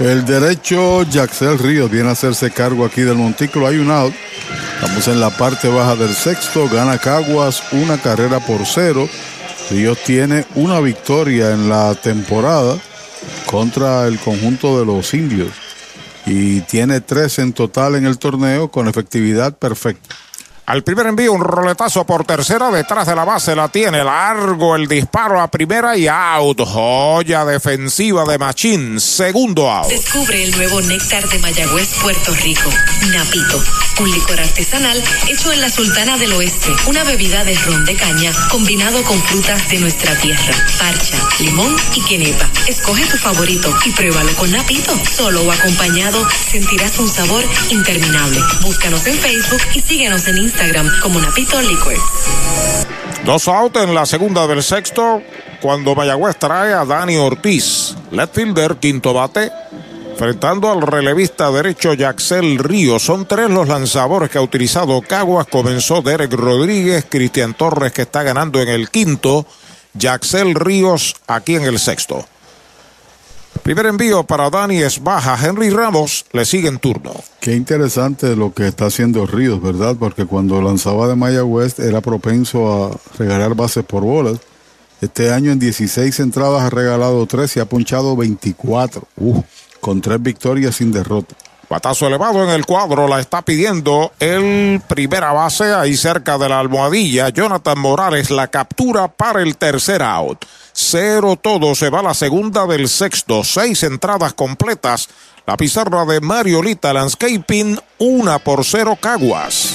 [SPEAKER 3] El derecho, Jaxel Ríos viene a hacerse cargo aquí del montículo. Hay un out. Estamos en la parte baja del sexto. Gana Caguas una carrera por cero. Ríos tiene una victoria en la temporada contra el conjunto de los indios. Y tiene tres en total en el torneo con efectividad perfecta.
[SPEAKER 2] Al primer envío, un roletazo por tercera, detrás de la base la tiene, largo el disparo a primera y out. Joya defensiva de Machín, segundo out.
[SPEAKER 11] Descubre el nuevo néctar de Mayagüez, Puerto Rico. Napito, un licor artesanal hecho en la Sultana del Oeste. Una bebida de ron de caña combinado con frutas de nuestra tierra. Parcha, limón y quenepa. Escoge tu favorito y pruébalo con Napito. Solo o acompañado sentirás un sabor interminable. Búscanos en Facebook y síguenos en Instagram
[SPEAKER 2] Dos out en la segunda del sexto, cuando Mayagüez trae a Dani Ortiz. Left fielder, quinto bate. Enfrentando al relevista derecho Yaxel Ríos. Son tres los lanzadores que ha utilizado Caguas. Comenzó Derek Rodríguez, Cristian Torres que está ganando en el quinto. Yaxel Ríos aquí en el sexto. Primer envío para Dani es baja. Henry Ramos le sigue en turno.
[SPEAKER 3] Qué interesante lo que está haciendo Ríos, ¿verdad? Porque cuando lanzaba de Mayagüez era propenso a regalar bases por bolas. Este año en 16 entradas ha regalado 3 y ha punchado 24. Uh, con tres victorias sin derrota.
[SPEAKER 2] Patazo elevado en el cuadro, la está pidiendo el primera base ahí cerca de la almohadilla. Jonathan Morales la captura para el tercer out. Cero todo, se va la segunda del sexto. Seis entradas completas. La pizarra de Mariolita Landscaping, una por cero Caguas.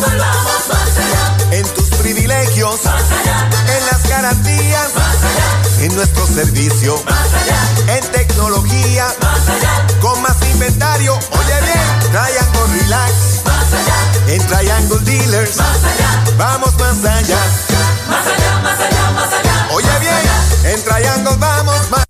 [SPEAKER 11] 787-834-1244.
[SPEAKER 5] En tus privilegios, en las garantías, en nuestro servicio, en tecnología, con más inventario. Oye bien, Triangle Relax, en Triangle Dealers, vamos más allá. Más allá, más allá, más allá. Oye bien, en Triangle vamos más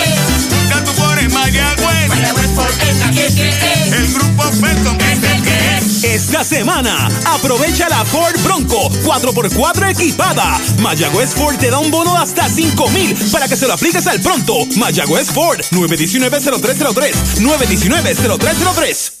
[SPEAKER 15] El grupo.
[SPEAKER 8] Esta semana, aprovecha la Ford Bronco 4x4 equipada. Mayagüez Ford te da un bono de hasta 5 mil para que se lo apliques al pronto. Mayagüez Ford 919-0303. 919-0303.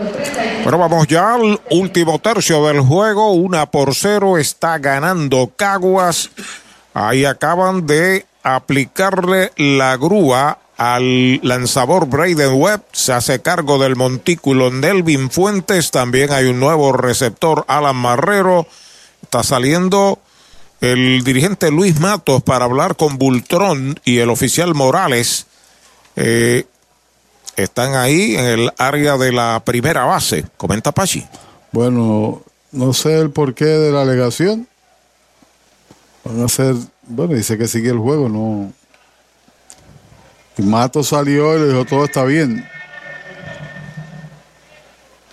[SPEAKER 2] Bueno, vamos ya al último tercio del juego. Una por cero está ganando Caguas. Ahí acaban de aplicarle la grúa al lanzador Braden Webb. Se hace cargo del montículo Nelvin Fuentes. También hay un nuevo receptor, Alan Marrero. Está saliendo el dirigente Luis Matos para hablar con Bultrón y el oficial Morales. Eh, están ahí en el área de la primera base. Comenta Pachi.
[SPEAKER 3] Bueno, no sé el porqué de la alegación. Van a ser, bueno, dice que sigue el juego, no. Y Mato salió y le dijo todo está bien.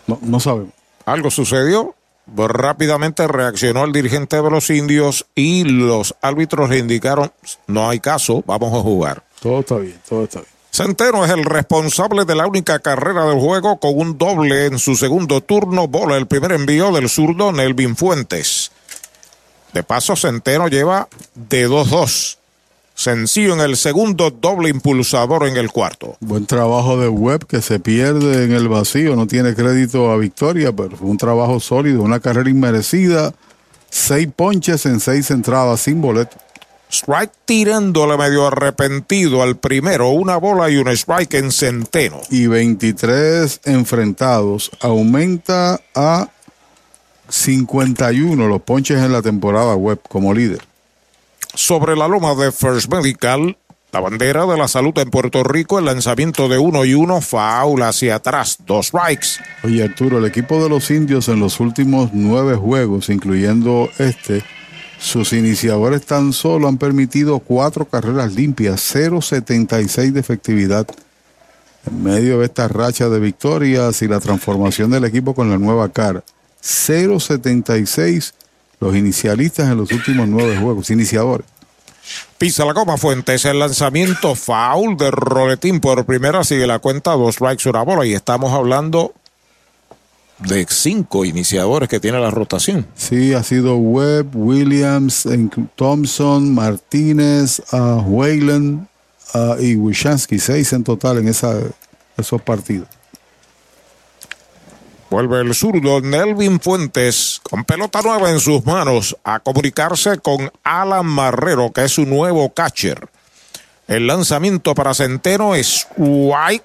[SPEAKER 3] No, no sabemos.
[SPEAKER 2] Algo sucedió. Rápidamente reaccionó el dirigente de los indios y los árbitros le indicaron, no hay caso, vamos a jugar.
[SPEAKER 3] Todo está bien, todo está bien.
[SPEAKER 2] Centeno es el responsable de la única carrera del juego con un doble en su segundo turno. Bola el primer envío del zurdo Nelvin Fuentes. De paso, Centeno lleva de 2-2. Sencillo en el segundo, doble impulsador en el cuarto.
[SPEAKER 3] Buen trabajo de Webb que se pierde en el vacío, no tiene crédito a victoria, pero fue un trabajo sólido, una carrera inmerecida. Seis ponches en seis entradas sin boleto.
[SPEAKER 2] Strike tirándole medio arrepentido al primero, una bola y un strike en Centeno.
[SPEAKER 3] Y 23 enfrentados, aumenta a 51 los ponches en la temporada web como líder.
[SPEAKER 2] Sobre la loma de First Medical, la bandera de la salud en Puerto Rico, el lanzamiento de uno y uno, foul hacia atrás, dos strikes.
[SPEAKER 3] Oye Arturo, el equipo de los indios en los últimos nueve juegos, incluyendo este, sus iniciadores tan solo han permitido cuatro carreras limpias, 0.76 de efectividad. En medio de esta racha de victorias y la transformación del equipo con la nueva cara. 0.76 los inicialistas en los últimos nueve juegos, iniciadores.
[SPEAKER 2] Pisa la goma Fuentes, el lanzamiento foul de Roletín por primera, sigue la cuenta, dos strikes, una bola, y estamos hablando de cinco iniciadores que tiene la rotación.
[SPEAKER 3] Sí, ha sido Webb, Williams, Thompson, Martínez, uh, Wayland uh, y Wishansky, seis en total en esa, esos partidos.
[SPEAKER 2] Vuelve el zurdo Nelvin Fuentes con pelota nueva en sus manos a comunicarse con Alan Marrero, que es su nuevo catcher. El lanzamiento para Centeno es White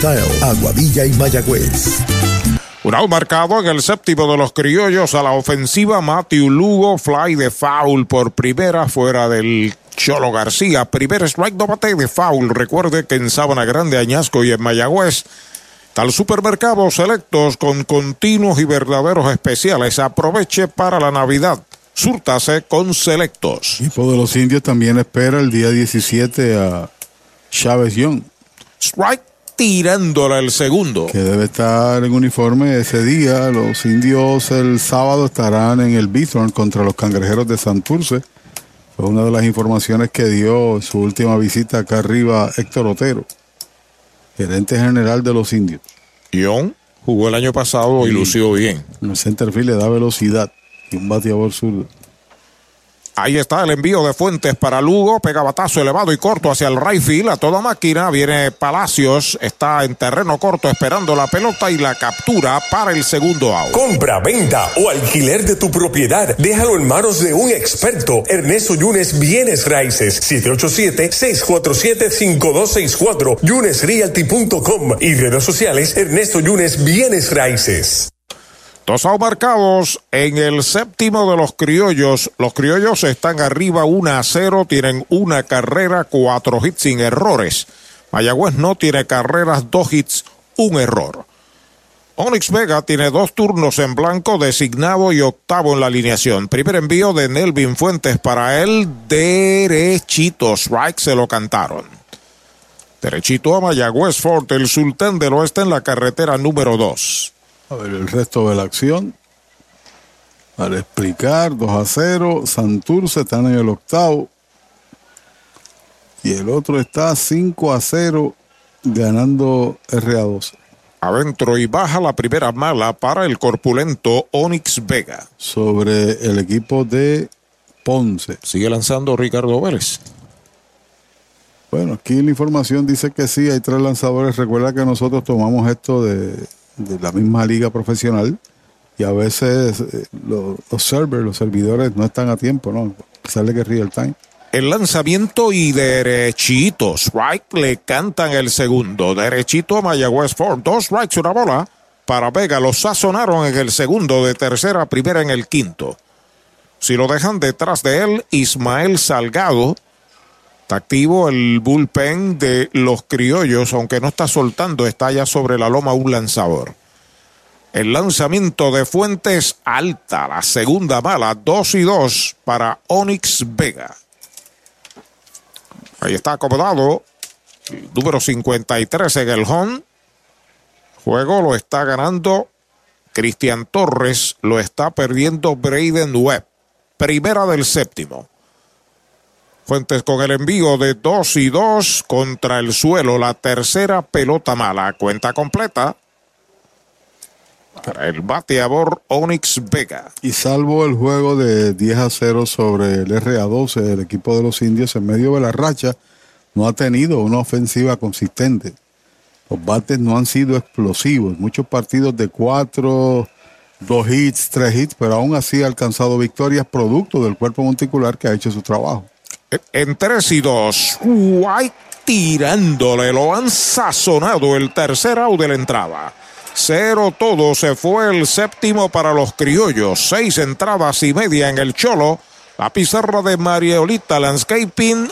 [SPEAKER 25] Aguadilla y Mayagüez.
[SPEAKER 2] Un out marcado en el séptimo de los criollos a la ofensiva. Matthew Lugo, fly de foul por primera fuera del Cholo García. Primer strike, no bate de foul. Recuerde que en Sabana Grande, Añasco y en Mayagüez. Tal supermercado selectos con continuos y verdaderos especiales. Aproveche para la Navidad. Súrtase con selectos.
[SPEAKER 3] El equipo de los indios también espera el día 17 a Chávez Young.
[SPEAKER 2] Strike tirándola el segundo.
[SPEAKER 3] Que debe estar en uniforme ese día. Los indios el sábado estarán en el Bithorn contra los cangrejeros de Santurce. Fue una de las informaciones que dio en su última visita acá arriba Héctor Otero, gerente general de los indios.
[SPEAKER 2] Young jugó el año pasado y lució bien.
[SPEAKER 3] En el centerfield le da velocidad y un bateador zurdo.
[SPEAKER 2] Ahí está el envío de Fuentes para Lugo, pega batazo elevado y corto hacia el right field, a toda máquina, viene Palacios, está en terreno corto esperando la pelota y la captura para el segundo out.
[SPEAKER 26] Compra, venta o alquiler de tu propiedad, déjalo en manos de un experto. Ernesto Yunes Bienes Raíces, 787-647-5264, yunesrealty.com y redes sociales Ernesto Yunes Bienes Raíces.
[SPEAKER 2] Dos marcados en el séptimo de los criollos. Los criollos están arriba 1 a 0, tienen una carrera, cuatro hits sin errores. Mayagüez no tiene carreras, dos hits, un error. Onyx Vega tiene dos turnos en blanco, designado y octavo en la alineación. Primer envío de Nelvin Fuentes para él, derechito. Strike se lo cantaron. Derechito a Mayagüez Fort, el sultán del oeste en la carretera número 2.
[SPEAKER 3] A ver el resto de la acción. Para explicar, 2 a 0. Santurce están en el octavo. Y el otro está 5 a 0 ganando RA12.
[SPEAKER 2] Adentro y baja la primera mala para el corpulento Onyx Vega.
[SPEAKER 3] Sobre el equipo de Ponce.
[SPEAKER 2] Sigue lanzando Ricardo Vélez.
[SPEAKER 3] Bueno, aquí la información dice que sí, hay tres lanzadores. Recuerda que nosotros tomamos esto de, de la misma liga profesional y a veces eh, los, servers, los servidores no están a tiempo, ¿no? Sale que real time.
[SPEAKER 2] El lanzamiento y derechito. Strike le cantan el segundo. Derechito a Mayagüez Ford. Dos strikes, una bola. Para Vega lo sazonaron en el segundo, de tercera a primera en el quinto. Si lo dejan detrás de él, Ismael Salgado. Activo el bullpen de los criollos, aunque no está soltando, está ya sobre la loma un lanzador. El lanzamiento de Fuentes alta, la segunda bala, 2 y 2 para Onyx Vega. Ahí está acomodado. el Número 53 en el home. Juego lo está ganando Cristian Torres. Lo está perdiendo Braden Webb. Primera del séptimo. Fuentes con el envío de 2 y 2 contra el suelo. La tercera pelota mala. Cuenta completa. Para el bateador Onyx Vega.
[SPEAKER 3] Y salvo el juego de 10 a 0 sobre el RA12, el equipo de los indios en medio de la racha, no ha tenido una ofensiva consistente. Los bates no han sido explosivos. Muchos partidos de 4, 2 hits, 3 hits, pero aún así ha alcanzado victorias producto del cuerpo monticular que ha hecho su trabajo.
[SPEAKER 2] En 3 y 2, White tirándole, lo han sazonado el tercer out de la entrada. Cero todo, se fue el séptimo para los criollos. Seis entradas y media en el cholo. La pizarra de Mariolita Landscaping,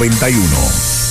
[SPEAKER 1] 91.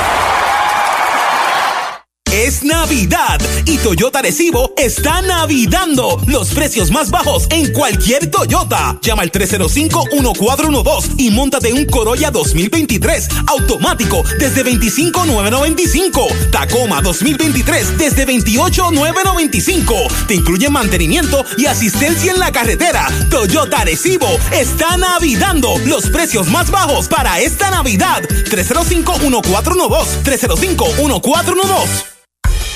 [SPEAKER 8] Es Navidad y Toyota Recibo está navidando los precios más bajos en cualquier Toyota. Llama al 305-1412 y montate un Corolla 2023 automático desde 25,995. Tacoma 2023 desde 28,995. Te incluye mantenimiento y asistencia en la carretera. Toyota Recibo está navidando los precios más bajos para esta Navidad. 305-1412. 305-1412.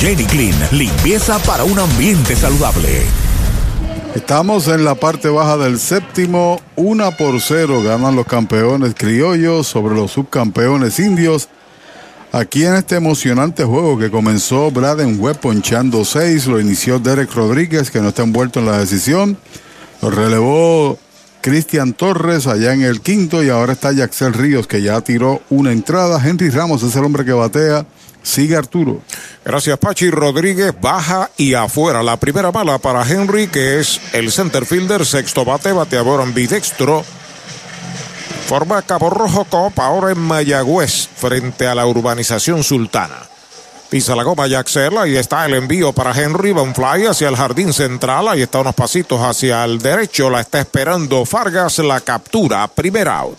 [SPEAKER 1] Jenny Clean, limpieza para un ambiente saludable.
[SPEAKER 3] Estamos en la parte baja del séptimo, una por cero ganan los campeones criollos sobre los subcampeones indios. Aquí en este emocionante juego que comenzó Braden Webb ponchando seis, lo inició Derek Rodríguez, que no está envuelto en la decisión. Lo relevó Cristian Torres allá en el quinto y ahora está Yaxel Ríos, que ya tiró una entrada. Henry Ramos es el hombre que batea. Sigue Arturo.
[SPEAKER 2] Gracias, Pachi Rodríguez. Baja y afuera. La primera bala para Henry, que es el center fielder, sexto bate, bateador ambidextro. Forma Cabo Rojo Cop ahora en Mayagüez, frente a la urbanización sultana. Pisa la goma Yaxel, ahí está el envío para Henry, va un fly hacia el jardín central, ahí está unos pasitos hacia el derecho, la está esperando Fargas, la captura, primer out.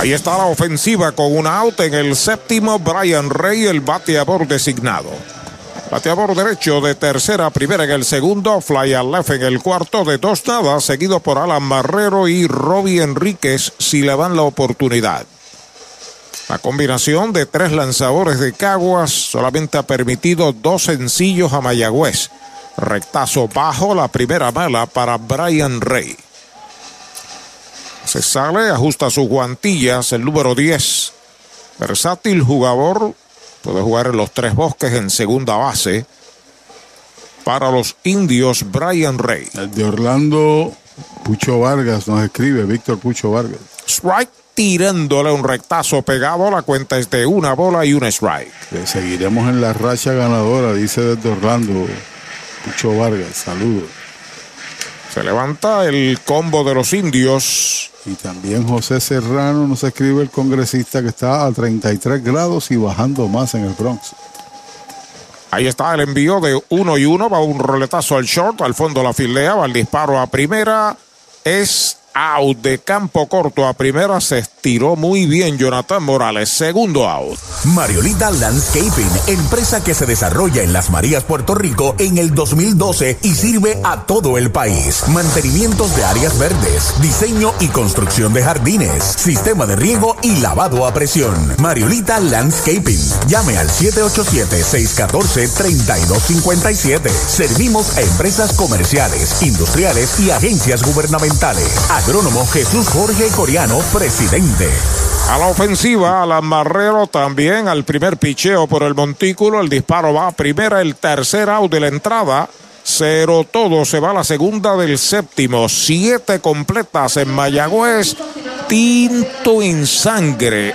[SPEAKER 2] Ahí está la ofensiva con un out en el séptimo. Brian Rey, el bateador designado. Bateador derecho de tercera primera en el segundo. Fly al left en el cuarto de dos nada. Seguido por Alan Marrero y Robbie Enríquez si le dan la oportunidad. La combinación de tres lanzadores de Caguas solamente ha permitido dos sencillos a Mayagüez. Rectazo bajo la primera mala para Brian Rey. Se sale, ajusta sus guantillas, el número 10. Versátil jugador, puede jugar en los tres bosques en segunda base. Para los indios, Brian Rey.
[SPEAKER 3] El de Orlando, Pucho Vargas nos escribe, Víctor Pucho Vargas.
[SPEAKER 2] Strike tirándole un rectazo pegado. La cuenta es de una bola y un strike.
[SPEAKER 3] Le seguiremos en la racha ganadora, dice desde Orlando, Pucho Vargas. Saludos.
[SPEAKER 2] Se levanta el combo de los indios.
[SPEAKER 3] Y también José Serrano nos escribe el congresista que está a 33 grados y bajando más en el Bronx.
[SPEAKER 2] Ahí está el envío de uno y uno. Va un roletazo al short. Al fondo la fildea. Va el disparo a primera. Es out de campo corto a primera. Se estiró muy bien Jonathan Morales. Segundo out.
[SPEAKER 1] Mariolita Landscaping, empresa que se desarrolla en Las Marías, Puerto Rico en el 2012 y sirve a todo el país. Mantenimientos de áreas verdes, diseño y construcción de jardines, sistema de riego y lavado a presión. Mariolita Landscaping. Llame al 787-614-3257. Servimos a empresas comerciales, industriales y agencias gubernamentales. Agrónomo Jesús Jorge Coriano, presidente.
[SPEAKER 2] A la ofensiva, Alan Marrero también al primer picheo por el montículo. El disparo va a primera, el tercer out de la entrada. Cero todo, se va a la segunda del séptimo. Siete completas en Mayagüez. Tinto en sangre.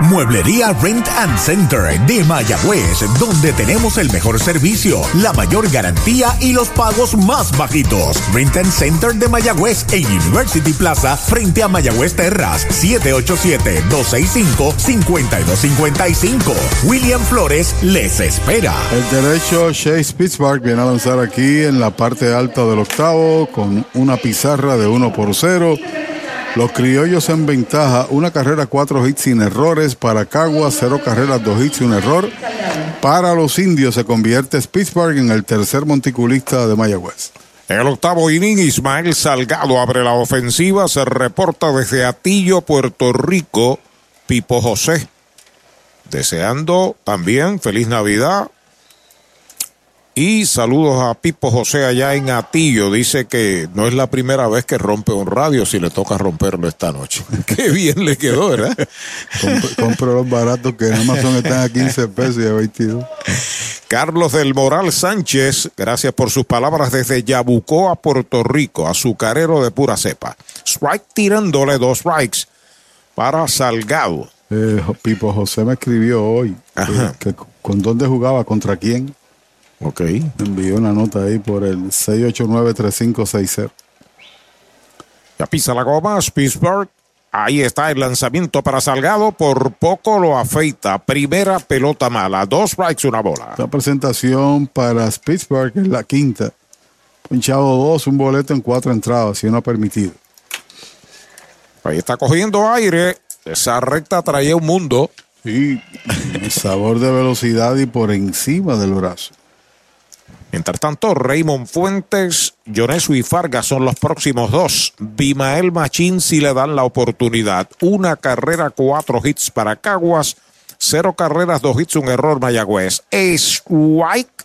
[SPEAKER 1] Mueblería Rent and Center de Mayagüez, donde tenemos el mejor servicio, la mayor garantía y los pagos más bajitos. Rent and Center de Mayagüez en University Plaza, frente a Mayagüez Terras, 787-265-5255. William Flores les espera.
[SPEAKER 3] El derecho Chase Pittsburgh viene a lanzar aquí en la parte alta del octavo con una pizarra de 1 por 0. Los criollos en ventaja, una carrera, cuatro hits sin errores. Para Caguas, cero carreras, dos hits y un error. Para los indios se convierte Pittsburgh en el tercer monticulista de Mayagüez.
[SPEAKER 2] En el octavo inning, Ismael Salgado abre la ofensiva. Se reporta desde Atillo, Puerto Rico, Pipo José. Deseando también feliz Navidad y saludos a Pipo José allá en Atillo. Dice que no es la primera vez que rompe un radio si le toca romperlo esta noche. Qué bien le quedó, ¿verdad?
[SPEAKER 3] Compro los baratos que en Amazon están a 15 pesos y a 22.
[SPEAKER 2] Carlos del Moral Sánchez, gracias por sus palabras desde Yabucoa, Puerto Rico, azucarero de pura cepa. Strike tirándole dos strikes para Salgado.
[SPEAKER 3] Eh, Pipo José me escribió hoy que, con dónde jugaba, contra quién.
[SPEAKER 2] Ok.
[SPEAKER 3] Envió una nota ahí por el 689-3560.
[SPEAKER 2] Ya pisa la goma, Pittsburgh. Ahí está el lanzamiento para Salgado. Por poco lo afeita. Primera pelota mala. Dos strikes, una bola.
[SPEAKER 3] Esta presentación para Pittsburgh es la quinta. Pinchado dos, un boleto en cuatro entradas y no ha permitido.
[SPEAKER 2] Ahí está cogiendo aire. Esa recta traía un mundo.
[SPEAKER 3] Sí, el sabor de velocidad y por encima del brazo.
[SPEAKER 2] Mientras tanto, Raymond Fuentes, Yonesu y Farga son los próximos dos. Bimael Machín si le dan la oportunidad. Una carrera, cuatro hits para Caguas. Cero carreras, dos hits, un error Mayagüez. Strike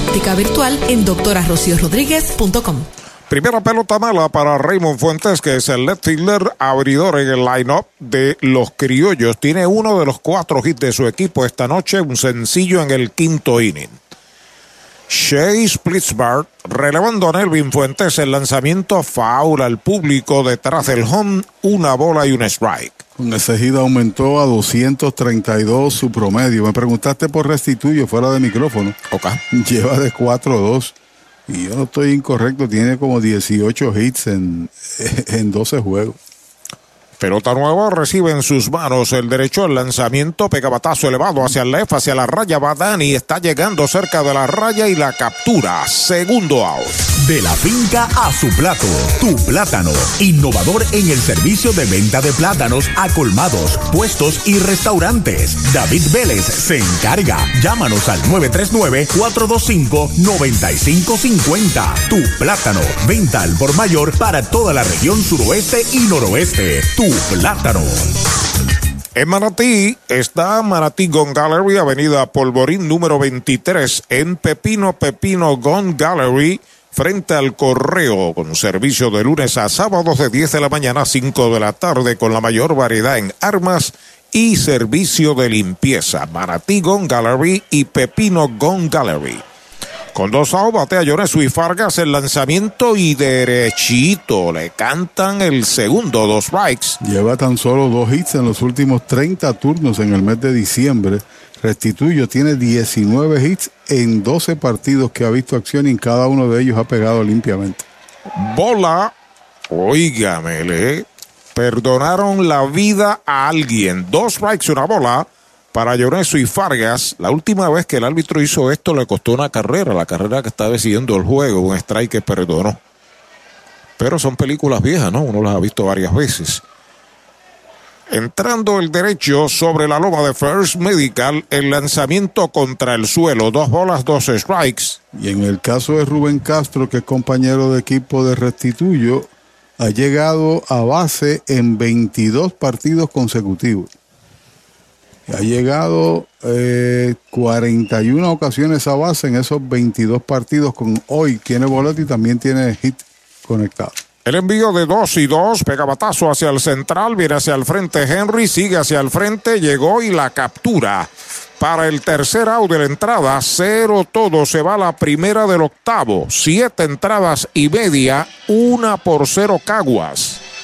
[SPEAKER 11] óptica virtual en.
[SPEAKER 2] Primera pelota mala para Raymond Fuentes, que es el left fielder abridor en el line-up de los criollos. Tiene uno de los cuatro hits de su equipo esta noche, un sencillo en el quinto inning. Chase Pittsburgh relevando a Nelvin Fuentes el lanzamiento foul al público detrás del home, una bola y un strike.
[SPEAKER 3] Hit aumentó a 232 su promedio. Me preguntaste por restituyo fuera de micrófono.
[SPEAKER 2] Ok.
[SPEAKER 3] Lleva de 4-2. Y yo no estoy incorrecto, tiene como 18 hits en, en 12 juegos.
[SPEAKER 2] Pelota nueva recibe en sus manos el derecho al lanzamiento, pega batazo elevado hacia el left, hacia la raya. Va Dani, está llegando cerca de la raya y la captura. Segundo out.
[SPEAKER 1] De la finca a su plato, tu plátano. Innovador en el servicio de venta de plátanos a colmados, puestos y restaurantes. David Vélez se encarga. Llámanos al 939-425-9550. Tu plátano. Venta al por mayor para toda la región suroeste y noroeste. Tu plátano.
[SPEAKER 2] En Manatí está Manatí Gun Gallery, Avenida Polvorín número 23, en Pepino Pepino Gun Gallery, frente al correo, con servicio de lunes a sábados de 10 de la mañana a 5 de la tarde, con la mayor variedad en armas y servicio de limpieza. Manatí Gun Gallery y Pepino Gun Gallery. Con dos outs, batea Yonesu y Fargas el lanzamiento y derechito. Le cantan el segundo, dos strikes.
[SPEAKER 3] Lleva tan solo dos hits en los últimos 30 turnos en el mes de diciembre. Restituyo tiene 19 hits en 12 partidos que ha visto acción y en cada uno de ellos ha pegado limpiamente.
[SPEAKER 2] Bola, oígame, le perdonaron la vida a alguien. Dos strikes, una bola para Lloreso y Fargas. La última vez que el árbitro hizo esto le costó una carrera, la carrera que está decidiendo el juego, un strike que perdonó. Pero son películas viejas, ¿no? Uno las ha visto varias veces. Entrando el derecho sobre la loma de First Medical, el lanzamiento contra el suelo, dos bolas, dos strikes.
[SPEAKER 3] Y en el caso de Rubén Castro, que es compañero de equipo de Restituyo, ha llegado a base en 22 partidos consecutivos. Ha llegado eh, 41 ocasiones a base en esos 22 partidos con hoy. Tiene boleto y también tiene hit conectado.
[SPEAKER 2] El envío de 2 y 2, pega batazo hacia el central, viene hacia el frente Henry, sigue hacia el frente, llegó y la captura. Para el tercer out de la entrada, cero todo, se va la primera del octavo. Siete entradas y media, una por cero Caguas.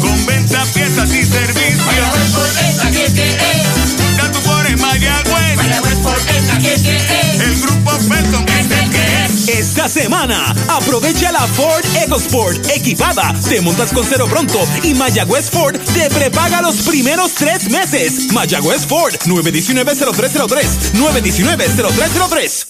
[SPEAKER 15] Con venta, piezas y servicios. El
[SPEAKER 8] esta semana, aprovecha la Ford EcoSport equipada. Te montas con cero pronto y Mayagüez Ford te prepaga los primeros tres meses. Mayagüez Ford, 919-0303. 919-0303.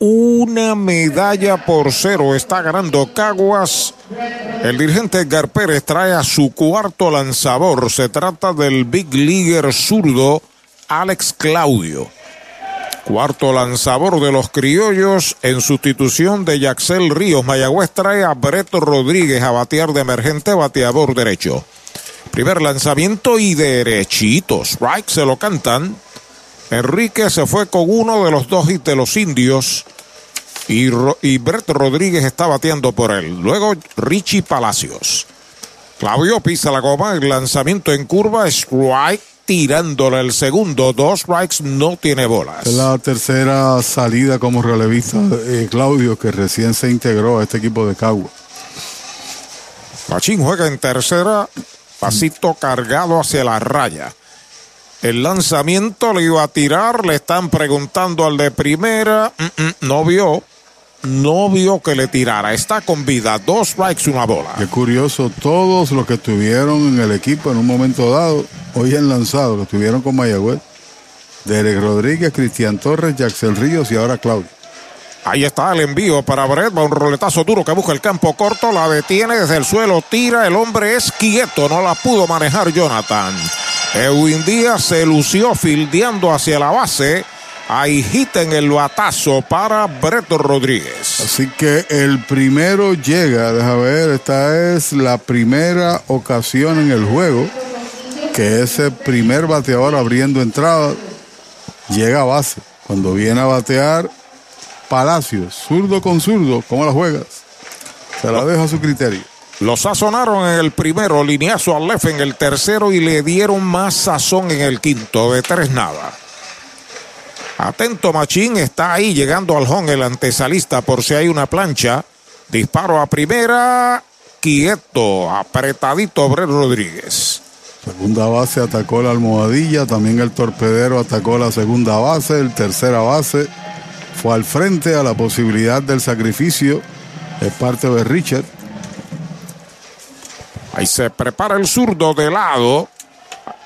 [SPEAKER 2] Una medalla por cero está ganando Caguas. El dirigente Edgar Pérez trae a su cuarto lanzador. Se trata del big leaguer zurdo Alex Claudio. Cuarto lanzador de los criollos en sustitución de Yaxel Ríos. Mayagüez trae a Breto Rodríguez a batear de emergente bateador derecho. Primer lanzamiento y derechito. Strike se lo cantan. Enrique se fue con uno de los dos hits de los indios y, y Brett Rodríguez está bateando por él. Luego Richie Palacios. Claudio pisa la goma, el lanzamiento en curva, strike, tirándole el segundo, dos strikes, no tiene bolas.
[SPEAKER 3] Es la tercera salida como relevista eh, Claudio, que recién se integró a este equipo de Cagua.
[SPEAKER 2] Machín juega en tercera, pasito cargado hacia la raya. El lanzamiento le iba a tirar, le están preguntando al de primera, mm, mm, no vio, no vio que le tirara, está con vida, dos strikes, una bola.
[SPEAKER 3] Qué curioso, todos los que estuvieron en el equipo en un momento dado, hoy han lanzado, que estuvieron con Mayagüez. Derek Rodríguez, Cristian Torres, Jackson Ríos y ahora Claudio.
[SPEAKER 2] Ahí está el envío para Brett, va un roletazo duro que busca el campo corto, la detiene desde el suelo, tira, el hombre es quieto, no la pudo manejar Jonathan. Edwin Díaz se lució fildeando hacia la base, ahí en el batazo para Brett Rodríguez.
[SPEAKER 3] Así que el primero llega, deja ver, esta es la primera ocasión en el juego que ese primer bateador abriendo entrada llega a base. Cuando viene a batear Palacios, zurdo con zurdo, ¿cómo la juegas? Se la deja a su criterio.
[SPEAKER 2] Lo sazonaron en el primero, lineazo al left en el tercero y le dieron más sazón en el quinto, de tres nada. Atento Machín, está ahí llegando al home el antesalista por si hay una plancha. Disparo a primera, quieto, apretadito Brett Rodríguez.
[SPEAKER 3] Segunda base atacó la almohadilla, también el torpedero atacó la segunda base, el tercera base fue al frente a la posibilidad del sacrificio de parte de Richard.
[SPEAKER 2] Ahí se prepara el zurdo de lado.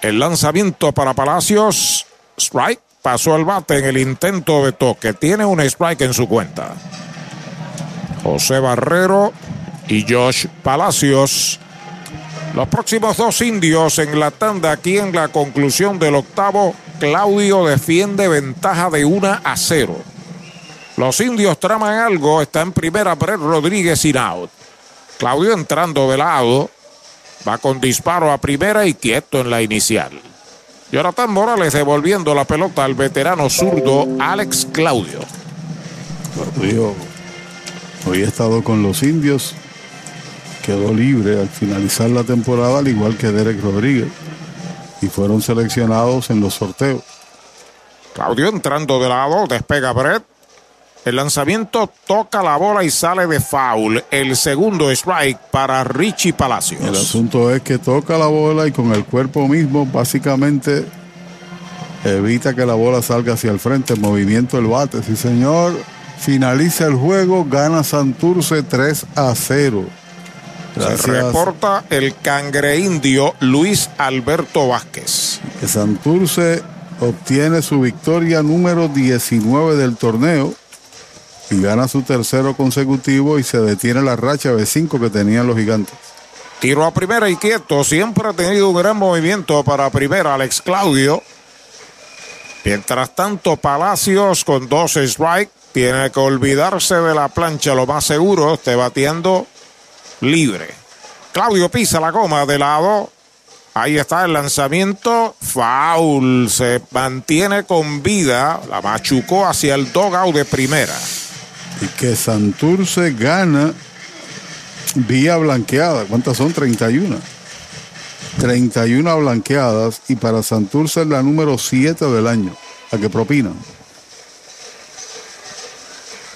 [SPEAKER 2] El lanzamiento para Palacios. Strike. Pasó el bate en el intento de toque. Tiene un strike en su cuenta. José Barrero y Josh Palacios. Los próximos dos indios en la tanda aquí en la conclusión del octavo. Claudio defiende ventaja de 1 a 0. Los indios traman algo. Está en primera Brett Rodríguez sin out. Claudio entrando de lado. Va con disparo a primera y quieto en la inicial. Jonathan Morales devolviendo la pelota al veterano zurdo Alex Claudio.
[SPEAKER 3] Claudio hoy ha estado con los indios. Quedó libre al finalizar la temporada, al igual que Derek Rodríguez. Y fueron seleccionados en los sorteos.
[SPEAKER 2] Claudio entrando de lado, despega Brett. El lanzamiento toca la bola y sale de foul. El segundo strike para Richie Palacios.
[SPEAKER 3] El asunto es que toca la bola y con el cuerpo mismo básicamente evita que la bola salga hacia el frente. Movimiento del bate. Sí, señor. Finaliza el juego. Gana Santurce 3 a 0.
[SPEAKER 2] Se reporta el cangre indio Luis Alberto Vázquez.
[SPEAKER 3] Que Santurce obtiene su victoria número 19 del torneo gana su tercero consecutivo y se detiene la racha de cinco que tenían los gigantes.
[SPEAKER 2] Tiro a primera y quieto. Siempre ha tenido un gran movimiento para primera Alex Claudio. Mientras tanto, Palacios con dos strike. Tiene que olvidarse de la plancha, lo más seguro. Esté bateando libre. Claudio pisa la goma de lado. Ahí está el lanzamiento. Foul. Se mantiene con vida. La machucó hacia el dogout de primera.
[SPEAKER 3] Y que Santurce gana vía blanqueada. ¿Cuántas son? 31. 31 blanqueadas. Y para Santurce es la número 7 del año. La que propinan.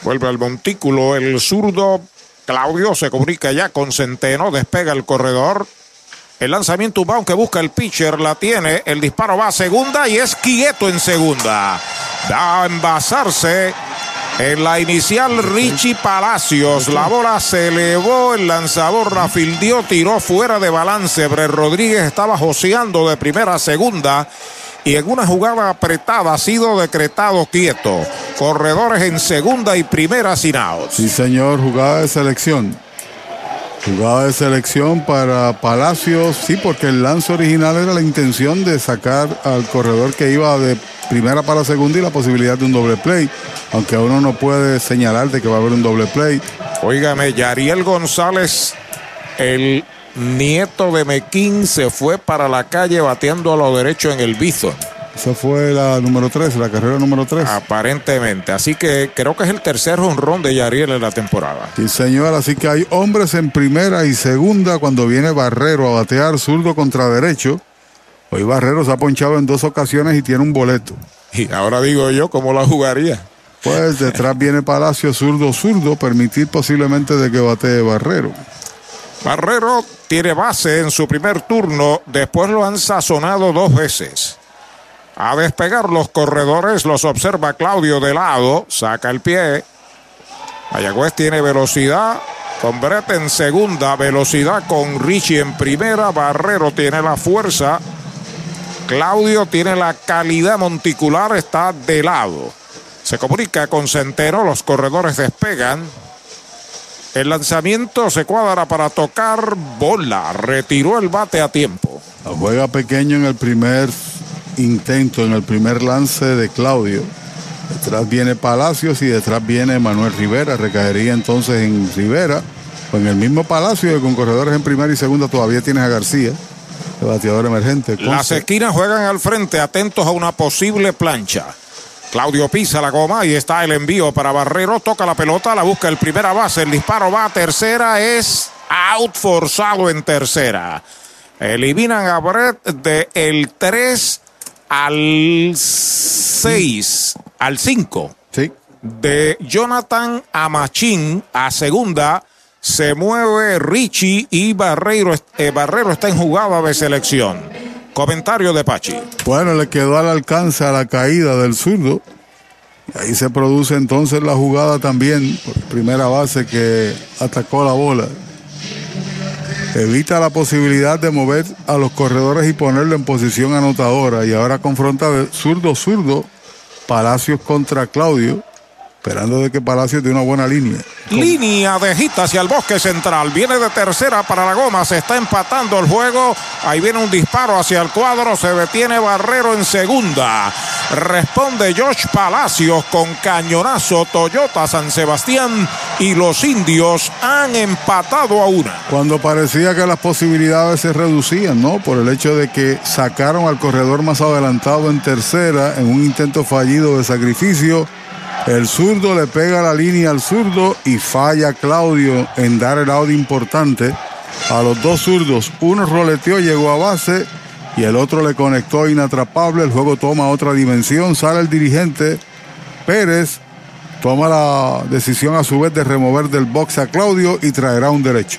[SPEAKER 2] Vuelve al montículo el zurdo. Claudio se comunica ya con Centeno. Despega el corredor. El lanzamiento un que busca el pitcher, la tiene, el disparo va a segunda y es quieto en segunda. Va a envasarse en la inicial Richie Palacios. La bola se elevó, el lanzador rafildió, tiró fuera de balance. Bre Rodríguez estaba joseando de primera a segunda y en una jugada apretada ha sido decretado quieto. Corredores en segunda y primera sin outs.
[SPEAKER 3] Sí, señor, jugada de selección. Jugada de selección para Palacios, sí, porque el lance original era la intención de sacar al corredor que iba de primera para segunda y la posibilidad de un doble play, aunque uno no puede señalar de que va a haber un doble play.
[SPEAKER 2] Óigame, Yariel González, el nieto de Mequín, se fue para la calle bateando a lo derecho en el Bison.
[SPEAKER 3] Esa fue la número 3, la carrera número 3.
[SPEAKER 2] Aparentemente. Así que creo que es el tercer honrón de Yariel en la temporada.
[SPEAKER 3] Sí, señor. Así que hay hombres en primera y segunda cuando viene Barrero a batear zurdo contra derecho. Hoy Barrero se ha ponchado en dos ocasiones y tiene un boleto.
[SPEAKER 2] Y ahora digo yo, ¿cómo la jugaría?
[SPEAKER 3] Pues detrás viene Palacio zurdo zurdo, permitir posiblemente de que batee Barrero.
[SPEAKER 2] Barrero tiene base en su primer turno, después lo han sazonado dos veces. A despegar los corredores, los observa Claudio de lado, saca el pie. Mayagüez tiene velocidad, con Brett en segunda, velocidad con Richie en primera, Barrero tiene la fuerza, Claudio tiene la calidad monticular, está de lado. Se comunica con Centeno, los corredores despegan. El lanzamiento se cuadra para tocar bola, retiró el bate a tiempo.
[SPEAKER 3] Juega pequeño en el primer intento en el primer lance de Claudio. Detrás viene Palacios y detrás viene Manuel Rivera. Recaería entonces en Rivera o en el mismo Palacio con corredores en primera y segunda todavía tienes a García, el bateador emergente.
[SPEAKER 2] Las esquinas juegan al frente, atentos a una posible plancha. Claudio pisa la goma y está el envío para Barrero. Toca la pelota, la busca el primera base. El disparo va a tercera. Es out forzado en tercera. Eliminan a Brett de el 3 al 6, al 5.
[SPEAKER 3] Sí.
[SPEAKER 2] De Jonathan Amachín a segunda. Se mueve Richie y Barrero, eh, Barrero está en jugada de selección. Comentario de Pachi.
[SPEAKER 3] Bueno, le quedó al alcance a la caída del zurdo. Ahí se produce entonces la jugada también por primera base que atacó la bola. Evita la posibilidad de mover a los corredores y ponerlo en posición anotadora. Y ahora confronta de zurdo zurdo Palacios contra Claudio esperando de que Palacio dé una buena línea.
[SPEAKER 2] Línea de hit hacia el bosque central. Viene de tercera para la goma. Se está empatando el juego. Ahí viene un disparo hacia el cuadro. Se detiene Barrero en segunda. Responde Josh Palacios con cañonazo Toyota San Sebastián. Y los indios han empatado a una.
[SPEAKER 3] Cuando parecía que las posibilidades se reducían, ¿no? Por el hecho de que sacaron al corredor más adelantado en tercera en un intento fallido de sacrificio. El zurdo le pega la línea al zurdo y falla Claudio en dar el audio importante a los dos zurdos. Uno roleteó, llegó a base y el otro le conectó inatrapable. El juego toma otra dimensión. Sale el dirigente Pérez. Toma la decisión a su vez de remover del box a Claudio y traerá un derecho.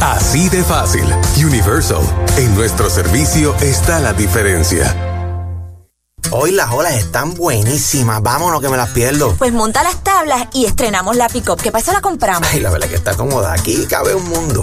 [SPEAKER 23] Así de fácil. Universal. En nuestro servicio está la diferencia.
[SPEAKER 27] Hoy las olas están buenísimas. Vámonos que me las pierdo.
[SPEAKER 28] Pues monta las tablas y estrenamos la pick-up. ¿Qué pasa? La compramos.
[SPEAKER 27] Ay, la verdad que está cómoda. Aquí cabe un mundo.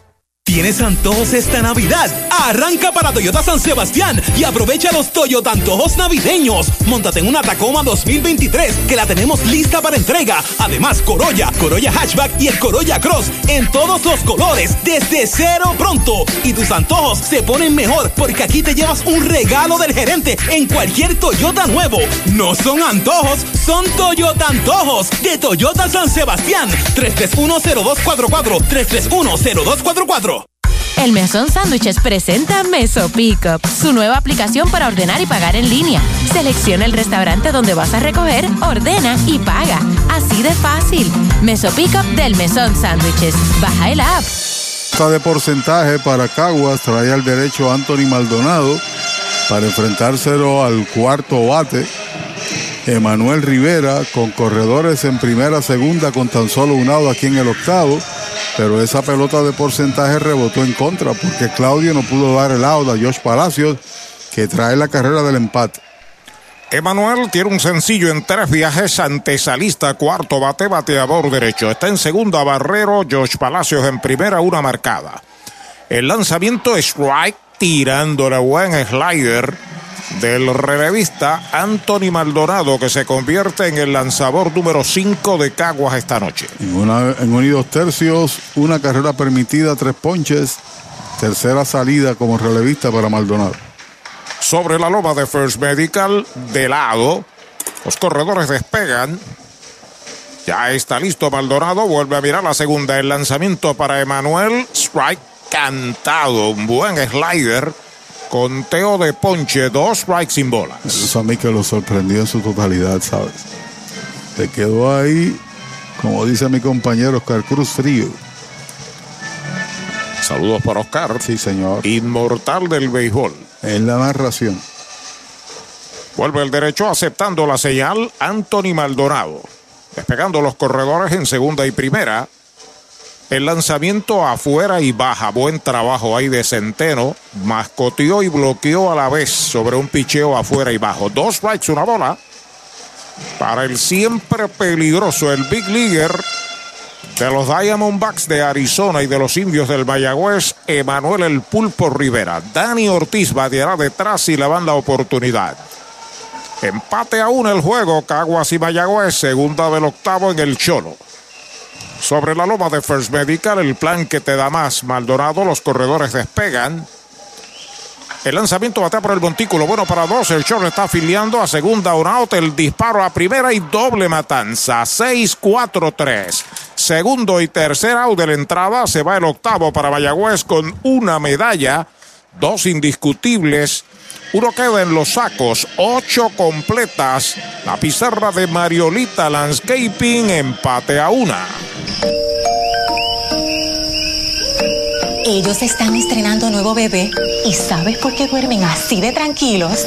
[SPEAKER 8] ¿Tienes antojos esta Navidad? Arranca para Toyota San Sebastián y aprovecha los Toyota antojos navideños. Móntate en una Tacoma 2023 que la tenemos lista para entrega. Además, Corolla, Corolla Hatchback y el Corolla Cross en todos los colores desde cero pronto. Y tus antojos se ponen mejor porque aquí te llevas un regalo del gerente en cualquier Toyota nuevo. No son antojos, son Toyota antojos de Toyota San Sebastián. 3310244 3310244
[SPEAKER 9] El Mesón Sándwiches presenta Meso Pickup, su nueva aplicación para ordenar y pagar en línea. Selecciona el restaurante donde vas a recoger, ordena y paga. Así de fácil. Meso Pickup del Mesón Sándwiches. Baja el app.
[SPEAKER 3] Está de porcentaje para Caguas, trae al derecho Anthony Maldonado para enfrentárselo al cuarto bate. Emanuel Rivera con corredores en primera, segunda, con tan solo un out aquí en el octavo. Pero esa pelota de porcentaje rebotó en contra porque Claudio no pudo dar el out a Josh Palacios, que trae la carrera del empate.
[SPEAKER 2] Emanuel tiene un sencillo en tres viajes antesalista, cuarto bate, bateador derecho. Está en segunda Barrero, Josh Palacios en primera, una marcada. El lanzamiento es strike, tirándole buen slider del relevista Anthony Maldonado, que se convierte en el lanzador número 5 de Caguas esta noche.
[SPEAKER 3] En, una, en un y dos tercios, una carrera permitida, tres ponches, tercera salida como relevista para Maldonado.
[SPEAKER 2] Sobre la loma de First Medical, de lado, los corredores despegan. Ya está listo Maldonado, vuelve a mirar la segunda, el lanzamiento para Emanuel, strike cantado, un buen slider. Conteo de ponche, dos strikes sin bolas.
[SPEAKER 3] Eso a mí que lo sorprendió en su totalidad, ¿sabes? Se quedó ahí, como dice mi compañero Oscar Cruz Frío.
[SPEAKER 2] Saludos para Oscar.
[SPEAKER 3] Sí, señor.
[SPEAKER 2] Inmortal del béisbol.
[SPEAKER 3] En la narración.
[SPEAKER 2] Vuelve el derecho aceptando la señal Anthony Maldonado. Despegando los corredores en segunda y primera. El lanzamiento afuera y baja. Buen trabajo ahí de Centeno. Mascoteó y bloqueó a la vez sobre un picheo afuera y bajo. Dos strikes, una bola. Para el siempre peligroso, el Big Leaguer de los Diamondbacks de Arizona y de los indios del Mayagüez, Emanuel El Pulpo Rivera. Dani Ortiz bateará detrás y le van la oportunidad. Empate a uno el juego, Caguas y Mayagüez, segunda del octavo en el Cholo. Sobre la loma de First Medical, el plan que te da más. Maldonado, los corredores despegan. El lanzamiento batea por el montículo. Bueno para dos. El short está afiliando a segunda un out. El disparo a primera y doble matanza. 6-4-3. Segundo y tercer out de la entrada. Se va el octavo para Mayagüez con una medalla. Dos indiscutibles. Uno queda en los sacos. Ocho completas. La pizarra de Mariolita Landscaping. Empate a una.
[SPEAKER 29] Ellos están estrenando nuevo bebé. ¿Y sabes por qué duermen así de tranquilos?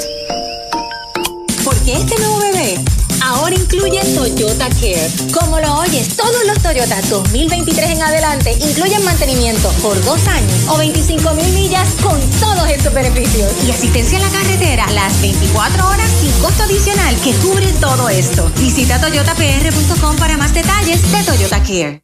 [SPEAKER 29] Porque este nuevo bebé ahora incluye Toyota Care. Como lo oyes, todos los Toyota 2023 en adelante incluyen mantenimiento por dos años o 25 mil millas con todos estos beneficios. Y asistencia en la carretera las 24 horas sin costo adicional que cubre todo esto. Visita toyotapr.com para más detalles de Toyota Care.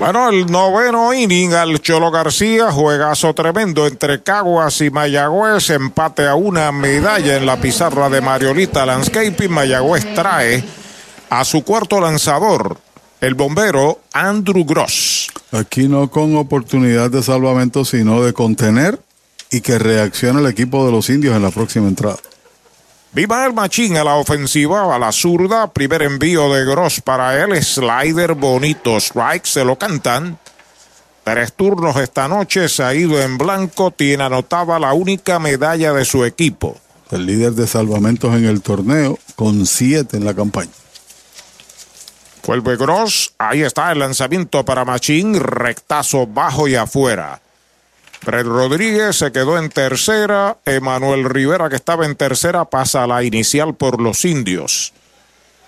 [SPEAKER 2] Bueno, el noveno inning al Cholo García, juegazo tremendo entre Caguas y Mayagüez, empate a una medalla en la pizarra de Mariolita Landscaping. Mayagüez trae a su cuarto lanzador, el bombero Andrew Gross.
[SPEAKER 3] Aquí no con oportunidad de salvamento, sino de contener y que reaccione el equipo de los indios en la próxima entrada.
[SPEAKER 2] Viva el machín a la ofensiva, a la zurda. Primer envío de Gross para él. Slider bonito. Strike se lo cantan. Tres turnos esta noche. Se ha ido en blanco. Tiene anotada la única medalla de su equipo.
[SPEAKER 3] El líder de salvamentos en el torneo con siete en la campaña.
[SPEAKER 2] Vuelve Gross. Ahí está el lanzamiento para Machín. Rectazo bajo y afuera. Fred Rodríguez se quedó en tercera. Emanuel Rivera, que estaba en tercera, pasa a la inicial por los indios.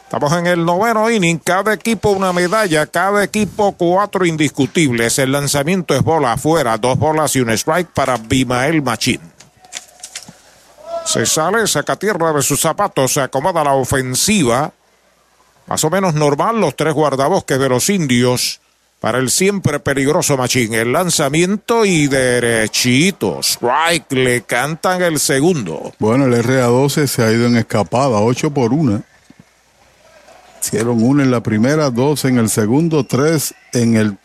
[SPEAKER 2] Estamos en el noveno inning. Cada equipo una medalla. Cada equipo cuatro indiscutibles. El lanzamiento es bola afuera. Dos bolas y un strike para Bimael Machín. Se sale, saca tierra de sus zapatos. Se acomoda la ofensiva. Más o menos normal los tres guardabosques de los indios para el siempre peligroso Machín. El lanzamiento y derechito. Strike, le cantan el segundo.
[SPEAKER 3] Bueno, el RA12 se ha ido en escapada, 8 por 1. Hicieron una en la primera, dos en el segundo, tres en el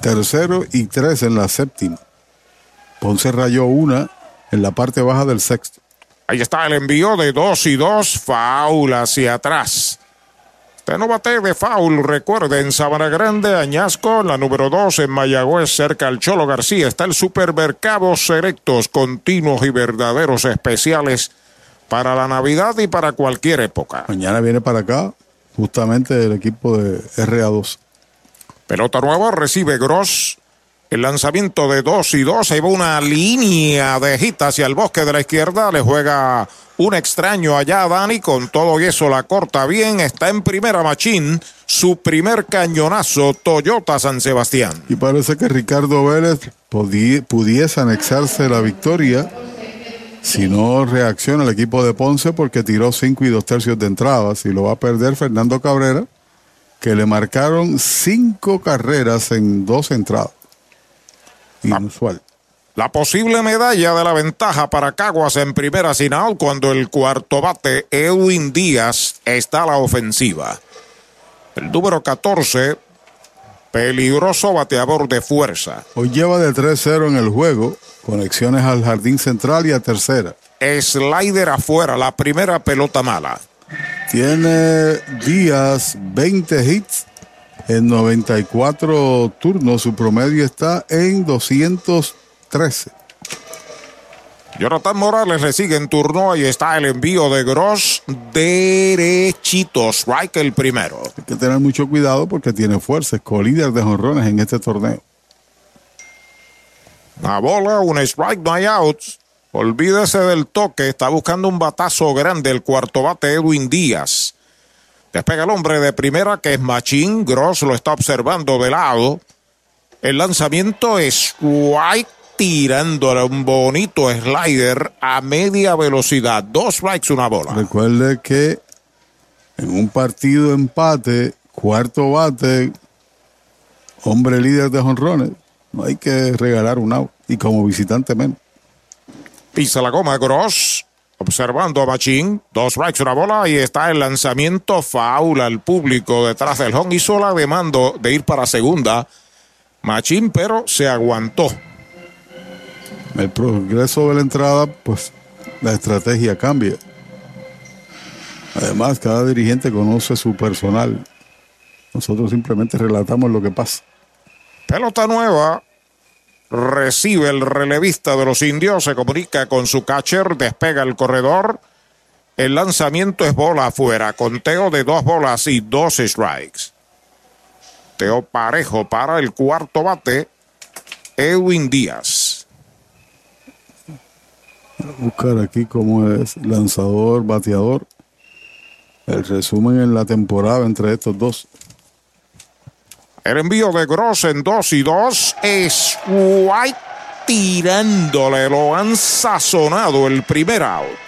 [SPEAKER 3] tercero y tres en la séptima. Ponce rayó una en la parte baja del sexto.
[SPEAKER 2] Ahí está el envío de dos y dos, faul hacia atrás. No bate de foul, recuerden, Sabana Grande, Añasco, la número 2 en Mayagüez, cerca al Cholo García. Está el supermercado Selectos, continuos y verdaderos especiales para la Navidad y para cualquier época.
[SPEAKER 3] Mañana viene para acá justamente el equipo de RA2.
[SPEAKER 2] Pelota nueva, recibe Gross. El lanzamiento de 2 y 2, ahí va una línea de hit hacia el bosque de la izquierda, le juega Un extraño allá, Dani, con todo y eso la corta bien. Está en primera machín. Su primer cañonazo, Toyota San Sebastián.
[SPEAKER 3] Y parece que Ricardo Vélez pudiese anexarse la victoria si no reacciona el equipo de Ponce porque tiró cinco y dos tercios de entradas y lo va a perder Fernando Cabrera, que le marcaron cinco carreras en dos entradas. Inusual.
[SPEAKER 2] La posible medalla de la ventaja para Caguas en primera final cuando el cuarto bate Edwin Díaz está a la ofensiva. El número 14, peligroso bateador de fuerza.
[SPEAKER 3] Hoy lleva de 3-0 en el juego, conexiones al jardín central y a tercera.
[SPEAKER 2] Slider afuera, la primera pelota mala.
[SPEAKER 3] Tiene Díaz 20 hits en 94 turnos, su promedio está en 213.
[SPEAKER 2] Jonathan Morales le sigue en turno. Ahí está el envío de Gross derechito. Strike el primero.
[SPEAKER 3] Hay que tener mucho cuidado porque tiene fuerza. Es co-líder de jonrones en este torneo.
[SPEAKER 2] La bola, un strike, no hay outs. Olvídese del toque. Está buscando un batazo grande el cuarto bate Edwin Díaz. Despega el hombre de primera que es Machín. Gross lo está observando de lado. El lanzamiento es strike tirándole un bonito slider a media velocidad. Dos strikes, una bola.
[SPEAKER 3] Recuerde que en un partido empate, cuarto bate, hombre líder de jonrones, no hay que regalar un out. Y como visitante menos.
[SPEAKER 2] Pisa la goma, Gross. Observando a Machín, dos strikes, una bola y está el lanzamiento faula al público detrás del home. Hizo la demanda de ir para segunda. Machín, pero se aguantó
[SPEAKER 3] el progreso de la entrada, pues la estrategia cambia. Además, cada dirigente conoce su personal. Nosotros simplemente relatamos lo que pasa.
[SPEAKER 2] Pelota nueva. Recibe el relevista de los indios, se comunica con su catcher, despega el corredor. El lanzamiento es bola afuera, conteo de dos bolas y dos strikes. Teo parejo para el cuarto bate, Edwin Díaz
[SPEAKER 3] buscar aquí cómo es lanzador, bateador. El resumen en la temporada entre estos dos.
[SPEAKER 2] El envío de Gross en 2 y 2 es White tirándole. Lo han sazonado el primer out.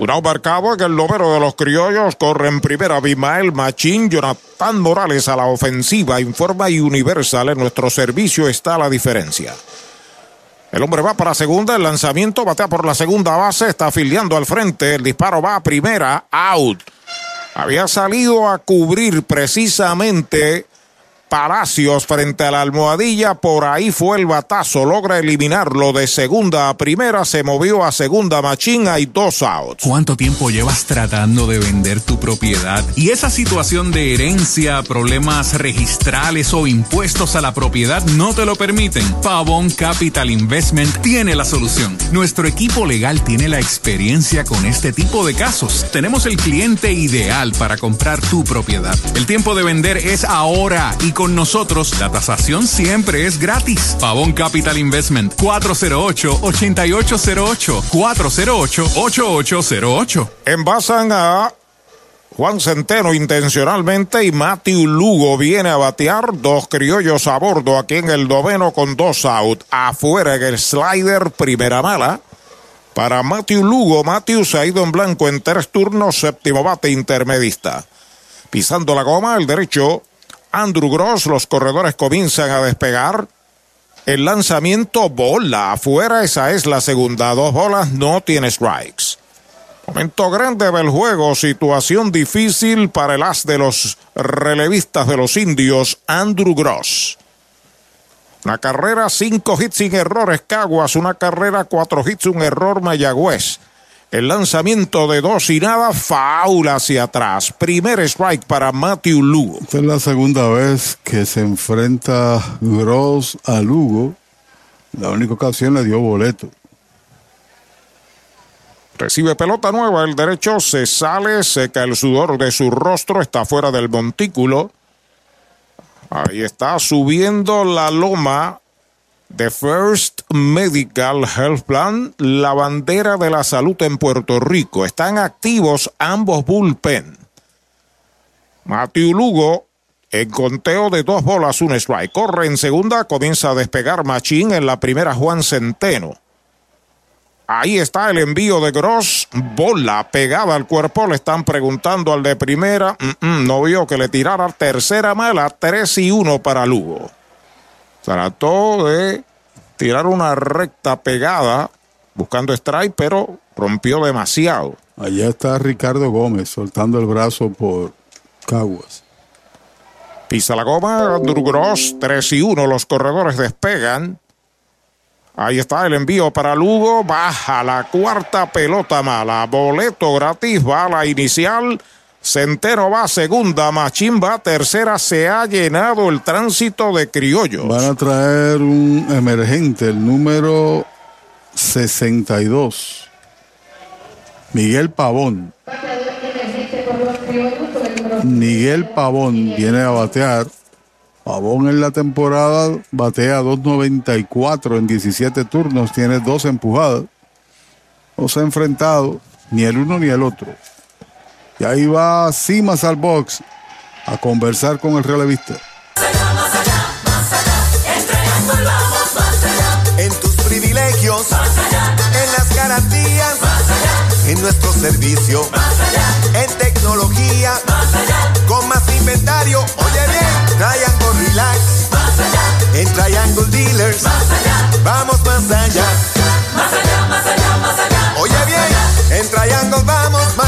[SPEAKER 2] Un marcado en el número de los criollos corre en primera Bimael Machín, Jonathan Morales a la ofensiva, informa Universal, en nuestro servicio está la diferencia. El hombre va para segunda, el lanzamiento batea por la segunda base, está afiliando al frente, el disparo va a primera, out. Había salido a cubrir precisamente Palacios frente a la almohadilla, por ahí fue el batazo, logra eliminarlo de segunda a primera, se movió a segunda machina y dos outs.
[SPEAKER 12] ¿Cuánto tiempo llevas tratando de vender tu propiedad? Y esa situación de herencia, problemas registrales o impuestos a la propiedad no te lo permiten. Pavón Capital Investment tiene la solución. Nuestro equipo legal tiene la experiencia con este tipo de casos. Tenemos el cliente ideal para comprar tu propiedad. El tiempo de vender es ahora y con nosotros, la tasación siempre es gratis. Pavón Capital Investment 408-8808. 408-8808.
[SPEAKER 2] Envasan a Juan Centeno intencionalmente y Matthew Lugo viene a batear dos criollos a bordo aquí en el noveno con dos out. Afuera en el slider, primera mala. Para Matthew Lugo, Matthew se ha ido en blanco en tres turnos, séptimo bate intermedista. Pisando la goma, el derecho Andrew Gross, los corredores comienzan a despegar. El lanzamiento bola afuera, esa es la segunda. Dos bolas, no tiene strikes. Momento grande del juego, situación difícil para el as de los relevistas de los indios, Andrew Gross. Una carrera, cinco hits sin errores, Caguas. Una carrera, cuatro hits, un error, Mayagüez. El lanzamiento de dos y nada, faula hacia atrás. Primer strike para Matthew Lugo.
[SPEAKER 3] Esta es la segunda vez que se enfrenta Gross a Lugo. La única ocasión le dio boleto.
[SPEAKER 2] Recibe pelota nueva, el derecho se sale, seca el sudor de su rostro, está fuera del montículo. Ahí está subiendo la loma de First Medical Health Plan, la bandera de la salud en Puerto Rico. Están activos ambos bullpen. Matthew Lugo en conteo de dos bolas, un strike. Corre en segunda, comienza a despegar Machín en la primera Juan Centeno. Ahí está el envío de Gross. Bola pegada al cuerpo. Le están preguntando al de primera. Mm, mm, no vio que le tirara tercera mala. 3 y 1 para Lugo. Trató de tirar una recta pegada buscando strike, pero rompió demasiado.
[SPEAKER 3] Allá está Ricardo Gómez soltando el brazo por Caguas.
[SPEAKER 2] Pisa la goma, Andrew Gross, 3 y 1. Los corredores despegan. Ahí está el envío para Lugo. Baja la cuarta pelota mala. Boleto gratis, bala inicial. Centeno va segunda, Machín va tercera. Se ha llenado el tránsito de criollos.
[SPEAKER 3] Van a traer un emergente, el número 62. Miguel Pavón. Miguel Pavón viene a batear. Pavón en la temporada batea 2.94 en 17 turnos, tiene dos empujadas. No se ha enfrentado ni el uno ni el otro. Y ahí va Simas al box a conversar con el relevista.
[SPEAKER 5] En tus privilegios, en las garantías, en nuestro servicio, en tecnología, con más inventario. Oye bien, Triangle Relax, en Triangle Dealers, vamos más allá. Más allá, más allá, más allá. Oye bien, en Triangle vamos más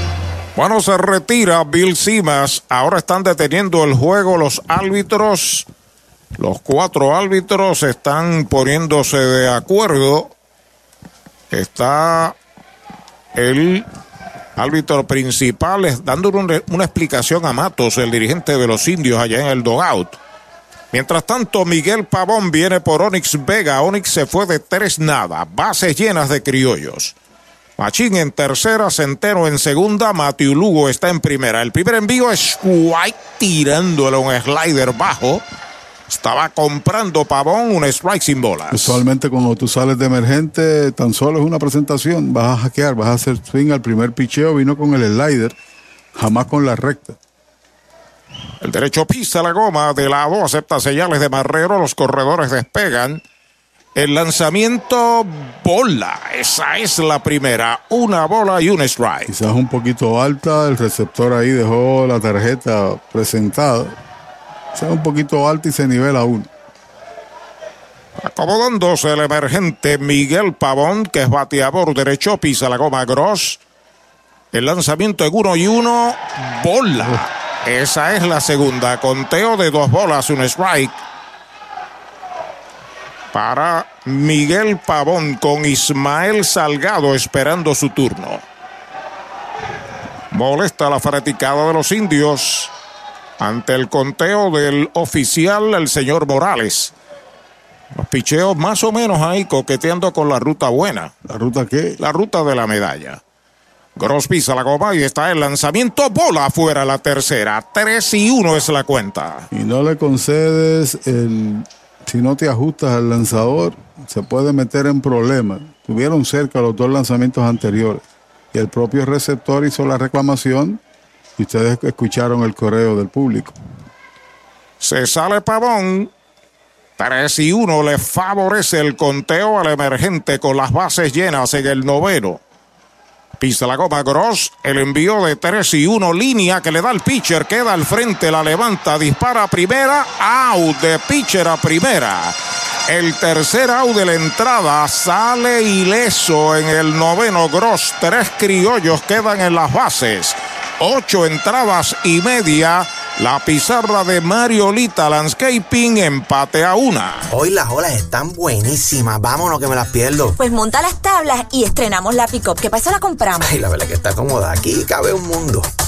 [SPEAKER 2] Bueno, se retira Bill Simas. Ahora están deteniendo el juego los árbitros. Los cuatro árbitros están poniéndose de acuerdo. Está el árbitro principal dándole una, explicación a Matos, el dirigente de los indios allá en el dogout. Mientras tanto, Miguel Pavón viene por Onyx Vega. Onyx se fue de tres nada. Bases llenas de criollos. Machín en tercera, Centeno en segunda, Matthew Lugo está en primera. El primer envío es White tirándole un slider bajo. Estaba comprando Pavón un strike sin bolas.
[SPEAKER 3] Usualmente cuando tú sales de emergente, tan solo es una presentación. Vas a hackear, vas a hacer swing al primer picheo. Vino con el slider, jamás con la recta.
[SPEAKER 2] El derecho pisa la goma de lado, acepta señales de Marrero, los corredores despegan. El lanzamiento bola, esa es la primera, una bola y un strike.
[SPEAKER 3] Quizás un poquito alta, el receptor ahí dejó la tarjeta presentada. Quizás un poquito alta y se nivela uno.
[SPEAKER 2] Acomodándose el emergente Miguel Pavón, que es bateador derecho, pisa la goma Gross. El lanzamiento en uno y uno, bola. Esa es la segunda. Conteo de dos bolas, un strike. Para Miguel Pavón con Ismael Salgado esperando su turno. Molesta la fanaticada de los indios ante el conteo del oficial, el señor Morales. Los picheos más o menos ahí coqueteando con la ruta buena.
[SPEAKER 3] ¿La ruta qué?
[SPEAKER 2] La ruta de la medalla. Gross pisa la goma y está el lanzamiento. Bola afuera la tercera. 3 y 1 es la cuenta.
[SPEAKER 3] Y no le concedes el. Si no te ajustas al lanzador, se puede meter en problemas. Tuvieron cerca los dos lanzamientos anteriores. Y el propio receptor hizo la reclamación. Y ustedes escucharon el correo del público.
[SPEAKER 2] Se sale Pavón. 3 y 1 le favorece el conteo al emergente con las bases llenas en el noveno. Pista la goma Gross. El envío de 3 y 1 línea que le da al pitcher. Queda al frente, la levanta, dispara a primera. Out de pitcher a primera. El tercer out de la entrada sale ileso en el noveno Gross. Tres criollos quedan en las bases. Ocho entradas y media. La pizarra de Mariolita Landscaping empate a una.
[SPEAKER 19] Hoy las olas están buenísimas. Vámonos que me las pierdo.
[SPEAKER 28] Pues monta las tablas y estrenamos la pick-up. ¿Qué pasa? La compramos.
[SPEAKER 19] Ay, la verdad que está cómoda. Aquí cabe un mundo.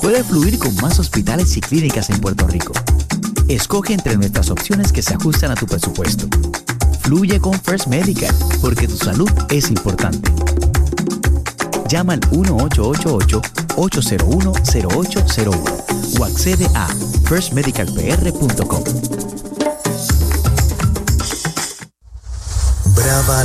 [SPEAKER 6] Puedes fluir con más hospitales y clínicas en Puerto Rico. Escoge entre nuestras opciones que se ajustan a tu presupuesto. Fluye con First Medical, porque tu salud es importante. Llama al 1888-801-0801 o accede a firstmedicalpr.com.
[SPEAKER 30] Brava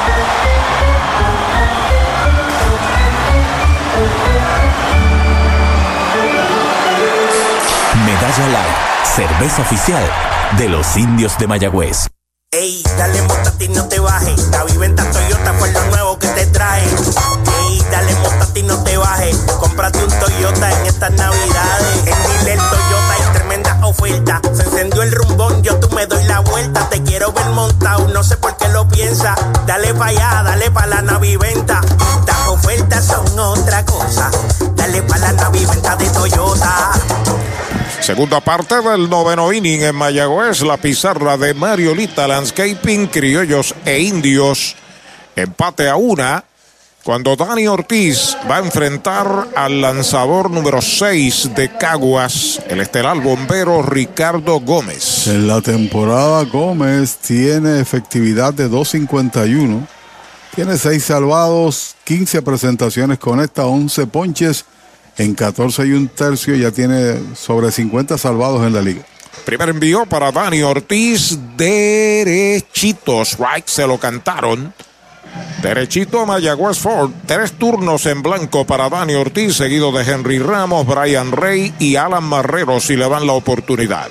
[SPEAKER 1] Cerveza oficial de los indios de Mayagüez.
[SPEAKER 7] Ey, dale montate y no te bajes. La viventa Toyota fue lo nuevo que te trae. Ey, dale montate y no te bajes. Cómprate un Toyota en estas navidades. En Dile Toyota hay tremenda oferta. Se encendió el rumbón, yo tú me doy la vuelta. Te quiero ver montado, no sé por qué lo piensa. Dale pa' allá, dale pa' la naviventa. Las ofertas son otra cosa. Dale pa' la naviventa de Toyota.
[SPEAKER 2] Segunda parte del noveno inning en Mayagüez, la pizarra de Mariolita Landscaping, criollos e indios. Empate a una. Cuando Dani Ortiz va a enfrentar al lanzador número 6 de Caguas, el estelar bombero Ricardo Gómez.
[SPEAKER 3] En la temporada Gómez tiene efectividad de 2.51. Tiene 6 salvados, 15 presentaciones con esta, 11 ponches. En 14 y un tercio ya tiene sobre 50 salvados en la liga.
[SPEAKER 2] Primer envío para Dani Ortiz, derechito. Strike se lo cantaron. Derechito Mayagüez Ford. Tres turnos en blanco para Dani Ortiz, seguido de Henry Ramos, Brian Rey y Alan Marrero si le dan la oportunidad.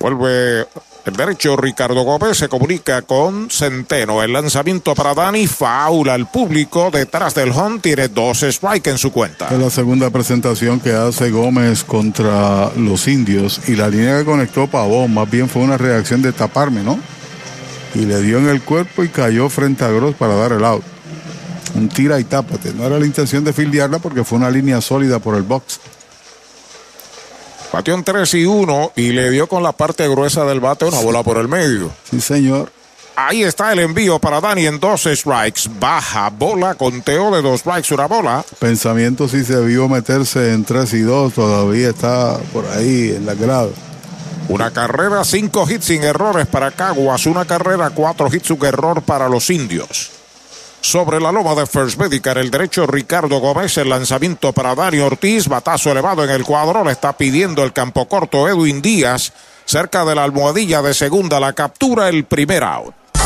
[SPEAKER 2] Vuelve el derecho Ricardo Gómez se comunica con Centeno. El lanzamiento para Dani, faula al público. Detrás del home tiene dos strikes en su cuenta.
[SPEAKER 3] Es la segunda presentación que hace Gómez contra los indios y la línea que conectó Pavón más bien fue una reacción de taparme, ¿no? Y le dio en el cuerpo y cayó frente a Gross para dar el out. Un tira y tápate. No era la intención de fildearla porque fue una línea sólida por el box.
[SPEAKER 2] Batió en 3 y 1 y le dio con la parte gruesa del bate una bola por el medio.
[SPEAKER 3] Sí, señor.
[SPEAKER 2] Ahí está el envío para Dani en dos strikes. Baja bola, conteo de dos strikes, una bola.
[SPEAKER 3] Pensamiento si se vio meterse en 3 y 2, todavía está por ahí en la grada.
[SPEAKER 2] Una carrera, cinco hits sin errores para Caguas. Una carrera, cuatro hits sin error para los indios. Sobre la loma de First Medical, el derecho Ricardo Gómez, el lanzamiento para Dani Ortiz, batazo elevado en el cuadro, le está pidiendo el campo corto Edwin Díaz, cerca de la almohadilla de segunda, la captura, el primer out.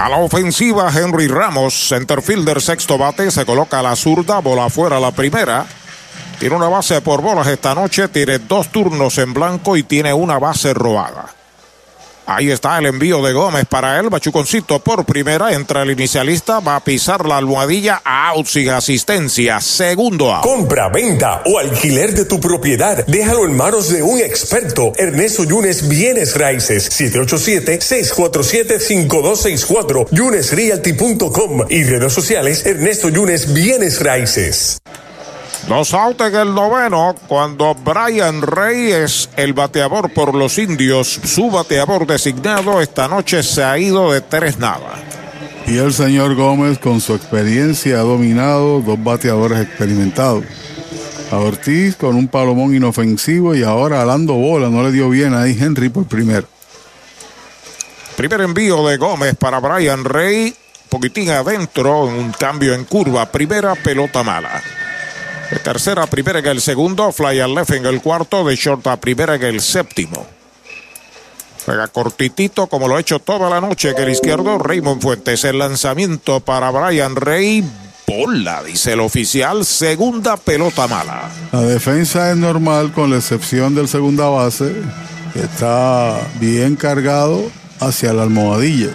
[SPEAKER 2] A la ofensiva, Henry Ramos, centerfielder sexto bate, se coloca a la zurda, bola afuera la primera. Tiene una base por bolas esta noche, tiene dos turnos en blanco y tiene una base robada. Ahí está el envío de Gómez para él. Machuconcito por primera. Entra el inicialista. Va a pisar la almohadilla. Out sin asistencia. Segundo out.
[SPEAKER 26] Compra, venta o alquiler de tu propiedad. Déjalo en manos de un experto. Ernesto Yunes Bienes Raíces. 787-647-5264. YunesRealty.com y redes sociales Ernesto Yunes Bienes Raíces.
[SPEAKER 2] Dos out en el noveno cuando Brian Rey es el bateador por los indios. Su bateador designado esta noche se ha ido de tres nada.
[SPEAKER 3] Y el señor Gómez con su experiencia ha dominado dos bateadores experimentados. A Ortiz con un palomón inofensivo y ahora alando bola no le dio bien ahí Henry por primero.
[SPEAKER 2] Primer envío de Gómez para Brian Rey. Poquitín adentro, un cambio en curva. Primera pelota mala. De tercera primera en el segundo, fly al left en el cuarto, de short a primera en el séptimo. Juega cortitito como lo ha hecho toda la noche en el izquierdo, Raymond Fuentes. El lanzamiento para Brian Rey. Bola, dice el oficial, segunda pelota mala.
[SPEAKER 3] La defensa es normal con la excepción del segunda base, que está bien cargado hacia la almohadilla.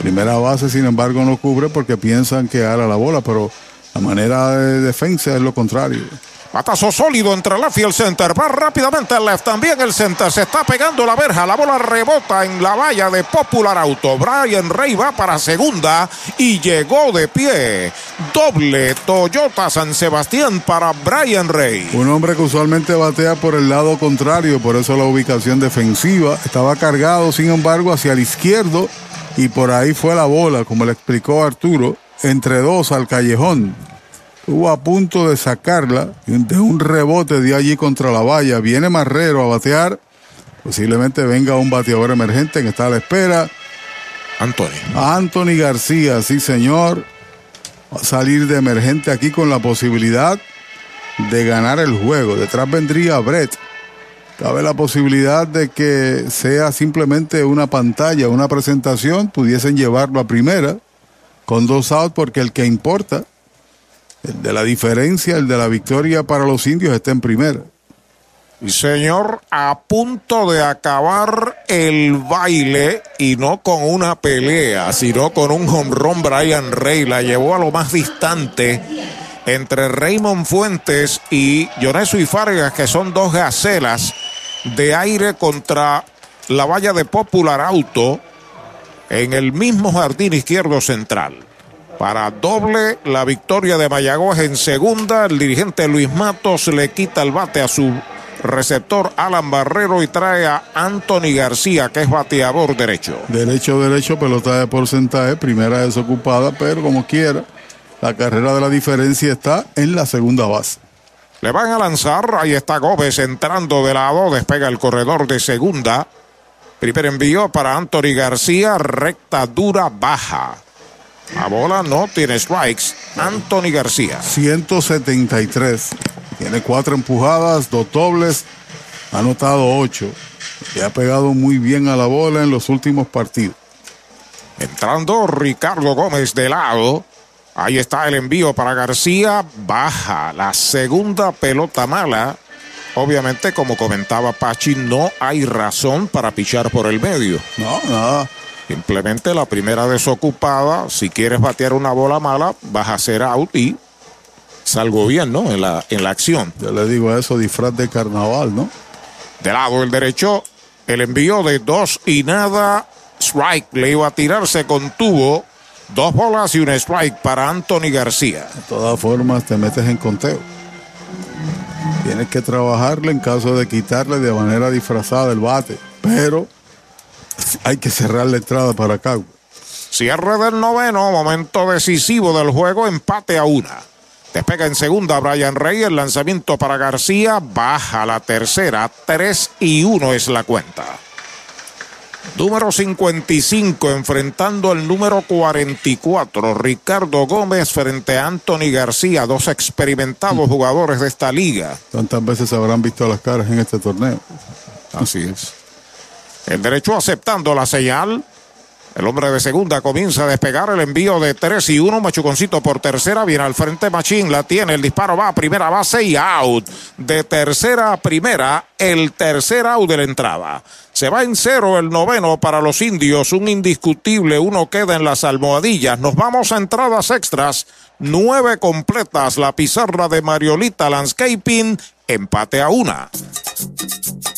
[SPEAKER 3] Primera base, sin embargo, no cubre porque piensan que hará la bola, pero la manera de defensa es lo contrario.
[SPEAKER 2] Patazo sólido entre left y el center. Va rápidamente el left. También el center. Se está pegando la verja. La bola rebota en la valla de Popular Auto. Brian Rey va para segunda y llegó de pie. Doble Toyota San Sebastián para Brian Rey.
[SPEAKER 3] Un hombre que usualmente batea por el lado contrario. Por eso la ubicación defensiva. Estaba cargado, sin embargo, hacia el izquierdo. Y por ahí fue la bola, como le explicó Arturo entre dos al callejón. Estuvo a punto de sacarla de un rebote de allí contra la valla. Viene Marrero a batear. Posiblemente venga un bateador emergente que está a la espera.
[SPEAKER 2] Anthony.
[SPEAKER 3] Anthony García, sí señor. Va a salir de emergente aquí con la posibilidad de ganar el juego. Detrás vendría Brett. Cabe la posibilidad de que sea simplemente una pantalla, una presentación, pudiesen llevarlo a primera con dos outs porque el que importa, el de la diferencia, el de la victoria para los indios está en primera.
[SPEAKER 2] Y señor, a punto de acabar el baile y no con una pelea, sino con un home run Brian Rey. La llevó a lo más distante entre Raymond Fuentes y Yonesu y Fargas, que son dos gacelas de aire contra la valla de Popular Auto en el mismo jardín izquierdo central. Para doble la victoria de Mayagüez en segunda, el dirigente Luis Matos le quita el bate a su receptor Alan Barrero y trae a Anthony García, que es bateador derecho.
[SPEAKER 3] Derecho, derecho, pelota de porcentaje, primera desocupada, pero como quiera, la carrera de la diferencia está en la segunda base.
[SPEAKER 2] Le van a lanzar, ahí está Gómez entrando de lado, despega el corredor de segunda. Primer envío para Anthony García, recta dura baja. La bola no tiene strikes. Anthony García.
[SPEAKER 3] 173. Tiene cuatro empujadas, dos dobles, ha anotado ocho. Y ha pegado muy bien a la bola en los últimos partidos.
[SPEAKER 2] Entrando Ricardo Gómez de lado. Ahí está el envío para García. Baja la segunda pelota mala. Obviamente, como comentaba Pachi, no hay razón para pichar por el medio.
[SPEAKER 3] No, nada.
[SPEAKER 2] Simplemente la primera desocupada. Si quieres batear una bola mala, vas a hacer out y salgo bien, ¿no? En la, en la acción.
[SPEAKER 3] Yo le digo a eso disfraz de carnaval, ¿no?
[SPEAKER 2] De lado el derecho, el envío de dos y nada. Strike le iba a tirar, se contuvo. Dos bolas y un strike para Anthony García.
[SPEAKER 3] De todas formas, te metes en conteo. Tienes que trabajarle en caso de quitarle de manera disfrazada el bate. Pero hay que cerrar la entrada para acá.
[SPEAKER 2] Cierre del noveno, momento decisivo del juego, empate a una. Despega en segunda Brian Rey, el lanzamiento para García, baja la tercera, 3 y 1 es la cuenta. Número 55 enfrentando al número 44, Ricardo Gómez frente a Anthony García, dos experimentados jugadores de esta liga.
[SPEAKER 3] ¿Cuántas veces habrán visto las caras en este torneo?
[SPEAKER 2] Así es. El derecho aceptando la señal. El hombre de segunda comienza a despegar el envío de 3 y 1. Machuconcito por tercera. Viene al frente Machín. La tiene. El disparo va a primera base y out. De tercera a primera. El tercer out de la entrada. Se va en cero el noveno para los indios. Un indiscutible. Uno queda en las almohadillas. Nos vamos a entradas extras. Nueve completas. La pizarra de Mariolita Landscaping. Empate a una.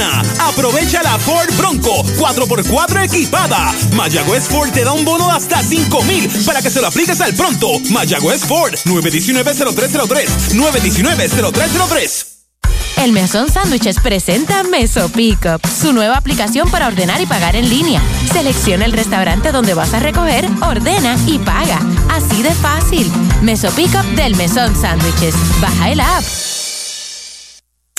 [SPEAKER 8] Aprovecha la Ford Bronco 4x4 equipada. Mayagüez Ford te da un bono de hasta 5 mil para que se lo apliques al pronto. Mayagüez Ford 919-0303. 919-0303.
[SPEAKER 9] El Mesón Sándwiches presenta Meso Pickup, su nueva aplicación para ordenar y pagar en línea. Selecciona el restaurante donde vas a recoger, ordena y paga. Así de fácil. Meso Pickup del Mesón Sándwiches. Baja el app.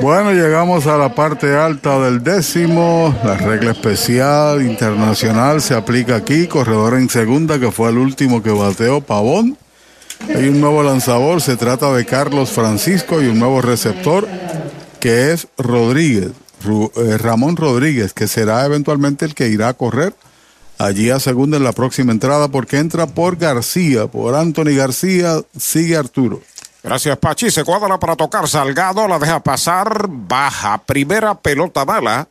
[SPEAKER 3] Bueno, llegamos a la parte alta del décimo. La regla especial internacional se aplica aquí. Corredor en segunda, que fue el último que bateó Pavón. Hay un nuevo lanzador, se trata de Carlos Francisco y un nuevo receptor que es Rodríguez, eh, Ramón Rodríguez, que será eventualmente el que irá a correr allí a segunda en la próxima entrada porque entra por García, por Anthony García, sigue Arturo.
[SPEAKER 2] Gracias, Pachi. Se cuadra para tocar. Salgado la deja pasar. Baja. Primera pelota mala.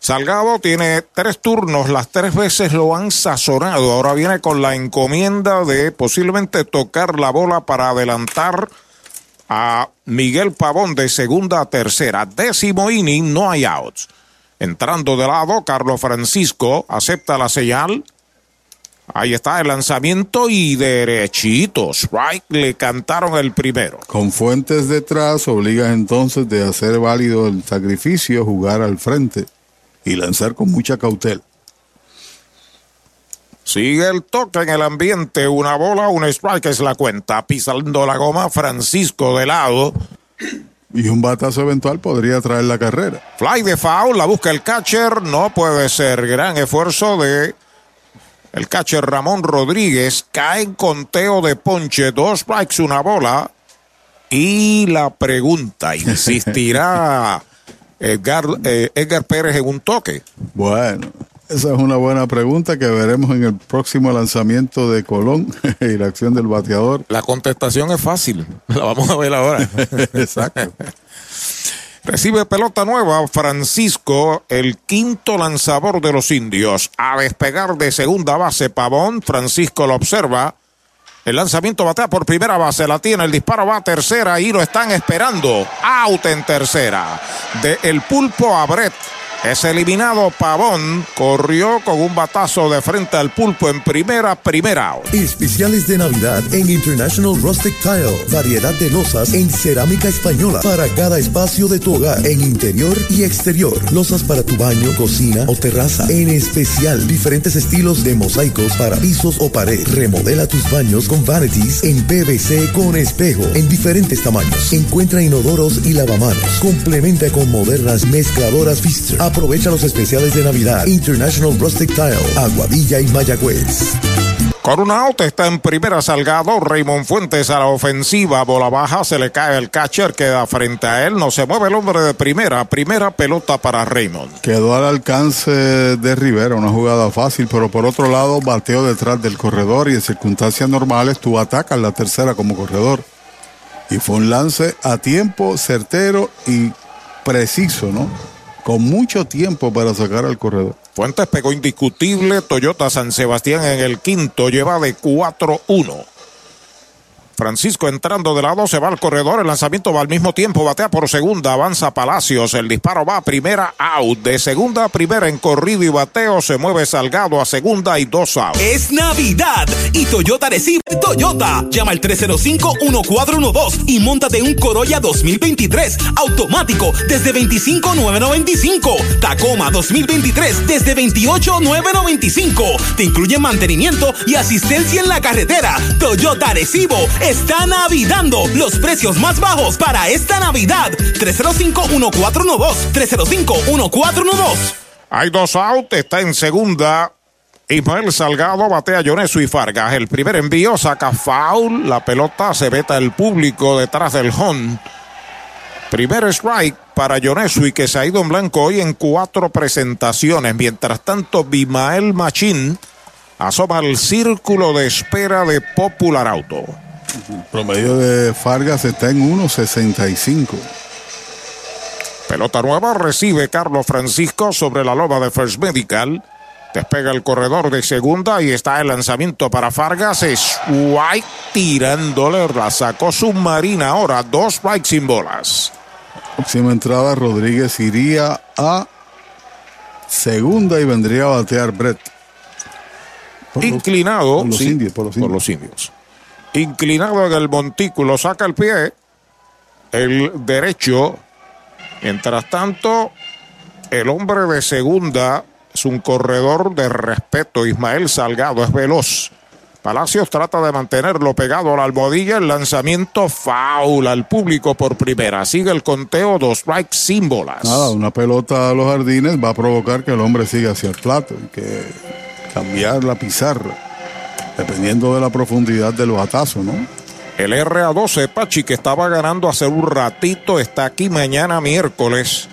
[SPEAKER 2] Salgado tiene tres turnos. Las tres veces lo han sazonado. Ahora viene con la encomienda de posiblemente tocar la bola para adelantar a Miguel Pavón de segunda a tercera. Décimo inning, no hay outs. Entrando de lado, Carlos Francisco acepta la señal. Ahí está el lanzamiento y derechito. Strike le cantaron el primero.
[SPEAKER 3] Con fuentes detrás, obligas entonces de hacer válido el sacrificio, jugar al frente y lanzar con mucha cautela.
[SPEAKER 2] Sigue el toque en el ambiente. Una bola, un strike es la cuenta. Pisando la goma, Francisco de lado.
[SPEAKER 3] Y un batazo eventual podría traer la carrera.
[SPEAKER 2] Fly de foul, la busca el catcher. No puede ser. Gran esfuerzo de el catcher Ramón Rodríguez. Cae en conteo de ponche. Dos strikes, una bola. Y la pregunta, ¿insistirá Edgar, eh, Edgar Pérez en un toque?
[SPEAKER 3] Bueno, esa es una buena pregunta que veremos en el próximo lanzamiento de Colón y la acción del bateador.
[SPEAKER 2] La contestación es fácil. La vamos a ver ahora.
[SPEAKER 3] Exacto.
[SPEAKER 2] Recibe pelota nueva Francisco, el quinto lanzador de los indios. A despegar de segunda base Pavón, Francisco lo observa. El lanzamiento batea por primera base, la tiene, el disparo va a tercera y lo están esperando. Out en tercera. De el pulpo a Brett. Es eliminado Pavón. Corrió con un batazo de frente al pulpo en primera, primera.
[SPEAKER 25] Especiales de Navidad en International Rustic Tile. Variedad de losas en cerámica española para cada espacio de tu hogar, en interior y exterior. Losas para tu baño, cocina o terraza. En especial, diferentes estilos de mosaicos para pisos o pared. Remodela tus baños con vanities en PVC con espejo en diferentes tamaños. Encuentra inodoros y lavamanos. Complementa con modernas mezcladoras Pfister. Aprovecha los especiales de Navidad. International Rustic Tile, Aguadilla y Mayagüez.
[SPEAKER 2] Con un out está en primera Salgado, Raymond Fuentes a la ofensiva, bola baja, se le cae el catcher, queda frente a él, no se mueve el hombre de primera, primera pelota para Raymond.
[SPEAKER 3] Quedó al alcance de Rivera, una jugada fácil, pero por otro lado bateo detrás del corredor y en circunstancias normales tú atacas la tercera como corredor. Y fue un lance a tiempo, certero y preciso, ¿no? Con mucho tiempo para sacar al corredor.
[SPEAKER 2] Fuentes pegó indiscutible. Toyota San Sebastián en el quinto lleva de 4-1. Francisco entrando de lado, se va al corredor, el lanzamiento va al mismo tiempo, batea por segunda, avanza Palacios, el disparo va a primera, out, de segunda a primera en corrido y bateo, se mueve Salgado a segunda y dos out.
[SPEAKER 8] Es Navidad y Toyota recibe Toyota. Llama al 305-1412 y montate un Corolla 2023 automático desde 25,995. Tacoma 2023 desde 28,995. Te incluye mantenimiento y asistencia en la carretera. Toyota Recibo está navidando los precios más bajos para esta Navidad. 305-1412. 305-1412.
[SPEAKER 2] Hay dos out, está en segunda. Ismael Salgado batea Yonesu y Fargas. El primer envío saca foul. La pelota se veta el público detrás del home. Primer strike para Yonesu y que se ha ido en blanco hoy en cuatro presentaciones. Mientras tanto, Bimael Machín asoma el círculo de espera de Popular Auto.
[SPEAKER 3] El promedio de Fargas está en 1.65.
[SPEAKER 2] Pelota nueva recibe Carlos Francisco sobre la loba de First Medical. Despega el corredor de segunda y está el lanzamiento para Fargas. Es White tirándole, la sacó submarina ahora. Dos strikes sin bolas.
[SPEAKER 3] Próxima entrada, Rodríguez iría a segunda y vendría a batear Brett.
[SPEAKER 2] Por Inclinado.
[SPEAKER 3] Los, por los
[SPEAKER 2] sí,
[SPEAKER 3] indios, por los indios.
[SPEAKER 2] Por los indios. Inclinado en el montículo, saca el pie. El derecho. Mientras tanto, el hombre de segunda es un corredor de respeto. Ismael Salgado es veloz. Palacios trata de mantenerlo pegado a la almohadilla. El lanzamiento faula al público por primera. Sigue el conteo, dos strikes sin bolas.
[SPEAKER 3] Nada, una pelota a los jardines va a provocar que el hombre siga hacia el plato. Hay que cambiar la pizarra. Dependiendo de la profundidad del batazo, ¿no?
[SPEAKER 2] El RA12 Pachi que estaba ganando hace un ratito está aquí mañana miércoles.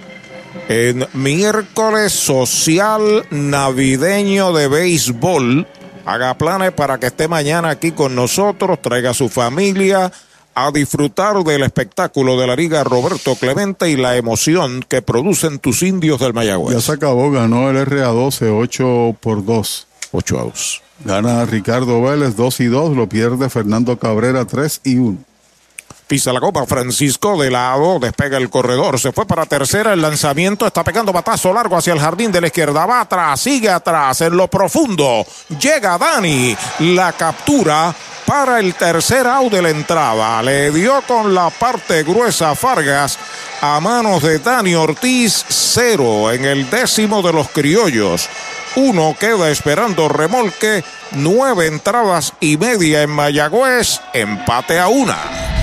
[SPEAKER 2] En miércoles social navideño de béisbol. Haga planes para que esté mañana aquí con nosotros, traiga a su familia a disfrutar del espectáculo de la Liga Roberto Clemente y la emoción que producen tus indios del Mayagüez.
[SPEAKER 3] Ya se acabó, ganó el RA12 8 por 2.
[SPEAKER 2] 8 a 2.
[SPEAKER 3] Gana Ricardo Vélez 2 y 2, lo pierde Fernando Cabrera 3 y 1.
[SPEAKER 2] Pisa la copa Francisco de lado, despega el corredor, se fue para tercera, el lanzamiento está pegando batazo largo hacia el jardín de la izquierda, va atrás, sigue atrás, en lo profundo, llega Dani, la captura para el tercer out de la entrada, le dio con la parte gruesa Fargas a manos de Dani Ortiz, cero en el décimo de los criollos. Uno queda esperando remolque. Nueve entradas y media en Mayagüez. Empate a una.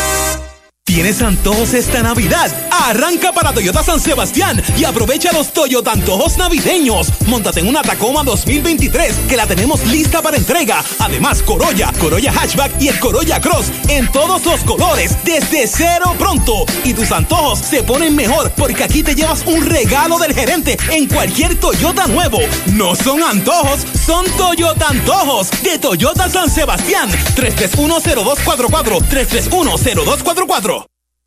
[SPEAKER 8] ¿Tienes antojos esta Navidad? Arranca para Toyota San Sebastián y aprovecha los Toyota antojos navideños. Móntate en una Tacoma 2023 que la tenemos lista para entrega. Además, Corolla, Corolla Hatchback y el Corolla Cross en todos los colores desde cero pronto. Y tus antojos se ponen mejor porque aquí te llevas un regalo del gerente en cualquier Toyota nuevo. No son antojos, son Toyota antojos de Toyota San Sebastián. 3310244 3310244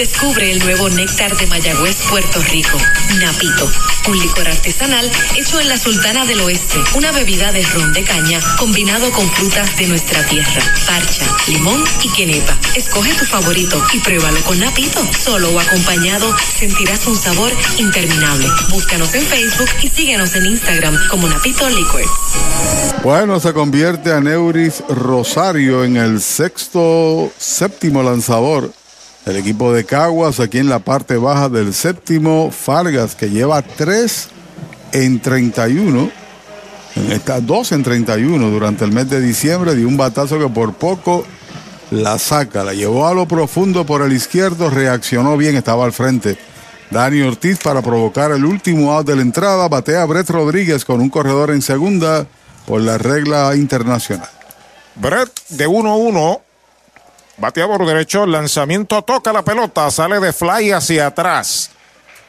[SPEAKER 11] Descubre el nuevo néctar de Mayagüez, Puerto Rico, Napito, un licor artesanal hecho en la Sultana del Oeste, una bebida de ron de caña combinado con frutas de nuestra tierra, parcha, limón y quenepa. Escoge tu favorito y pruébalo con Napito. Solo o acompañado sentirás un sabor interminable. Búscanos en Facebook y síguenos en Instagram como Napito Liquors.
[SPEAKER 3] Bueno, se convierte a Neuris Rosario en el sexto, séptimo lanzador el equipo de Caguas aquí en la parte baja del séptimo, Fargas que lleva 3 en 31, está 2 en 31 durante el mes de diciembre, dio un batazo que por poco la saca, la llevó a lo profundo por el izquierdo, reaccionó bien, estaba al frente. Dani Ortiz para provocar el último out de la entrada, batea Brett Rodríguez con un corredor en segunda por la regla internacional.
[SPEAKER 2] Brett de 1-1 Bateador derecho, lanzamiento, toca la pelota, sale de fly hacia atrás.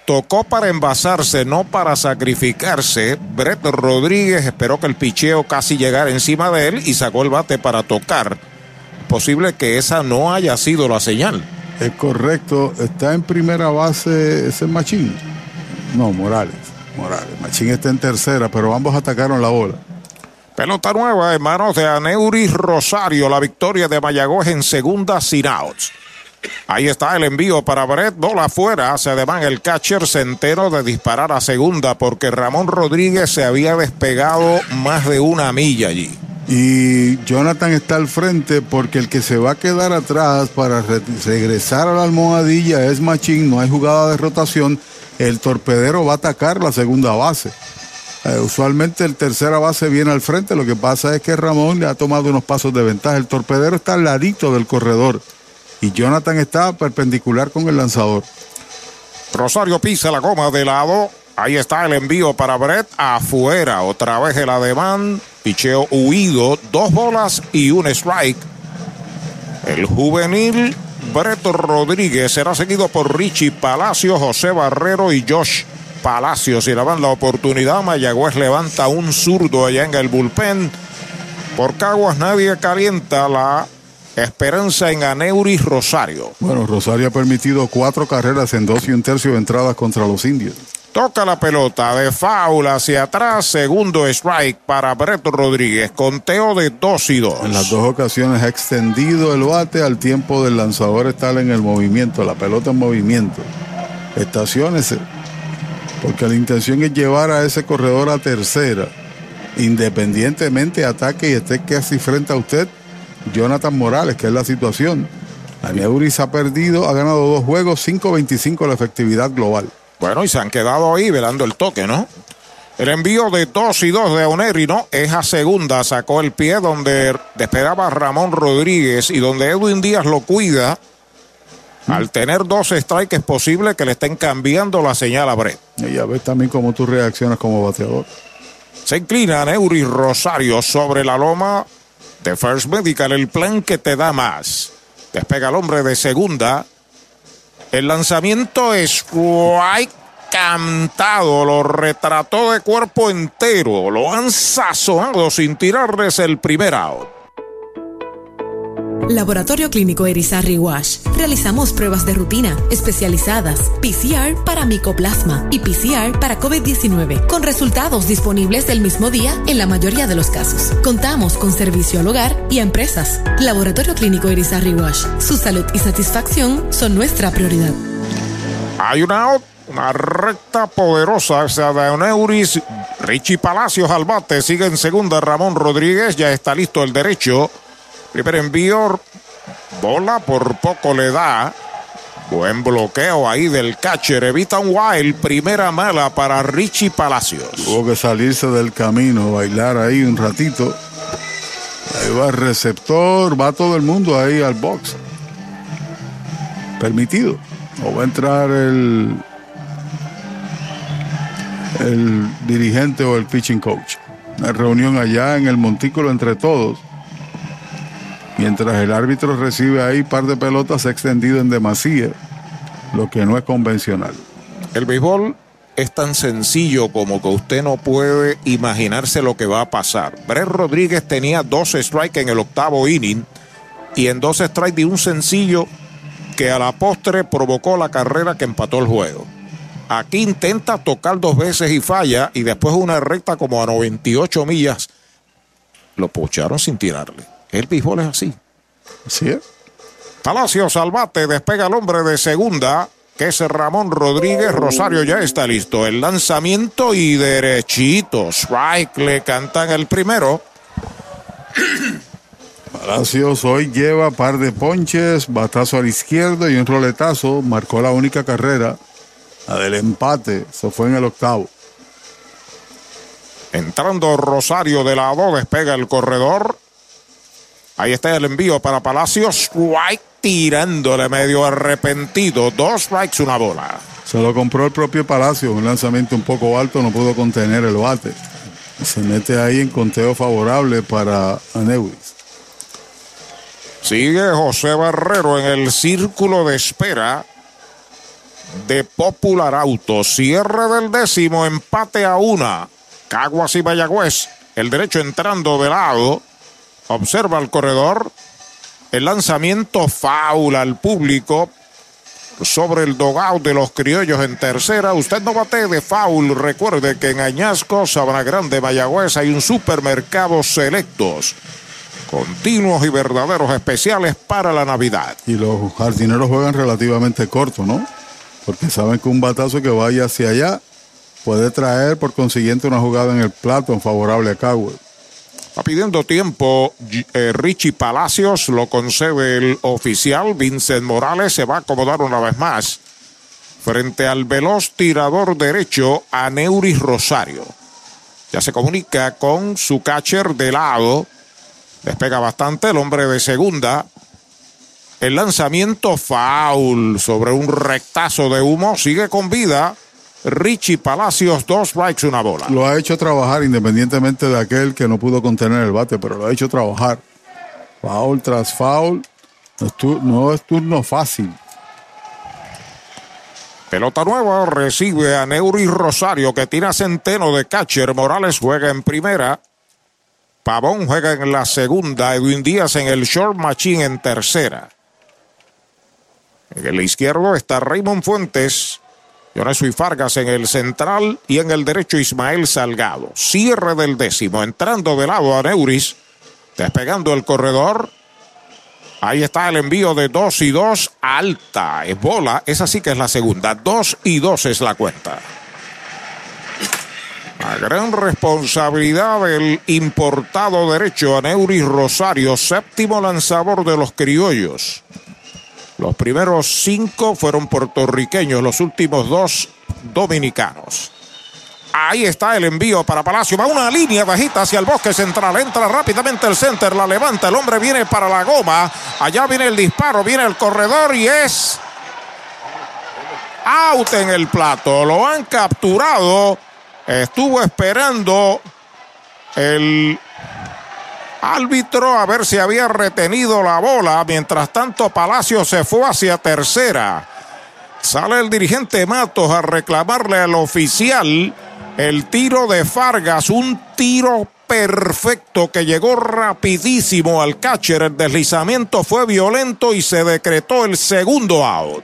[SPEAKER 2] Tocó para envasarse, no para sacrificarse. Brett Rodríguez esperó que el picheo casi llegara encima de él y sacó el bate para tocar. Posible que esa no haya sido la señal.
[SPEAKER 3] Es correcto. Está en primera base ese Machín. No, Morales. Morales. Machín está en tercera, pero ambos atacaron la bola.
[SPEAKER 2] Pelota nueva en manos de Aneuris Rosario. La victoria de Mayagüez en segunda sin outs. Ahí está el envío para Brett. Bola afuera. Hace además el catcher centeno de disparar a segunda porque Ramón Rodríguez se había despegado más de una milla allí.
[SPEAKER 3] Y Jonathan está al frente porque el que se va a quedar atrás para re regresar a la almohadilla es Machín. No hay jugada de rotación. El torpedero va a atacar la segunda base. Eh, usualmente el tercera base viene al frente, lo que pasa es que Ramón le ha tomado unos pasos de ventaja. El torpedero está al ladito del corredor y Jonathan está perpendicular con el lanzador.
[SPEAKER 2] Rosario pisa la goma de lado. Ahí está el envío para Brett afuera. Otra vez el ademán. Picheo huido. Dos bolas y un strike. El juvenil Brett Rodríguez será seguido por Richie Palacio, José Barrero y Josh Palacios y le dan la oportunidad. Mayagüez levanta un zurdo allá en el bullpen. Por Caguas nadie calienta la esperanza en Aneuris Rosario.
[SPEAKER 3] Bueno, Rosario ha permitido cuatro carreras en dos y un tercio de entradas contra los indios.
[SPEAKER 2] Toca la pelota de faula hacia atrás, segundo strike para Brett Rodríguez, conteo de dos y dos.
[SPEAKER 3] En las dos ocasiones ha extendido el bate al tiempo del lanzador estar en el movimiento, la pelota en movimiento. Estaciones porque la intención es llevar a ese corredor a tercera, independientemente ataque y esté casi frente a usted, Jonathan Morales, que es la situación. Aneuris ha perdido, ha ganado dos juegos, 5-25 la efectividad global.
[SPEAKER 2] Bueno, y se han quedado ahí velando el toque, ¿no? El envío de 2 y 2 de Oneri, ¿no? Es a segunda, sacó el pie donde esperaba Ramón Rodríguez y donde Edwin Díaz lo cuida. Al tener dos strikes es posible que le estén cambiando la señal a Brett.
[SPEAKER 3] Y ya ves también cómo tú reaccionas como bateador.
[SPEAKER 2] Se inclina Neuri Rosario sobre la loma de First Medical, el plan que te da más. Despega el hombre de segunda. El lanzamiento es strike encantado, lo retrató de cuerpo entero, lo han sazonado sin tirarles el primer out.
[SPEAKER 11] Laboratorio Clínico Erizarri Wash. Realizamos pruebas de rutina especializadas, PCR para micoplasma y PCR para COVID-19, con resultados disponibles el mismo día en la mayoría de los casos. Contamos con servicio al hogar y a empresas. Laboratorio Clínico Erizarri Wash. Su salud y satisfacción son nuestra prioridad.
[SPEAKER 2] Hay una una recta poderosa, esa de Oneuris. Richie Palacios al bate, sigue en segunda Ramón Rodríguez, ya está listo el derecho. Primer envío, bola por poco le da. Buen bloqueo ahí del catcher. Evita un wild. Primera mala para Richie Palacios.
[SPEAKER 3] Tuvo que salirse del camino, bailar ahí un ratito. Ahí va el receptor, va todo el mundo ahí al box. Permitido. O va a entrar el, el dirigente o el pitching coach. Una reunión allá en el montículo entre todos. Mientras el árbitro recibe ahí par de pelotas extendido en demasía, lo que no es convencional.
[SPEAKER 2] El béisbol es tan sencillo como que usted no puede imaginarse lo que va a pasar. Brett Rodríguez tenía dos strikes en el octavo inning y en dos strikes de un sencillo que a la postre provocó la carrera que empató el juego. Aquí intenta tocar dos veces y falla y después una recta como a 98 millas. Lo pocharon sin tirarle. El béisbol es así.
[SPEAKER 3] Así es.
[SPEAKER 2] Palacios al bate, despega el hombre de segunda, que es Ramón Rodríguez. Rosario ya está listo. El lanzamiento y derechito. Strike le cantan el primero.
[SPEAKER 3] Palacios hoy lleva par de ponches, batazo al izquierdo y un roletazo. Marcó la única carrera, la del empate. Se fue en el octavo.
[SPEAKER 2] Entrando Rosario de lado, despega el corredor. Ahí está el envío para Palacios. Strike tirándole medio arrepentido. Dos strikes, una bola.
[SPEAKER 3] Se lo compró el propio Palacio. Un lanzamiento un poco alto, no pudo contener el bate. Se mete ahí en conteo favorable para Aneuris.
[SPEAKER 2] Sigue José Barrero en el círculo de espera de Popular Auto. Cierre del décimo, empate a una. Caguas y Mayagüez. El derecho entrando de lado. Observa el corredor. El lanzamiento faula al público sobre el dogout de los criollos en tercera. Usted no bate de foul. Recuerde que en Añasco, Sabana Grande, Mayagüez hay un supermercado selectos. Continuos y verdaderos especiales para la Navidad.
[SPEAKER 3] Y los jardineros juegan relativamente corto, ¿no? Porque saben que un batazo que vaya hacia allá puede traer por consiguiente una jugada en el plato favorable a Cowell.
[SPEAKER 2] Está pidiendo tiempo eh, Richie Palacios, lo concede el oficial. Vincent Morales se va a acomodar una vez más frente al veloz tirador derecho a Neuris Rosario. Ya se comunica con su catcher de lado. Despega bastante el hombre de segunda. El lanzamiento foul sobre un rectazo de humo. Sigue con vida. Richie Palacios, dos strikes, una bola.
[SPEAKER 3] Lo ha hecho trabajar independientemente de aquel que no pudo contener el bate, pero lo ha hecho trabajar. Foul tras foul. No es, tu, no es turno fácil.
[SPEAKER 2] Pelota nueva recibe a Neuri Rosario que tira centeno de catcher. Morales juega en primera. Pavón juega en la segunda. Edwin Díaz en el short machine en tercera. En el izquierdo está Raymond Fuentes. Yonesu y Fargas en el central y en el derecho Ismael Salgado. Cierre del décimo, entrando de lado a Neuris, despegando el corredor. Ahí está el envío de 2 y 2, alta, es bola, esa sí que es la segunda. 2 y 2 es la cuenta. La gran responsabilidad del importado derecho a Neuris Rosario, séptimo lanzador de los criollos. Los primeros cinco fueron puertorriqueños, los últimos dos dominicanos. Ahí está el envío para Palacio. Va una línea bajita hacia el bosque central. Entra rápidamente el center, la levanta. El hombre viene para la goma. Allá viene el disparo, viene el corredor y es out en el plato. Lo han capturado. Estuvo esperando el árbitro a ver si había retenido la bola. Mientras tanto, Palacio se fue hacia tercera. Sale el dirigente Matos a reclamarle al oficial el tiro de Fargas, un tiro perfecto que llegó rapidísimo al catcher. El deslizamiento fue violento y se decretó el segundo out.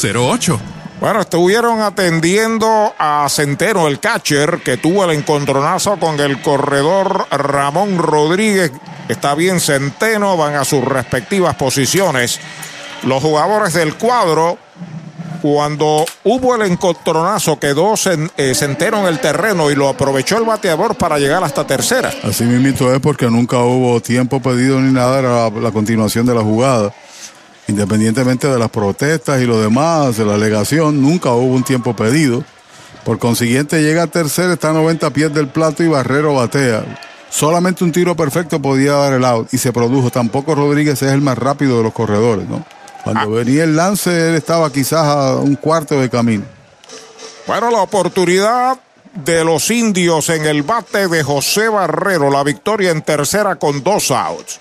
[SPEAKER 12] 408-8808
[SPEAKER 2] bueno, estuvieron atendiendo a Centeno, el catcher, que tuvo el encontronazo con el corredor Ramón Rodríguez. Está bien Centeno, van a sus respectivas posiciones. Los jugadores del cuadro, cuando hubo el encontronazo, quedó eh, Centeno en el terreno y lo aprovechó el bateador para llegar hasta tercera.
[SPEAKER 3] Así mismo es porque nunca hubo tiempo pedido ni nada, era la continuación de la jugada independientemente de las protestas y lo demás, de la alegación, nunca hubo un tiempo pedido. Por consiguiente, llega a tercero, está a 90 pies del plato y Barrero batea. Solamente un tiro perfecto podía dar el out y se produjo. Tampoco Rodríguez es el más rápido de los corredores, ¿no? Cuando ah. venía el lance, él estaba quizás a un cuarto de camino.
[SPEAKER 2] Bueno, la oportunidad de los indios en el bate de José Barrero, la victoria en tercera con dos outs.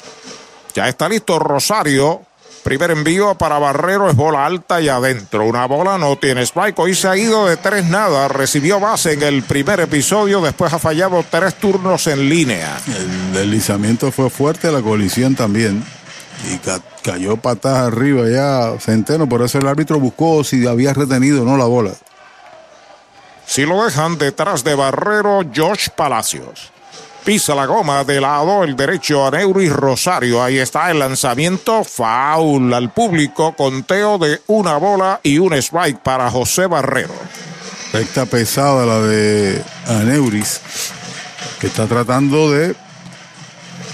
[SPEAKER 2] Ya está listo Rosario Primer envío para Barrero es bola alta y adentro. Una bola no tiene spike. Hoy se ha ido de tres nada. Recibió base en el primer episodio. Después ha fallado tres turnos en línea.
[SPEAKER 3] El deslizamiento fue fuerte, la colisión también. Y cayó patas arriba ya Centeno. Por eso el árbitro buscó si había retenido o no la bola.
[SPEAKER 2] Si lo dejan detrás de Barrero, Josh Palacios. Pisa la goma de lado el derecho a Neuri Rosario. Ahí está el lanzamiento. Foul al público. Conteo de una bola y un strike para José Barrero.
[SPEAKER 3] Recta pesada la de Aneuris. Que está tratando de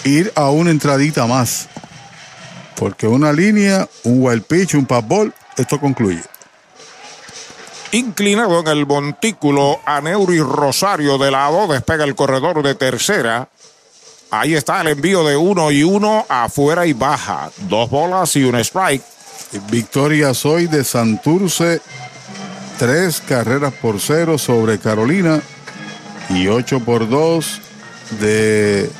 [SPEAKER 3] ir a una entradita más. Porque una línea, un wild pitch, un pop ball, esto concluye.
[SPEAKER 2] Inclinado en el montículo a Neuri Rosario de lado, despega el corredor de tercera. Ahí está el envío de uno y uno afuera y baja. Dos bolas y un strike.
[SPEAKER 3] Victoria soy de Santurce. Tres carreras por cero sobre Carolina. Y ocho por dos de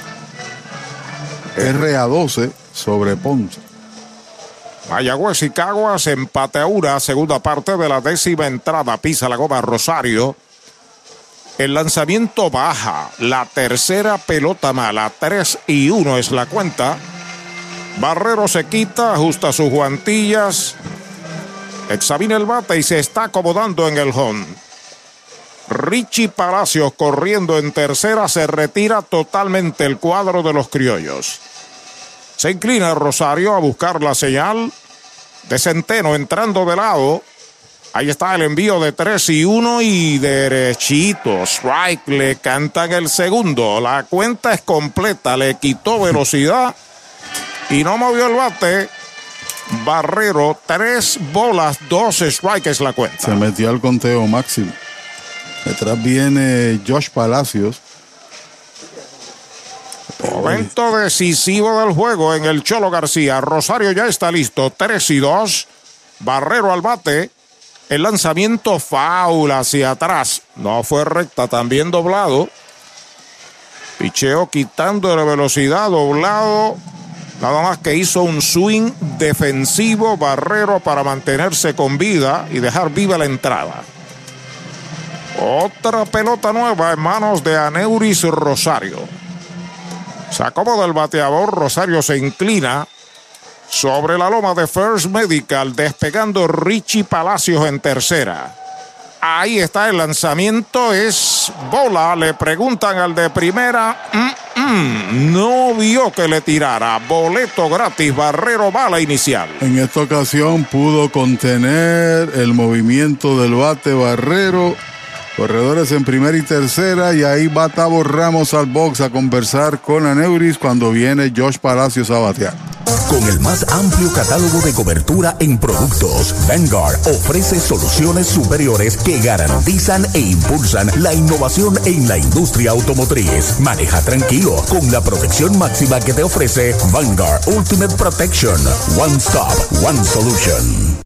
[SPEAKER 3] RA12 sobre Ponce.
[SPEAKER 2] Mayagüez y Caguas empate segunda parte de la décima entrada, pisa la goma Rosario. El lanzamiento baja, la tercera pelota mala, 3 y 1 es la cuenta. Barrero se quita, ajusta sus guantillas, examina el bate y se está acomodando en el home. Richie Palacios corriendo en tercera se retira totalmente el cuadro de los criollos. Se inclina Rosario a buscar la señal de Centeno entrando de lado. Ahí está el envío de 3 y 1 y derechito. Strike le cantan el segundo. La cuenta es completa. Le quitó velocidad y no movió el bate. Barrero, tres bolas, dos strikes es la cuenta.
[SPEAKER 3] Se metió al conteo máximo. Detrás viene Josh Palacios
[SPEAKER 2] Momento decisivo del juego en el Cholo García. Rosario ya está listo. 3 y 2. Barrero al bate. El lanzamiento faula hacia atrás. No fue recta, también doblado. Picheo quitando la velocidad, doblado. Nada más que hizo un swing defensivo Barrero para mantenerse con vida y dejar viva la entrada. Otra pelota nueva en manos de Aneuris Rosario. Se acomoda el bateador, Rosario se inclina sobre la loma de First Medical, despegando Richie Palacios en tercera. Ahí está el lanzamiento, es bola. Le preguntan al de primera. Mm, mm, no vio que le tirara. Boleto gratis, Barrero, bala inicial.
[SPEAKER 3] En esta ocasión pudo contener el movimiento del bate Barrero Corredores en primera y tercera y ahí va Tavo Ramos al box a conversar con Aneuris cuando viene Josh Palacios a batear.
[SPEAKER 31] Con el más amplio catálogo de cobertura en productos, Vanguard ofrece soluciones superiores que garantizan e impulsan la innovación en la industria automotriz. Maneja tranquilo con la protección máxima que te ofrece Vanguard Ultimate Protection. One Stop, One Solution.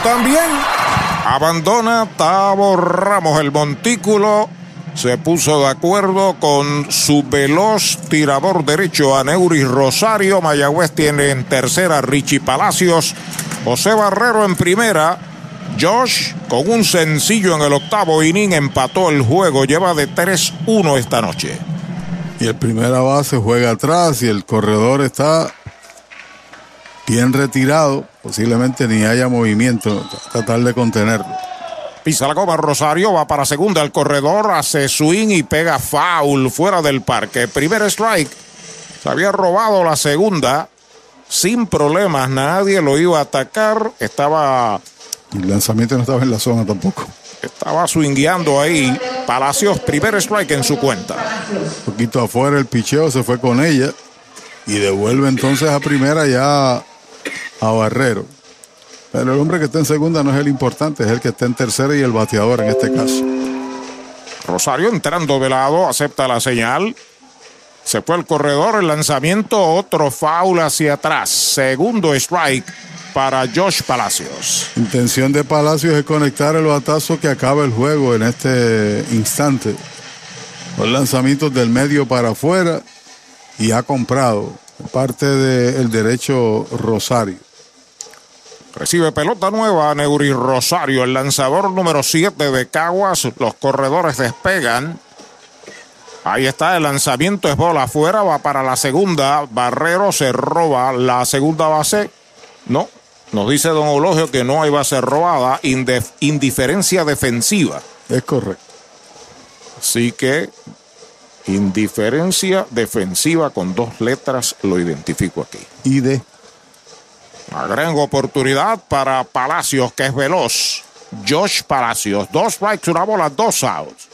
[SPEAKER 2] también. Abandona Tavo Ramos el montículo. Se puso de acuerdo con su veloz tirador derecho a Neuri Rosario. Mayagüez tiene en tercera Richie Palacios. José Barrero en primera. Josh con un sencillo en el octavo inning empató el juego. Lleva de 3-1 esta noche.
[SPEAKER 3] Y el primera base juega atrás y el corredor está bien retirado, posiblemente ni haya movimiento, tratar de contenerlo.
[SPEAKER 2] Pisa la goma Rosario, va para segunda el corredor, hace swing y pega foul fuera del parque. Primer strike, se había robado la segunda sin problemas, nadie lo iba a atacar, estaba...
[SPEAKER 3] El lanzamiento no estaba en la zona tampoco.
[SPEAKER 2] Estaba swingueando ahí. Palacios, primer strike en su cuenta.
[SPEAKER 3] Un poquito afuera el picheo, se fue con ella y devuelve entonces a primera ya a Barrero. Pero el hombre que está en segunda no es el importante, es el que está en tercera y el bateador en este caso.
[SPEAKER 2] Rosario entrando de lado, acepta la señal. Se fue el corredor, el lanzamiento, otro foul hacia atrás. Segundo strike para Josh Palacios.
[SPEAKER 3] Intención de Palacios es conectar el batazo que acaba el juego en este instante. Los lanzamientos del medio para afuera y ha comprado parte del derecho Rosario.
[SPEAKER 2] Recibe pelota nueva Neuri Rosario, el lanzador número 7 de Caguas. Los corredores despegan. Ahí está el lanzamiento, es bola afuera, va para la segunda. Barrero se roba la segunda base. No, nos dice don Eulogio que no hay base robada, indiferencia defensiva.
[SPEAKER 3] Es correcto.
[SPEAKER 2] Así que indiferencia defensiva con dos letras lo identifico aquí.
[SPEAKER 3] Y de.
[SPEAKER 2] Una gran oportunidad para Palacios, que es veloz. Josh Palacios, dos strikes, una bola, dos outs.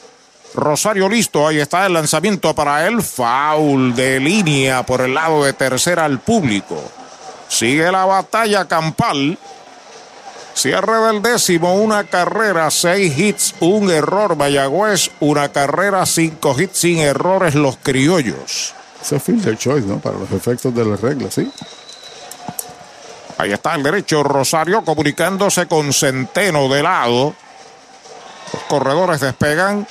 [SPEAKER 2] Rosario listo, ahí está el lanzamiento para él. Foul de línea por el lado de tercera al público. Sigue la batalla campal. Cierre del décimo, una carrera, seis hits, un error Mayagüez, una carrera, cinco hits sin errores los criollos.
[SPEAKER 3] Ese es fielder choice, ¿no? Para los efectos de las reglas, ¿sí?
[SPEAKER 2] Ahí está el derecho Rosario comunicándose con Centeno de lado. Los corredores despegan.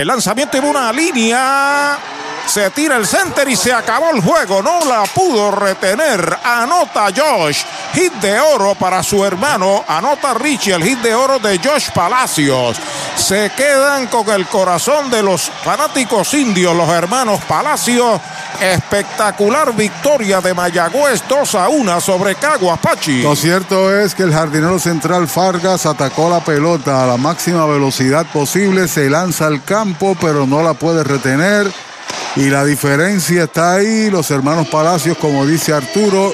[SPEAKER 2] El lanzamiento en una línea. Se tira el center y se acabó el juego. No la pudo retener. Anota Josh. Hit de oro para su hermano. Anota Richie el hit de oro de Josh Palacios. Se quedan con el corazón de los fanáticos indios, los hermanos Palacios. Espectacular victoria de Mayagüez 2 a 1 sobre Caguas Pachi.
[SPEAKER 3] Lo cierto es que el jardinero central Fargas atacó la pelota a la máxima velocidad posible, se lanza al campo, pero no la puede retener. Y la diferencia está ahí. Los hermanos Palacios, como dice Arturo,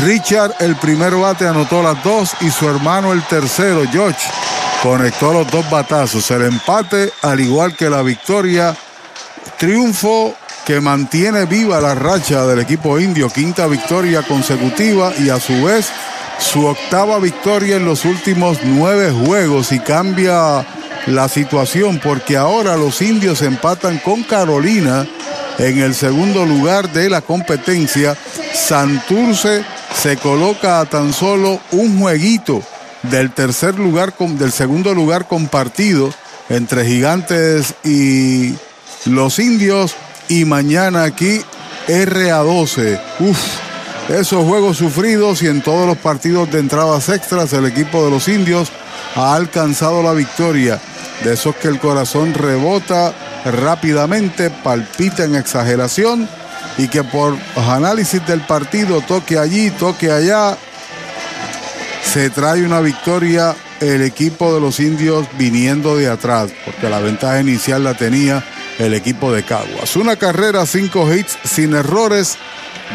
[SPEAKER 3] Richard, el primer bate, anotó las dos y su hermano, el tercero, George, conectó los dos batazos. El empate, al igual que la victoria, triunfo que mantiene viva la racha del equipo indio, quinta victoria consecutiva y a su vez su octava victoria en los últimos nueve juegos y cambia la situación porque ahora los indios empatan con Carolina en el segundo lugar de la competencia. Santurce se coloca a tan solo un jueguito del tercer lugar, del segundo lugar compartido entre Gigantes y los indios. Y mañana aquí RA12. Uf, esos juegos sufridos y en todos los partidos de entradas extras el equipo de los indios ha alcanzado la victoria. De esos que el corazón rebota rápidamente, palpita en exageración y que por análisis del partido, toque allí, toque allá, se trae una victoria el equipo de los indios viniendo de atrás, porque la ventaja inicial la tenía el equipo de Caguas. Una carrera, cinco hits sin errores,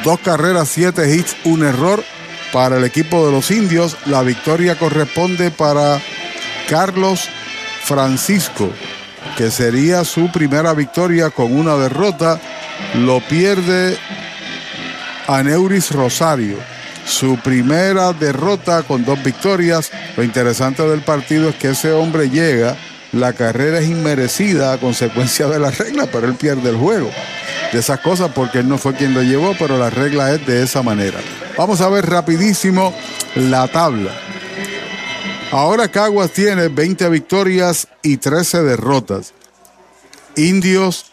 [SPEAKER 3] dos carreras, siete hits, un error para el equipo de los indios. La victoria corresponde para Carlos Francisco, que sería su primera victoria con una derrota. Lo pierde Aneuris Rosario su primera derrota con dos victorias. Lo interesante del partido es que ese hombre llega, la carrera es inmerecida a consecuencia de la regla, pero él pierde el juego. De esas cosas porque él no fue quien lo llevó, pero la regla es de esa manera. Vamos a ver rapidísimo la tabla. Ahora Caguas tiene 20 victorias y 13 derrotas. Indios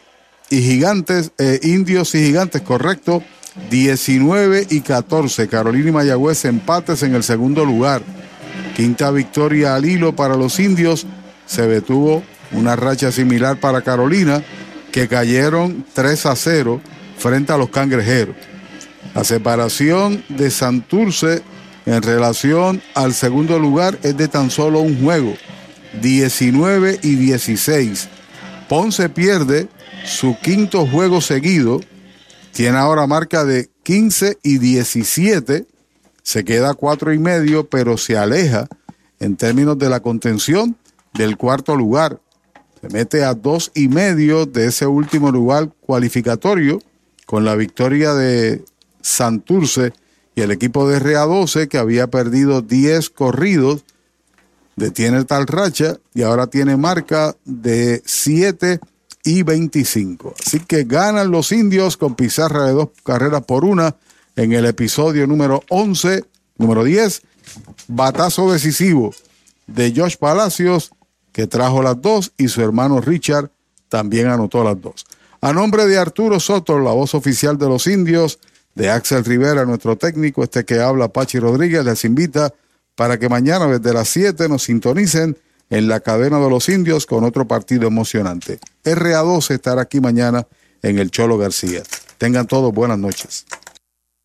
[SPEAKER 3] y gigantes, eh, indios y gigantes, correcto 19 y 14. Carolina y Mayagüez empates en el segundo lugar. Quinta victoria al hilo para los indios. Se detuvo una racha similar para Carolina, que cayeron 3 a 0 frente a los cangrejeros. La separación de Santurce en relación al segundo lugar es de tan solo un juego, 19 y 16. Ponce pierde su quinto juego seguido tiene ahora marca de 15 y 17. Se queda a cuatro y medio, pero se aleja en términos de la contención del cuarto lugar. Se mete a dos y medio de ese último lugar cualificatorio con la victoria de Santurce y el equipo de RA12 que había perdido 10 corridos detiene tal racha y ahora tiene marca de 7 y 25. Así que ganan los indios con pizarra de dos carreras por una en el episodio número 11, número 10. Batazo decisivo de Josh Palacios, que trajo las dos, y su hermano Richard también anotó las dos. A nombre de Arturo Soto, la voz oficial de los indios, de Axel Rivera, nuestro técnico, este que habla Pachi Rodríguez, les invita para que mañana desde las 7 nos sintonicen en la cadena de los indios con otro partido emocionante. RA12 estará aquí mañana en el Cholo García. Tengan todos buenas noches.